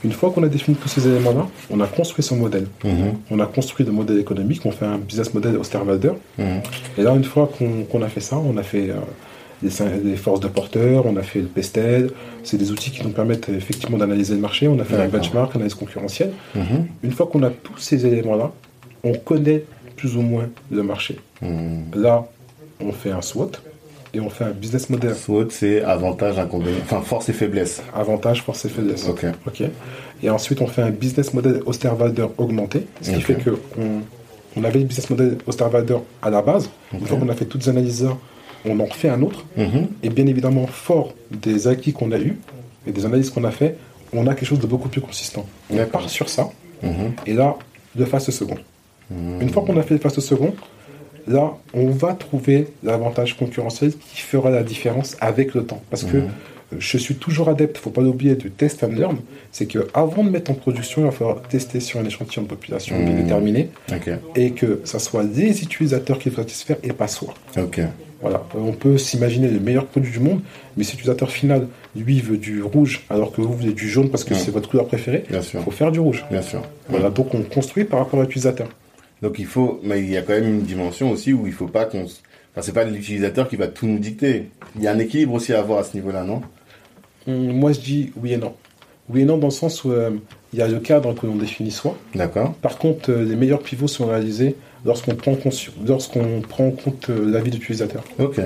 Une fois qu'on a défini tous ces éléments-là, on a construit son modèle. On a construit le modèle économique, on fait un business model Osterwalder. Mhm. Et là, une fois qu'on qu'on a fait ça, on a fait euh, cin- les forces de porteur, on a fait le pested. C'est des outils qui nous permettent effectivement d'analyser le marché. On a fait un benchmark, analyse concurrentielle. Mhm. Une fois qu'on a tous ces éléments-là, on connaît plus ou moins le marché. Mhm. Là, on fait un SWOT et on fait un business model. SWOT, c'est avantage, inconvénient, enfin force et faiblesse. Avantage, force et faiblesse. Ok. Ok. Et ensuite, on fait un business model Osterwalder augmenté, ce qui fait que on, on avait le business model Osterwalder à la base. Une Ok. fois qu'on a fait toutes les analyses on en fait un autre. Mhm. Et bien évidemment, fort des acquis qu'on a eus et des analyses qu'on a fait, on a quelque chose de beaucoup plus consistant. On part sur ça, Mhm. et là, le face second. Mhm. Une fois qu'on a fait le face second, là, on va trouver l'avantage concurrentiel qui fera la différence avec le temps. Parce que je suis toujours adepte, faut pas l'oublier, du test and learn. C'est que avant de mettre en production, il va falloir tester sur un échantillon de population bien Mhm. déterminé et que ça soit les utilisateurs qui doivent satisfaire et pas soi. Voilà, on peut s'imaginer le meilleur produit du monde, mais si l'utilisateur final, lui, veut du rouge, alors que vous, êtes du jaune parce que Ouais. c'est votre couleur préférée, il faut faire du rouge. Bien sûr. Voilà, donc on construit par rapport à l'utilisateur. Donc il faut, mais il y a quand même une dimension aussi où il faut pas qu'on, enfin c'est pas l'utilisateur qui va tout nous dicter. Il y a un équilibre aussi à avoir à ce niveau-là, non? Moi, je dis oui et non. Oui et non dans le sens où euh, il y a le cadre que l'on définit soi. D'accord. Par contre, euh, les meilleurs pivots sont réalisés lorsqu'on prend, lorsqu'on prend en compte euh, l'avis de l'utilisateur. Ok.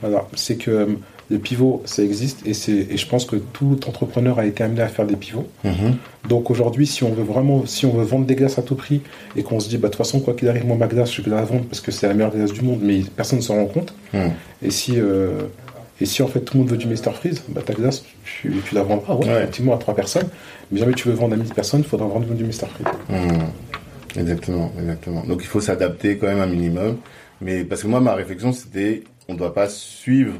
Voilà, c'est que euh, les pivots, ça existe et, c'est, et je pense que tout entrepreneur a été amené à faire des pivots. Mhm. Donc aujourd'hui, si on veut vraiment, si on veut vendre des glaces à tout prix et qu'on se dit, bah, de toute façon, quoi qu'il arrive, moi, ma glace, je vais la vendre parce que c'est la meilleure glace du monde, mais personne ne s'en rend compte. Mhm. Et si, euh, et si en fait tout le monde veut du Mr Freeze, bah, ta glace, tu, tu la vendras, ouais, Ouais. effectivement, à trois personnes. Mais jamais tu veux vendre à 1000 personnes, il faudra vendre du Mr Freeze. Mhm. Exactement, exactement. Donc il faut s'adapter quand même un minimum. Mais parce que moi, ma réflexion, c'était, on doit pas suivre.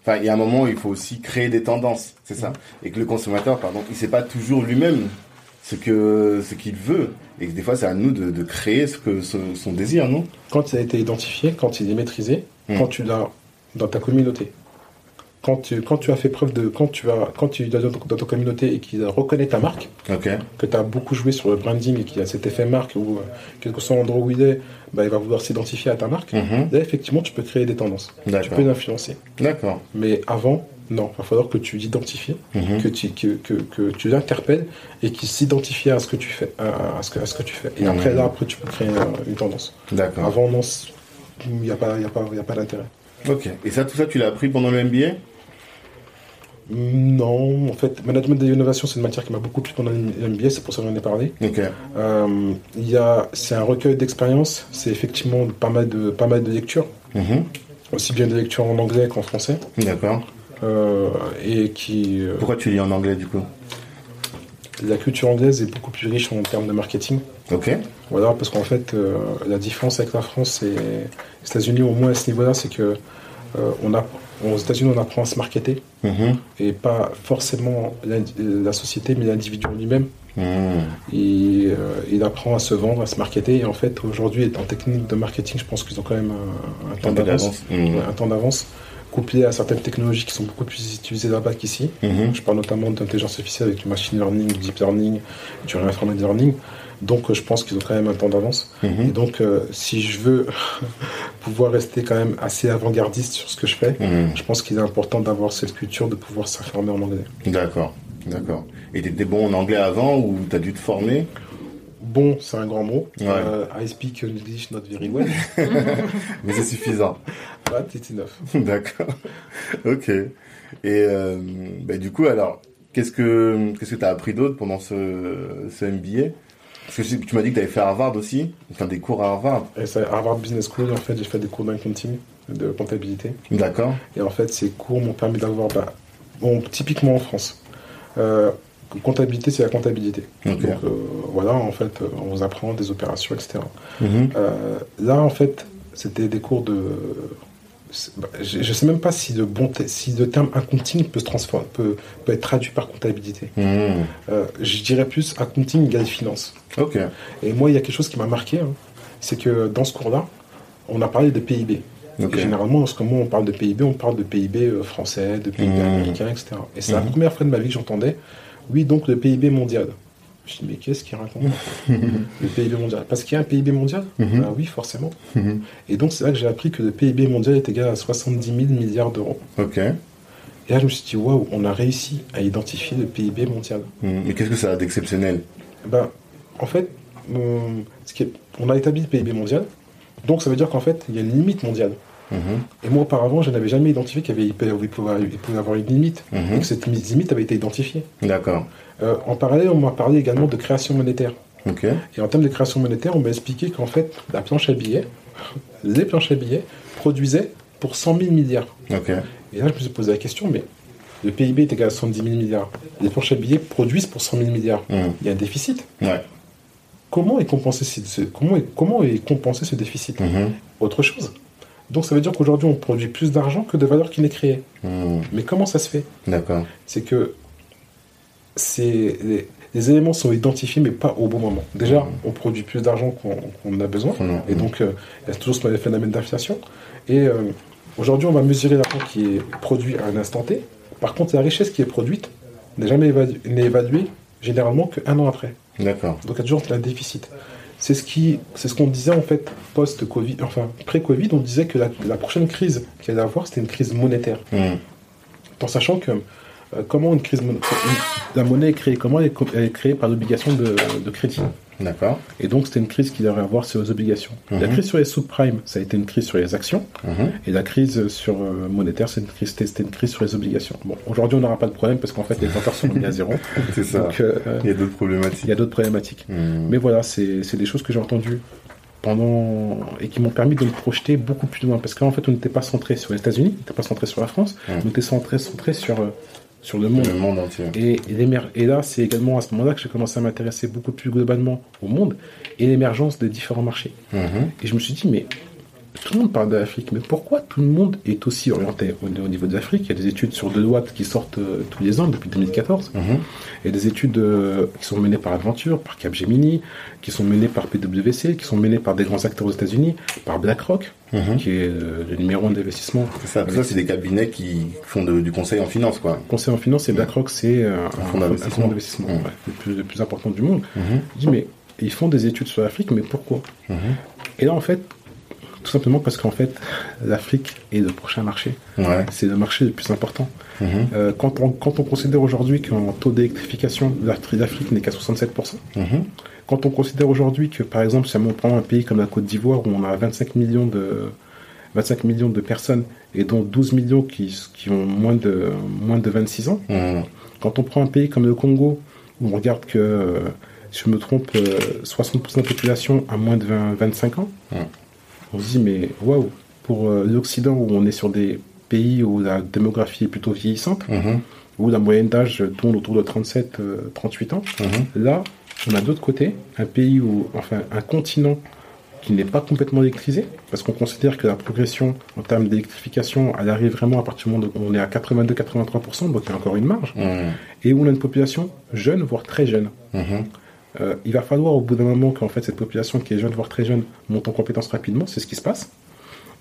Enfin, il y a un moment où il faut aussi créer des tendances, c'est ça. Et que le consommateur, pardon, il sait pas toujours lui-même ce que ce qu'il veut. Et que des fois, c'est à nous de, de créer ce que son, son désir, non? Quand il a été identifié, quand il est maîtrisé, Mm. quand tu l'as dans ta communauté, quand tu, quand tu as fait preuve de. Quand tu, as, quand tu dans, dans ta communauté et qu'il reconnaît ta marque, que tu as beaucoup joué sur le branding et qu'il y a cet effet marque où, euh, quel que soit l'endroit où il est, bah, il va vouloir s'identifier à ta marque. Mhm. Là, effectivement, tu peux créer des tendances. Tu peux l'influencer. D'accord. Mais avant, non, il va falloir que tu l'identifies, Mhm. que tu, que, que, que tu l'interpelles et qu'il s'identifie à ce que tu fais. À, à ce, que, à ce que tu fais. Et après, là, après, tu peux créer euh, une tendance. D'accord. Avant, non, il n'y a pas, il y a pas, y a pas d'intérêt. Ok. Et ça, tout ça, tu l'as appris pendant le MBA Non, en fait, management de l'innovation, c'est une matière qui m'a beaucoup plu pendant l'MBA, c'est pour ça que j'en ai parlé. Ok. Euh, il y a, c'est un recueil d'expériences, c'est effectivement pas mal de, pas mal de lectures, Mhm. aussi bien de lectures en anglais qu'en français, D'accord. euh, et qui, euh, Pourquoi tu lis en anglais du coup? La culture anglaise est beaucoup plus riche en termes de marketing. Ok. Voilà, parce qu'en fait, euh, la différence avec la France et les États-Unis, au moins à ce niveau-là, c'est que euh, on a, aux États-Unis, on apprend à se marketer Mhm. et pas forcément la société, mais l'individu lui-même. Mhm. Euh, il apprend à se vendre, à se marketer. Et en fait, aujourd'hui, en technique de marketing, je pense qu'ils ont quand même un, temps d'avance. Mhm. Un temps d'avance, couplé à certaines technologies qui sont beaucoup plus utilisées là-bas qu'ici. Je parle notamment d'intelligence artificielle avec du machine learning, du deep learning, du reinforcement learning. Donc, euh, je pense qu'ils ont quand même un temps d'avance. Et Mhm. donc, euh, si je veux pouvoir rester quand même assez avant-gardiste sur ce que je fais, Mhm. je pense qu'il est important d'avoir cette culture de pouvoir s'informer en anglais. D'accord. D'accord. Et t'étais bon en anglais avant ou t'as dû te former? Bon, c'est un grand mot. Ouais. Euh, I speak English not very well, Mais c'est suffisant. but it's enough. D'accord. Ok. Et euh, bah, du coup, alors, qu'est-ce que qu'est-ce que t'as appris d'autre pendant ce, ce MBA Parce que tu m'as dit que t'avais fait Harvard aussi, enfin des cours à Harvard. Et Harvard Business School, en fait, j'ai fait des cours d'accounting, de comptabilité. D'accord. Et en fait, ces cours m'ont permis d'avoir, bah, bon, typiquement en France, euh, comptabilité, c'est la comptabilité. Donc euh, voilà, en fait, euh, on vous apprend des opérations, etc. Mhm. Euh, là, en fait, c'était des cours de je, je sais même pas si le bon si le terme accounting peut se transformer peut, peut être traduit par comptabilité. Mhm. Euh, je dirais plus accounting égale finance. Ok. Et moi, il y a quelque chose qui m'a marqué, hein, c'est que dans ce cours-là, on a parlé de PIB. Ok. Et généralement, lorsque moi on parle de PIB, on parle de PIB euh, français, de PIB Mhm. américain, etc. Et c'est la Mhm. première fois de ma vie que j'entendais, oui, donc le PIB mondial. Je dis, mais qu'est-ce qu'il raconte Le PIB mondial. Parce qu'il y a un PIB mondial Mhm. Ah Oui, forcément. Mhm. Et donc, c'est là que j'ai appris que le PIB mondial est égal à 70 000 milliards d'euros. Ok. Et là, je me suis dit, waouh, on a réussi à identifier le PIB mondial. Mhm. Mais qu'est-ce que ça a d'exceptionnel Ben, en fait, euh, ce qui est- on a établi le PIB mondial. Donc, ça veut dire qu'en fait, il y a une limite mondiale. Mhm. Et moi, auparavant, je n'avais jamais identifié qu'il y avait, il pouvait, il pouvait- avoir une limite. Et que cette limite avait été identifiée. D'accord. Euh, en parallèle, on m'a parlé également de création monétaire. Ok. Et en termes de création monétaire, on m'a expliqué qu'en fait, la planche à billets, les planches à billets, produisaient pour 100 000 milliards. Ok. Et là, je me suis posé la question, mais le PIB est égal à 70 000 milliards. Les planches à billets produisent pour 100 000 milliards. Mhm. Il y a un déficit. Ouais. Comment est compensé ce, ce- comment est, comment est compensé ce déficit? Mhm. Autre chose. Donc ça veut dire qu'aujourd'hui, on produit plus d'argent que de valeur qui n'est créée. Mhm. Mais comment ça se fait? D'accord. C'est que les, les éléments sont identifiés, mais pas au bon moment. Déjà, on produit plus d'argent qu'on qu'on a besoin. Mhm. Et donc, euh, il y a toujours ce phénomène d'inflation. Et euh, aujourd'hui, on va mesurer l'argent qui est produit à un instant T. Par contre, la richesse qui est produite n'est jamais évaluée, n'est évaluée généralement qu'un an après. D'accord. Donc, il y a toujours un déficit. C'est ce qui, c'est ce qu'on disait en fait post-Covid, enfin pré-Covid, on disait que la, la prochaine crise qu'il allait avoir, c'était une crise monétaire. Mhm. En sachant que euh, comment une crise la monnaie est créée, comment elle est, co- elle est créée par l'obligation de, de crédit. D'accord. Et donc, c'était une crise qui devrait avoir sur les obligations. La Mhm. crise sur les subprimes, ça a été une crise sur les actions. Mhm. Et la crise sur euh, monétaire, c'est une crise, c'était une crise sur les obligations. Bon, aujourd'hui, on n'aura pas de problème parce qu'en fait, les tenteurs sont mis à zéro. C'est ça. Donc, euh, Il y a d'autres problématiques. il y a d'autres problématiques. Mhm. Mais voilà, c'est des choses que j'ai entendues pendant et qui m'ont permis de me projeter beaucoup plus loin. Parce qu'en fait, on n'était pas centré sur les États-Unis, on n'était pas centré sur la France, on était centré, centré sur, euh, sur le monde. Le monde entier. Et, et là, c'est également à ce moment-là que j'ai commencé à m'intéresser beaucoup plus globalement au monde et l'émergence des différents marchés. Mhm. Et je me suis dit, mais tout le monde parle de l'Afrique, mais pourquoi tout le monde est aussi orienté au, au niveau de l'Afrique Il y a des études sur Deloitte qui sortent euh, tous les ans depuis 2014. Mhm. Il y a des études euh, qui sont menées par Adventure, par Capgemini, qui sont menées par PwC, qui sont menées par des grands acteurs aux États-Unis, par BlackRock, Mhm. qui est euh, le numéro un d'investissement. Ça. Ça, c'est des cabinets qui font de- du conseil en finance, quoi. Conseil en finance et BlackRock, c'est un, fonds d'investissement. ouais, le, plus, le plus important du monde. Mhm. Je dis, mais ils font des études sur l'Afrique, mais pourquoi? Mhm. Et là, en fait, tout simplement parce qu'en fait, l'Afrique est le prochain marché. Ouais. C'est le marché le plus important. Mhm. Euh, quand, on, quand on considère aujourd'hui qu'en taux d'électrification, l'Afrique n'est qu'à 67%, Mhm. quand on considère aujourd'hui que, par exemple, si on prend un pays comme la Côte d'Ivoire, où on a 25 millions de, 25 millions de personnes, et dont 12 millions qui, qui ont moins de, moins de 26 ans, Mhm. quand on prend un pays comme le Congo, où on regarde que, euh, si je me trompe, euh, 60% de la population a moins de 20 25 ans, Ouais. On se dit, mais waouh, pour euh, l'Occident, où on est sur des pays où la démographie est plutôt vieillissante, Mhm. où la moyenne d'âge tourne autour de 37-38 ans, Mhm. là, on a d'autre côté un pays où, enfin, un continent qui n'est pas complètement électrisé, parce qu'on considère que la progression en termes d'électrification, elle arrive vraiment à partir du moment où on est à 82-83%, donc il y a encore une marge, Mhm. et où on a une population jeune, voire très jeune. Euh, il va falloir au bout d'un moment qu'en fait cette population qui est jeune, voire très jeune, monte en compétence rapidement, c'est ce qui se passe,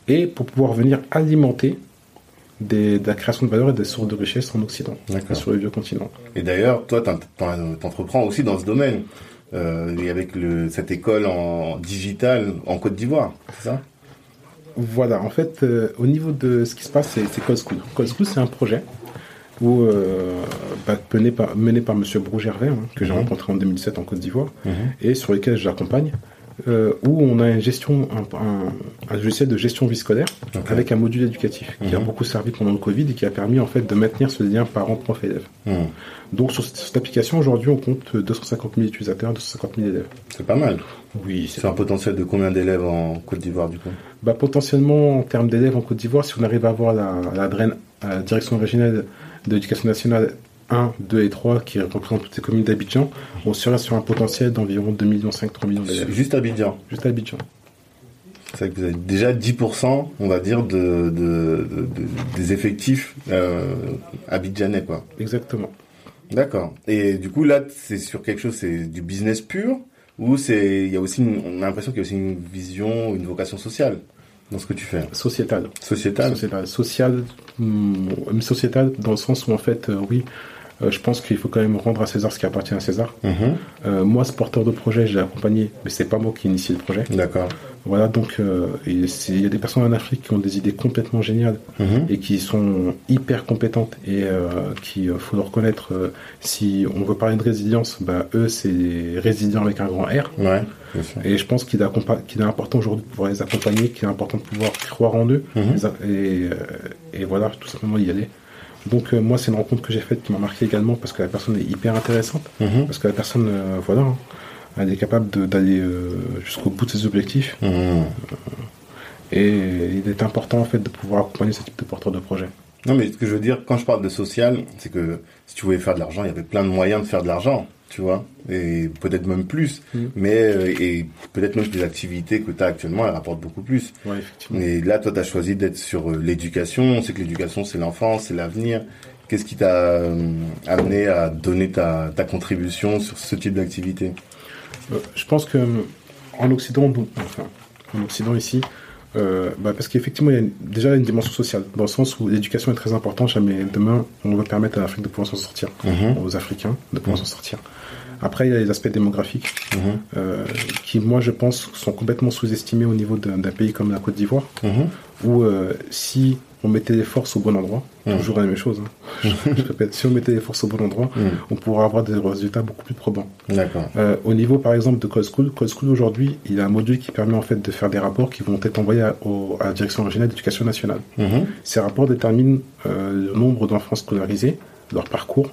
et pour pouvoir venir alimenter des- de la création de valeur et des sources de richesse en Occident, sur le vieux continent. Et d'ailleurs, toi, t'en- t'en- t'entreprends aussi dans ce domaine. Euh, et avec le, cette école en digital en Côte d'Ivoire, c'est ça? Voilà, en fait, euh, au niveau de ce qui se passe, c'est c'est Code School. Code School, c'est un projet où, euh, bah, mené par, mené par M. Brougervais, hein, que j'ai Mhm. rencontré en 2007 en Côte d'Ivoire, et sur lequel j'accompagne, euh, où on a une gestion, un, un- un logiciel de gestion vie scolaire Ok. avec un module éducatif qui a Mhm. beaucoup servi pendant le Covid et qui a permis en fait de maintenir ce lien parent-prof-élève. Mhm. Donc sur cette, application, aujourd'hui, on compte 250 000 utilisateurs, 250 000 élèves. C'est pas mal. Oui, c'est un potentiel de combien d'élèves en Côte d'Ivoire, du coup? Bah, potentiellement, en termes d'élèves en Côte d'Ivoire, si on arrive à avoir la, la la Direction régionale de l'éducation nationale 1, 2 et 3, qui représentent toutes les communes d'Abidjan, on serait sur un potentiel d'environ 2,5 millions, 3 millions d'élèves. Juste Abidjan. Juste Abidjan. C'est que vous avez déjà 10%, on va dire, de, de- de- de- des effectifs euh, abidjanais, quoi. Exactement. D'accord. Et du coup, là, c'est sur quelque chose, c'est du business pur ou c'est, il y a aussi, une- on a l'impression qu'il y a aussi une vision, une vocation sociale? Dans ce que tu fais. Sociétal. Sociétale. Sociétal. Social, hum, sociétal dans le sens où en fait, euh, oui, euh, je pense qu'il faut quand même rendre à César ce qui appartient à César. Mhm. Euh, moi, ce porteur de projet, je l'ai accompagné, mais c'est pas moi qui ai initié le projet. D'accord. Voilà, donc euh, il y a des personnes en Afrique qui ont des idées complètement géniales Mhm. et qui sont hyper compétentes et euh, qui, euh, faut le reconnaître, si on veut parler de résilience, bah, eux, c'est résilient avec un grand R. Ouais. Et je pense qu'il est, important aujourd'hui de pouvoir les accompagner, qu'il est important de pouvoir croire en eux Mhm. et, et voilà, tout simplement y aller. Donc euh, moi, c'est une rencontre que j'ai faite qui m'a marqué également parce que la personne est hyper intéressante, Mhm. parce que la personne, euh, voilà, hein, elle est capable d'aller euh, jusqu'au bout de ses objectifs Mhm. et il est important en fait de pouvoir accompagner ce type de porteur de projet. Non, mais ce que je veux dire, quand je parle de social, c'est que si tu voulais faire de l'argent, il y avait plein de moyens de faire de l'argent, tu vois, et peut-être même plus, Mhm. mais euh, et peut-être même que les activités que tu as actuellement, elles rapportent beaucoup plus. Ouais, effectivement. Et là, toi, tu as choisi d'être sur euh, l'éducation. On sait que l'éducation, c'est l'enfance, c'est l'avenir. Qu'est-ce qui t'a amené à donner ta, ta contribution sur ce type d'activité? Je pense que euh, en Occident, donc, enfin, en Occident ici, euh, bah, parce qu'effectivement, il y a une- déjà une dimension sociale, dans le sens où l'éducation est très importante. Jamais demain, on veut permettre à l'Afrique de pouvoir s'en sortir, Mhm. aux Africains de pouvoir s'en sortir. Après, il y a les aspects démographiques, Mhm. euh, qui, moi, je pense, sont complètement sous-estimés au niveau d'un pays comme la Côte d'Ivoire, Mhm. où euh, si on mettait les forces au bon endroit, Mhm. toujours la même chose, hein. je répète, si on mettait les forces au bon endroit, on pourrait avoir des résultats beaucoup plus probants. D'accord. Euh, au niveau, par exemple, de Code School, Code School aujourd'hui, il y a un module qui permet en fait de faire des rapports qui vont être envoyés à, au- à la Direction régionale d'éducation nationale. Mhm. Ces rapports déterminent euh, le nombre d'enfants scolarisés, leur parcours,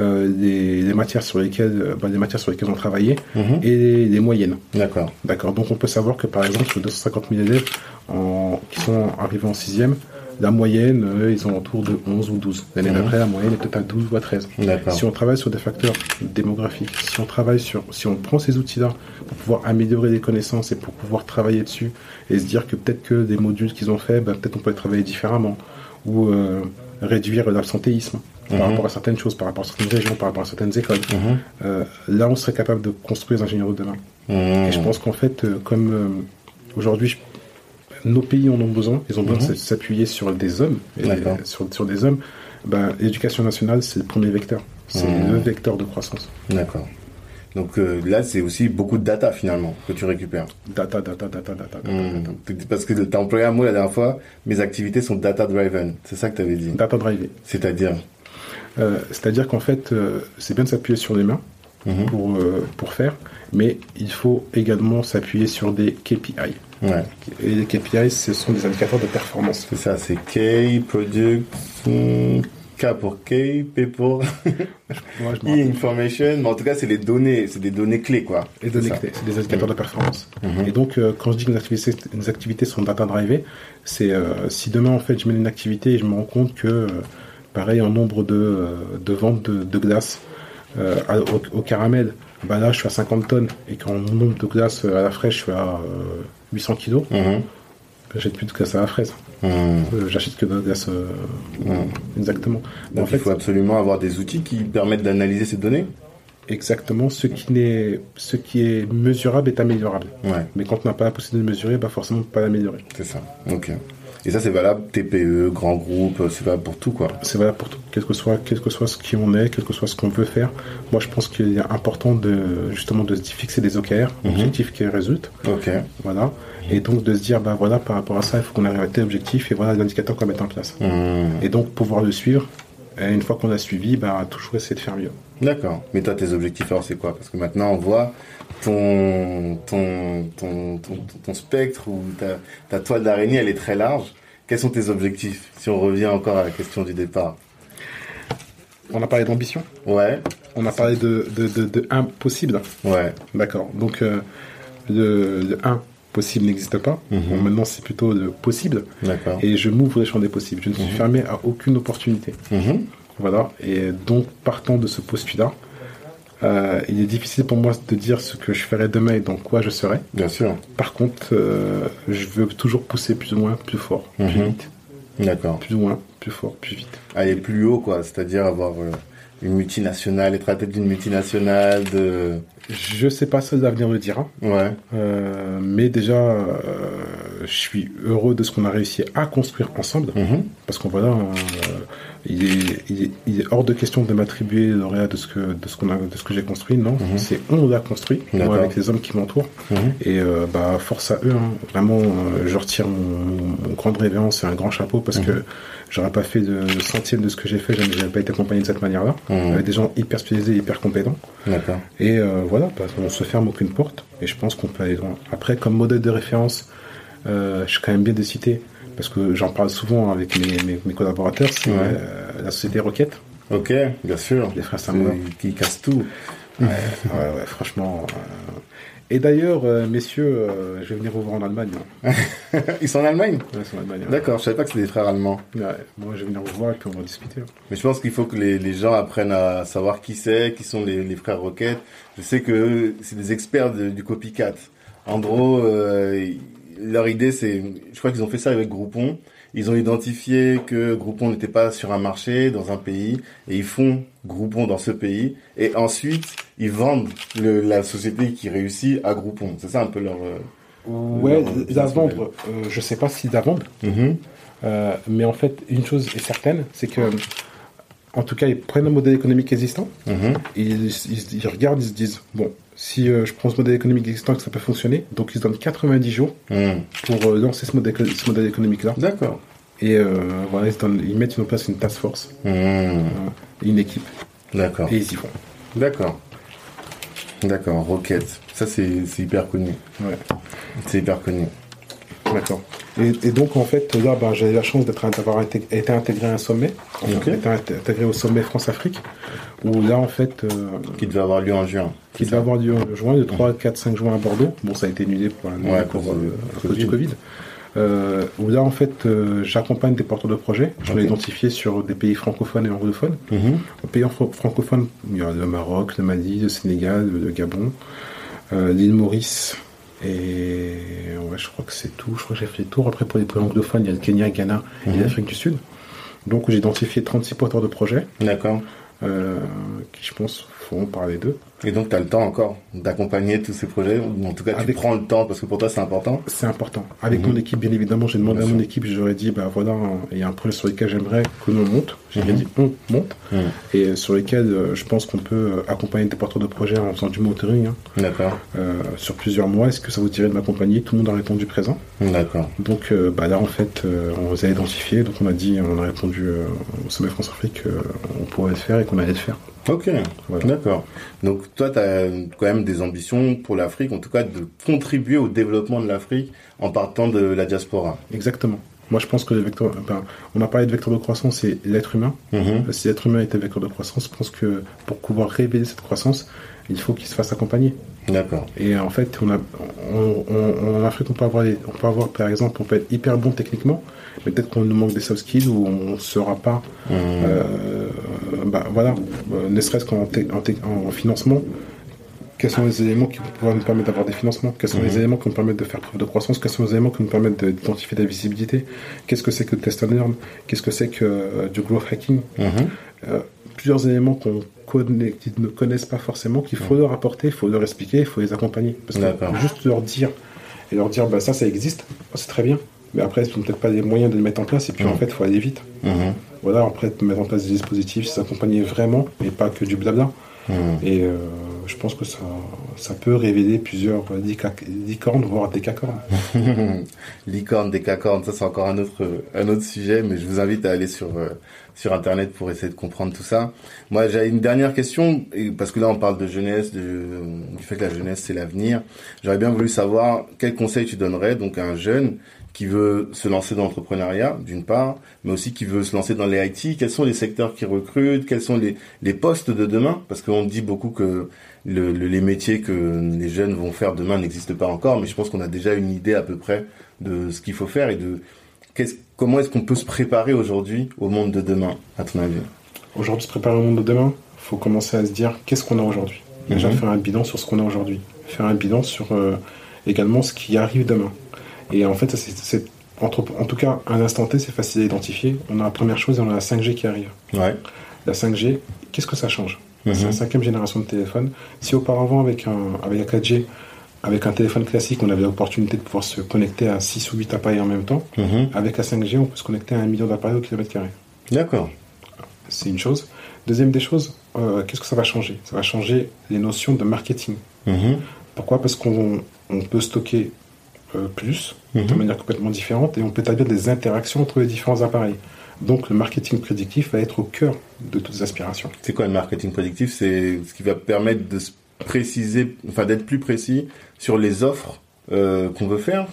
euh, les, les matières sur lesquelles, bah, les matières sur lesquelles on travaillait Mhm. et les, les moyennes. D'accord. D'accord. Donc on peut savoir que par exemple sur 250 000 élèves en- qui sont arrivés en sixième, la moyenne, ils ont autour de 11 ou 12. L'année Mhm. d'après, la moyenne est peut-être à 12 ou à 13. D'accord. Si on travaille sur des facteurs démographiques, si on travaille sur, si on prend ces outils-là pour pouvoir améliorer les connaissances et pour pouvoir travailler dessus et se dire que peut-être que des modules qu'ils ont fait, ben, peut-être on peut les travailler différemment ou euh, réduire l'absentéisme Mhm. par rapport à certaines choses, par rapport à certaines régions, par rapport à certaines écoles. Mhm. Euh, là, on serait capable de construire les ingénieurs de demain. Mhm. Et je pense qu'en fait, euh, comme aujourd'hui, je- nos pays en ont besoin, ils ont besoin Mhm. de s'appuyer sur des hommes, et sur, sur des hommes, ben, l'éducation nationale, c'est le premier vecteur. C'est Mhm. le vecteur de croissance. D'accord. Donc euh, là, c'est aussi beaucoup de data finalement que tu récupères. Data, data, data, data, data, Mhm. data. Parce que tu as employé un mot la dernière fois, mes activités sont data driven. C'est ça que tu avais dit. Data drivé. C'est-à-dire Euh, C'est-à-dire qu'en fait, euh, c'est bien de s'appuyer sur les mains pour, pour faire, mais il faut également s'appuyer sur des KPI. Ouais, Et les KPI, ce sont des indicateurs de performance. c'est ça, c'est K, Product, K pour K, P pour Moi, je rappelle. Information, mais en tout cas, c'est les données, c'est des données clés, quoi. Les données clés, c'est des indicateurs de performance. Mhm. Et donc, euh, quand je dis que nos activités, nos activités sont data drivées, c'est euh, si demain, en fait, je mène une activité et je me rends compte que, euh, pareil, en nombre de, de ventes de, de glace euh, à- au, au caramel, bah là, je suis à 50 tonnes et qu'en nombre de glaces euh, à la fraîche, je suis à euh, 800 kilos, Mhm. j'achète plus de glace à la fraise. Mhm. Euh, j'achète que de la glace. euh, Mhm. Exactement. Donc, en fait, il faut absolument avoir des outils qui permettent d'analyser ces données? exactement, ce qui, n'est, ce qui est mesurable est améliorable. Ouais, Mais quand on n'a pas la possibilité de mesurer, bah forcément, on ne peut pas l'améliorer. c'est ça. Ok. Et ça, c'est valable TPE, grand groupe, c'est valable pour tout, quoi. C'est valable pour tout, quel que soit, quel que soit ce qui on est, quel que soit ce qu'on veut faire. Moi, je pense qu'il est important de justement de se fixer des OKR, Mhm. objectifs qui résultent, Ok. voilà, et donc de se dire bah voilà par rapport à ça, il faut qu'on arrive à tel objectif et voilà l'indicateurs qu'on va mettre en place. Mhm. Et donc pouvoir le suivre. Et une fois qu'on a suivi, bah toujours essayer de faire mieux. D'accord. Mais toi, tes objectifs, alors, c'est quoi? Parce que maintenant, on voit ton, ton, ton, ton, spectre ou ta, ta toile d'araignée, elle est très large. Quels sont tes objectifs Si on revient encore à la question du départ? On a parlé d'ambition, Ouais, on a parlé de de, de, de impossible. ouais. D'accord. Donc euh, le, le 1 possible n'existe pas. Mhm. Bon, maintenant c'est plutôt le possible. D'accord. Et je m'ouvre les champs des possibles. Je ne suis Mhm. fermé à aucune opportunité. Mhm. Voilà. Et donc, partant de ce postulat, Euh, il est difficile pour moi de dire ce que je ferai demain et dans quoi je serai. Bien sûr. Par contre, euh, je veux toujours pousser plus ou moins, plus fort, plus Mhm. vite, D'accord. plus ou moins, plus fort, plus vite. Aller plus haut, quoi. C'est-à-dire avoir euh, une multinationale, être à la tête d'une multinationale, de... Je sais pas ce que l'avenir le dira, Ouais. mais déjà, je suis heureux de ce qu'on a réussi à construire ensemble. Mhm. Parce qu'on voilà, euh, il, est, il, est, il est hors de question de m'attribuer le lauréat de ce que de ce qu'on a de ce que j'ai construit. Non, Mhm. c'est on l'a construit, moi avec les hommes qui m'entourent. Mhm. Et euh, bah force à eux. hein. Vraiment, euh, je retire mon, mon grande révérence et un grand chapeau parce Mhm. que j'aurais pas fait de, centième de ce que j'ai fait. J'aurais pas été accompagné de cette manière-là, avec des gens hyper spécialisés, hyper compétents. Et euh, voilà, bah, on se ferme aucune porte. Et je pense qu'on peut aller loin. Après, comme modèle de référence, je suis quand même bien de citer, parce que j'en parle souvent avec mes, mes, mes collaborateurs, c'est Ouais. euh, la société Rocket, Ok, bien sûr. les frères. C'est- Qui casse tout. Ouais, ouais, ouais, franchement. euh, Et d'ailleurs, euh, messieurs, je vais venir vous voir en Allemagne. hein. Ils sont en Allemagne Ouais, ils sont en Allemagne. D'accord, je savais pas que c'était des frères allemands. Ouais, moi, je vais venir vous voir et puis on va discuter. hein. Mais je pense qu'il faut que les, les gens apprennent à savoir qui c'est, qui sont les, les frères Rocket. Je sais que c'est des experts de- du copycat. En gros, leur idée, c'est, je crois qu'ils ont fait ça avec Groupon. Ils ont identifié que Groupon n'était pas sur un marché, dans un pays, et ils font Groupon dans ce pays. Et ensuite, ils vendent le- la société qui réussit à Groupon. C'est ça un peu leur... euh, Ouais, leur vendre, euh, je sais pas si la vendre, Mhm. euh, mais en fait, une chose est certaine, c'est que, en tout cas, ils prennent un modèle économique existant, Mhm. et ils, ils- ils regardent, ils se disent, bon, si euh, je prends ce modèle économique existant, que ça peut fonctionner, donc ils se donnent 90 jours Mhm. pour euh, lancer ce modèle, ce modèle économique-là, D'accord. et euh, voilà, ils, donnent- ils mettent en place une task force, Mhm. une équipe, D'accord. et ils y vont. D'accord. D'accord, Rocket. Ça, c'est c'est hyper connu. Ouais. C'est hyper connu. D'accord. Et, et donc, en fait, là, ben, j'ai eu la chance d'avoir été, été intégré à un sommet, enfin, Ok. été int- intégré au sommet France-Afrique, où là, en fait, euh, Qui devait avoir lieu en juin. qui devait avoir lieu en juin, de 3, 4, 5 juin à Bordeaux. Bon, ça a été annulé pour, la- Ouais, cause euh, à cause du Covid. Euh, où là, en fait, euh, j'accompagne des porteurs de projets. J'en ai Ok. identifié sur des pays francophones et anglophones. En pays fran- francophones, il y a le Maroc, le Mali, le Sénégal, le Gabon, euh, l'île Maurice. Et ouais, je crois que c'est tout. Je crois que j'ai fait le tour. Après, pour les pays anglophones, il y a le Kenya, Ghana et Mhm. l'Afrique du Sud. Donc, j'ai identifié 36 porteurs de projets D'accord. euh, qui, je pense, feront parler d'eux. Et donc, tu as le temps encore d'accompagner tous ces projets. ou En tout cas, tu Avec- prends le temps parce que pour toi, c'est important. C'est important. Avec Mhm. mon équipe, bien évidemment, j'ai demandé Bien à mon sûr. équipe, j'aurais dit, bah voilà, il y a un projet sur lequel j'aimerais que l'on monte. J'ai Mhm. dit, on monte. Mhm. Et sur lesquels euh, je pense qu'on peut euh, accompagner des porteurs de projets en faisant du mentoring hein, D'accord. euh, sur plusieurs mois. Est-ce que ça vous dirait de m'accompagner? Tout le monde a répondu présent. D'accord. Donc euh, bah là, en fait, on vous a identifié. Donc on a dit, on a répondu au Sommet France-Afrique qu'on pourrait le faire et qu'on allait le faire. Ok. Voilà. D'accord. Donc, toi, tu as quand même des ambitions pour l'Afrique, en tout cas, de contribuer au développement de l'Afrique en partant de la diaspora. Exactement. Moi, je pense que le vecteur, ben, on a parlé de vecteur de croissance, c'est l'être humain. Mhm. Si l'être humain était vecteur de croissance, je pense que pour pouvoir révéler cette croissance, il faut qu'il se fasse accompagner. D'accord. Et en fait, on a, on, on- en Afrique, on peut avoir, on peut avoir, par exemple, on peut être hyper bon techniquement, mais peut-être qu'on nous manque des soft skills ou on ne sera pas, Mhm. euh, bah, voilà, euh, ne serait-ce qu'en en, en financement. Quels sont les éléments qui pourraient nous permettre d'avoir des financements? Quels sont les Mhm. éléments qui nous permettent de faire preuve de croissance? Quels sont les éléments qui nous permettent de- d'identifier de la visibilité? Qu'est-ce que c'est que le test and learn? Qu'est-ce que c'est que euh, du growth hacking? Euh, plusieurs éléments qu'on connaît, ne connaissent pas forcément, qu'il faut leur apporter, il faut leur expliquer, il faut les accompagner. Parce que juste leur dire, et leur dire, bah, ça, ça existe, oh, c'est très bien. Mais après, ils n'ont peut-être pas les moyens de le mettre en place, et puis en fait, il faut aller vite. Mhm. Voilà, après, mettre en place des dispositifs, s'accompagner vraiment, et pas que du blabla. Mhm. Et euh, je pense que ça, ça peut révéler plusieurs licornes, voire décacornes. Licorne, décacorne, ça c'est encore un autre, un autre sujet, mais je vous invite à aller sur, euh, sur internet pour essayer de comprendre tout ça. Moi, j'ai une dernière question, parce que là on parle de jeunesse, de, du fait que la jeunesse c'est l'avenir. J'aurais bien voulu savoir quel conseil tu donnerais donc à un jeune qui veut se lancer dans l'entrepreneuriat, d'une part, mais aussi qui veut se lancer dans les IT. Quels sont les secteurs qui recrutent? Quels sont les, les postes de demain? Parce qu'on dit beaucoup que le, le- les métiers que les jeunes vont faire demain n'existent pas encore, mais je pense qu'on a déjà une idée à peu près de ce qu'il faut faire et de comment est-ce qu'on peut se préparer aujourd'hui au monde de demain, à ton avis? Aujourd'hui, se préparer au monde de demain, il faut commencer à se dire, qu'est-ce qu'on a aujourd'hui Déjà Mhm. faire un bilan sur ce qu'on a aujourd'hui. Faire un bilan sur euh, également ce qui arrive demain. Et en fait, c'est, en tout cas, à l'instant T, c'est facile à identifier. On a la première chose et on a la 5G qui arrive. Ouais. La 5G, qu'est-ce que ça change? Mhm. C'est la cinquième génération de téléphone. Si auparavant, avec, un, avec la 4G, avec un téléphone classique, on avait l'opportunité de pouvoir se connecter à 6 ou 8 appareils en même temps, Mhm. avec la 5G, on peut se connecter à un million d'appareils au kilomètre carré. D'accord. C'est une chose. Deuxième des choses, euh, qu'est-ce que ça va changer? Ça va changer les notions de marketing. Mhm. Pourquoi? Parce qu'on on peut stocker euh, plus, de Mhm. manière complètement différente, et on peut établir des interactions entre les différents appareils. Donc le marketing prédictif va être au cœur de toutes les aspirations. C'est quoi le marketing prédictif? C'est ce qui va permettre de se préciser, enfin d'être plus précis sur les offres euh, qu'on veut faire?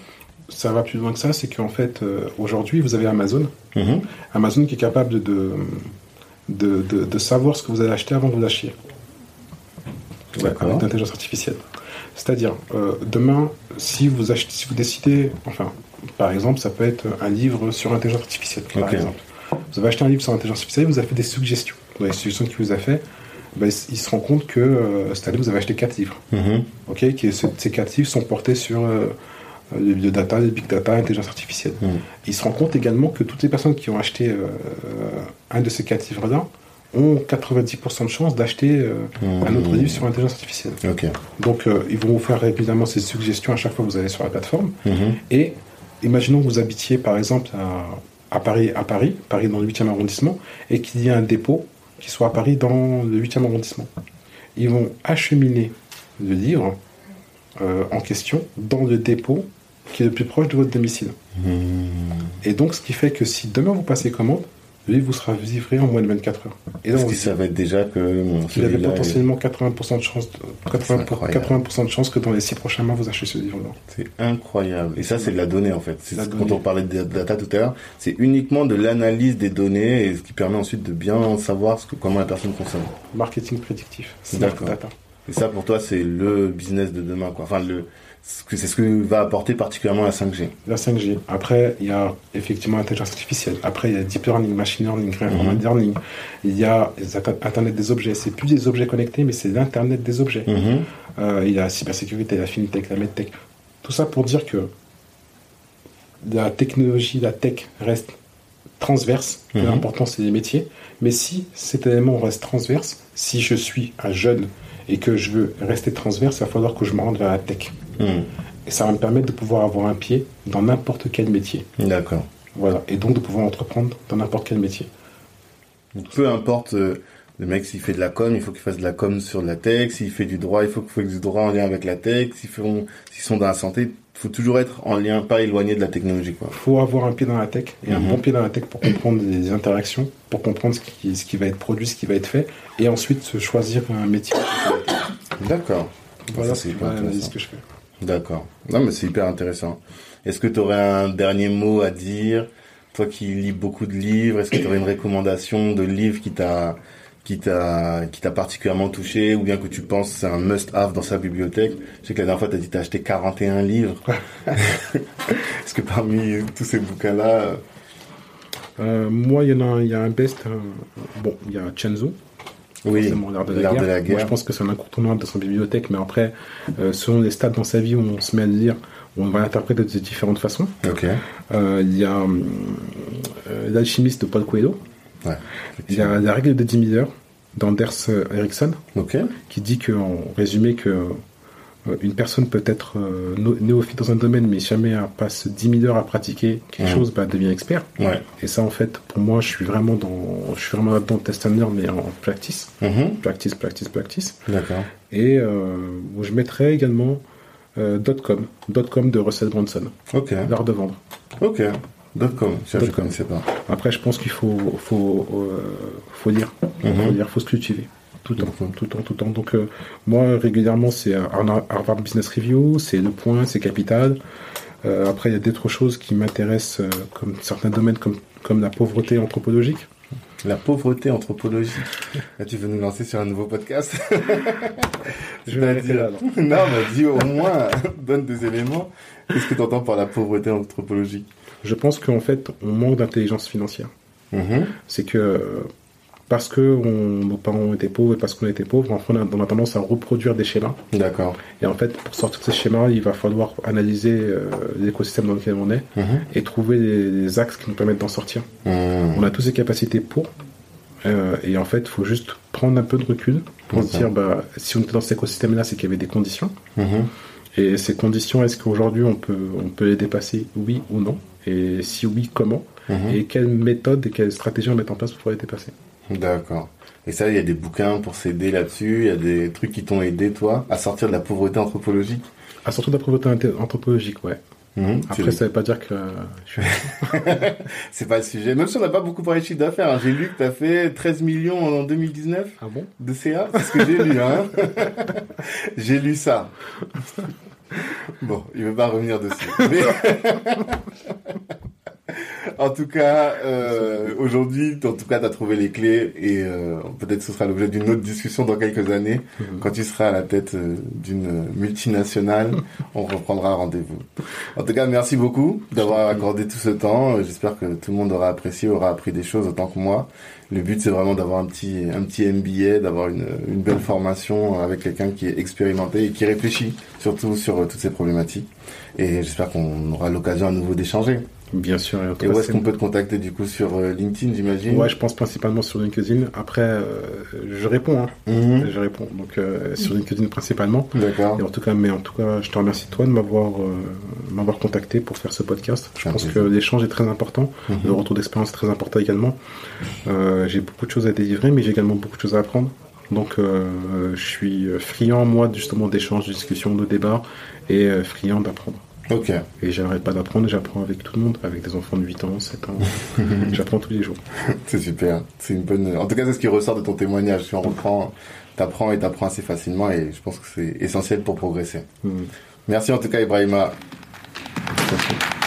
Ça va plus loin que ça, c'est qu'en fait, euh, aujourd'hui, vous avez Amazon. Mhm. Amazon qui est capable de, de, de, de savoir ce que vous allez acheter avant que vous l'achetiez. D'accord. Avec l'intelligence artificielle. C'est-à-dire, euh, demain, si vous, achetez, si vous décidez, enfin, par exemple, ça peut être un livre sur l'intelligence artificielle, par exemple. Vous avez acheté un livre sur l'intelligence artificielle, vous avez fait des suggestions. Dans les suggestions qu'il vous a fait, ben, il se rend compte que euh, cette année, vous avez acheté quatre livres. Mhm. ok qui, ce- ces quatre livres sont portés sur euh, le biodata, le big data, l'intelligence artificielle. Mhm. Il se rend compte également que toutes les personnes qui ont acheté euh, un de ces quatre livres-là ont 90% de chances d'acheter euh, un autre Mhm. livre sur l'intelligence artificielle. Donc, euh, ils vont vous faire régulièrement ces suggestions à chaque fois que vous allez sur la plateforme. Mhm. Et imaginons que vous habitiez par exemple à, à Paris, à Paris, Paris dans le 8e arrondissement, et qu'il y ait un dépôt qui soit à Paris dans le 8e arrondissement. Ils vont acheminer le livre euh, en question dans le dépôt qui est le plus proche de votre domicile. Mhm. Et donc, ce qui fait que si demain vous passez commande, le livre vous sera livré en moins de 24 heures. Et là, Parce se dit savaient déjà que qu'il avait celui-là est- potentiellement 80% de chance, de- 80%, incroyable. 80% de chance que dans les 6 prochains mois, vous achetez ce livre-là. C'est incroyable. Et ça, c'est de la donnée, en fait. C'est ce- quand on parlait de data tout à l'heure, c'est uniquement de l'analyse des données et ce qui permet ensuite de bien savoir ce que, comment la personne consomme. Marketing prédictif, D'accord. Et ça, pour toi, c'est le business de demain, quoi. Enfin, le, c'est ce que va apporter particulièrement la 5G. La 5G. Après, il y a effectivement l'intelligence artificielle. Après, il y a deep learning, machine learning, reinforcement Mhm. learning. Il y a Internet des objets. C'est plus des objets connectés, mais c'est l'Internet des objets. Mhm. Euh, il y a la cybersécurité, la fintech, la medtech. Tout ça pour dire que la technologie, la tech reste transverse. Mhm. L'important, c'est les métiers. Mais si cet élément reste transverse, si je suis un jeune et que je veux rester transverse, il va falloir que je me rende vers la tech. Mhm. Et ça va me permettre de pouvoir avoir un pied dans n'importe quel métier. D'accord. Voilà. Et donc de pouvoir entreprendre dans n'importe quel métier. Peu importe euh, le mec s'il fait de la com, il faut qu'il fasse de la com sur de la tech. S'il fait du droit, il faut qu'il fasse du droit en lien avec la tech. S'ils font, s'ils sont dans la santé, il faut toujours être en lien, pas éloigné de la technologie, quoi. Il faut avoir un pied dans la tech et un Mhm. bon pied dans la tech pour comprendre les interactions, pour comprendre ce qui, ce qui va être produit, ce qui va être fait, et ensuite se choisir un métier. D'accord. Voilà, intéressant. que je fais. D'accord. Non, mais c'est hyper intéressant. Est-ce que tu aurais un dernier mot à dire Toi qui lis beaucoup de livres, est-ce que tu aurais une recommandation de livre qui t'a qui t'a qui t'a particulièrement touché ou bien que tu penses c'est un must-have dans sa bibliothèque? Je sais que la dernière fois tu as dit tu as acheté 41 livres. est-ce que parmi tous ces bouquins-là euh, Euh, moi, il y en a, un- il y a un best. euh, bon, il y a Chenzo. Oui, l'art de, la guerre. Moi, je pense que c'est un incontournable de son bibliothèque, mais après, euh, selon les stades dans sa vie où on se met à le lire, on va l'interpréter de différentes façons. Euh, il y a euh, L'alchimiste de Paul Coelho. Ouais. Il y a La règle de 10 000 heures d'Anders Ericsson. Qui dit que, en résumé que une personne peut être euh, néophyte dans un domaine, mais jamais elle passe 10 000 heures à pratiquer quelque chose, bah, elle devient expert. Ouais. Et ça, en fait, pour moi, je suis vraiment dans, je suis vraiment là-dedans test and learn, mais en practice, Mhm. practice, practice, practice. D'accord. Et euh, où je mettrais également euh, .com, .com de Russell Brunson, Ok. l'art de vendre. Ok. Com. Ça, je Dot com. connaissais pas. Après, je pense qu'il faut, faut, euh, faut lire, Mhm. faut lire, faut se cultiver. Tout le temps, tout le temps, tout le temps. Donc, euh, moi, régulièrement, c'est Har- Harvard Business Review, c'est Le Point, c'est Capital. Euh, après, il y a d'autres choses qui m'intéressent, euh, comme certains domaines, comme, comme la pauvreté anthropologique. La pauvreté anthropologique. Là, tu veux nous lancer sur un nouveau podcast? Je vais arrêter là, non, mais dis au moins, donne des éléments. Qu'est-ce que tu entends par la pauvreté anthropologique? Je pense qu'en fait, on manque d'intelligence financière. Mhm. C'est que, parce que on- nos parents étaient pauvres et parce qu'on était pauvres, on a, on a tendance à reproduire des schémas. D'accord. Et en fait, pour sortir de ces schémas, il va falloir analyser euh, l'écosystème dans lequel on est Mhm. et trouver des, des axes qui nous permettent d'en sortir. Mhm. On a tous les capacités pour. euh, et en fait, il faut juste prendre un peu de recul pour se dire, bah, si on était dans cet écosystème-là, c'est qu'il y avait des conditions. Mhm. Et ces conditions, est-ce qu'aujourd'hui on peut, on peut les dépasser, oui ou non? Et si oui, comment? Et quelles méthodes et quelles stratégies on met en place pour pouvoir les dépasser? D'accord. Et ça, il y a des bouquins pour s'aider là-dessus. Il y a des trucs qui t'ont aidé, toi, à sortir de la pauvreté anthropologique? À sortir de la pauvreté anthropologique, ouais. Mhm. Après, ça veut pas dire que euh, je suis C'est pas le sujet. Même si on n'a pas beaucoup parlé de chiffre d'affaires, hein. j'ai lu que tu as fait 13 millions en 2019 Ah bon? de CA. C'est ce que j'ai lu. Hein. j'ai lu ça. Bon, il veut pas revenir dessus. Mais- en tout cas, euh, aujourd'hui, en tout cas, tu as trouvé les clés et euh, peut-être ce sera l'objet d'une autre discussion dans quelques années. Mhm. Quand tu seras à la tête euh, d'une multinationale, on reprendra rendez-vous. En tout cas, merci beaucoup d'avoir accordé tout ce temps. J'espère que tout le monde aura apprécié, aura appris des choses autant que moi. Le but, c'est vraiment d'avoir un petit, un petit MBA, d'avoir une, une belle formation avec quelqu'un qui est expérimenté et qui réfléchit surtout sur euh, toutes ces problématiques. Et j'espère qu'on aura l'occasion à nouveau d'échanger. Bien sûr. en tout Et cas, où est-ce qu'on peut te contacter du coup sur euh, LinkedIn, j'imagine? Ouais, je pense principalement sur LinkedIn. Après, euh, je réponds, hein. Mhm. Je réponds. Donc, euh, sur LinkedIn principalement. D'accord. Et en tout cas, mais en tout cas, je te remercie toi de m'avoir euh, m'avoir contacté pour faire ce podcast. Je pense que l'échange est très important, Mhm. le retour d'expérience est très important également. J'ai beaucoup de choses à délivrer, mais j'ai également beaucoup de choses à apprendre. Donc, je suis friand moi justement d'échanges, de discussions, de débats et friand d'apprendre. Ok. Et j'arrête pas d'apprendre, j'apprends avec tout le monde, avec des enfants de 8 ans, 7 ans. j'apprends tous les jours. C'est super. C'est une bonne. En tout cas, c'est ce qui ressort de ton témoignage. Si on reprend, t'apprends et t'apprends assez facilement, et je pense que c'est essentiel pour progresser. Mhm. Merci en tout cas, Ibrahima. Merci.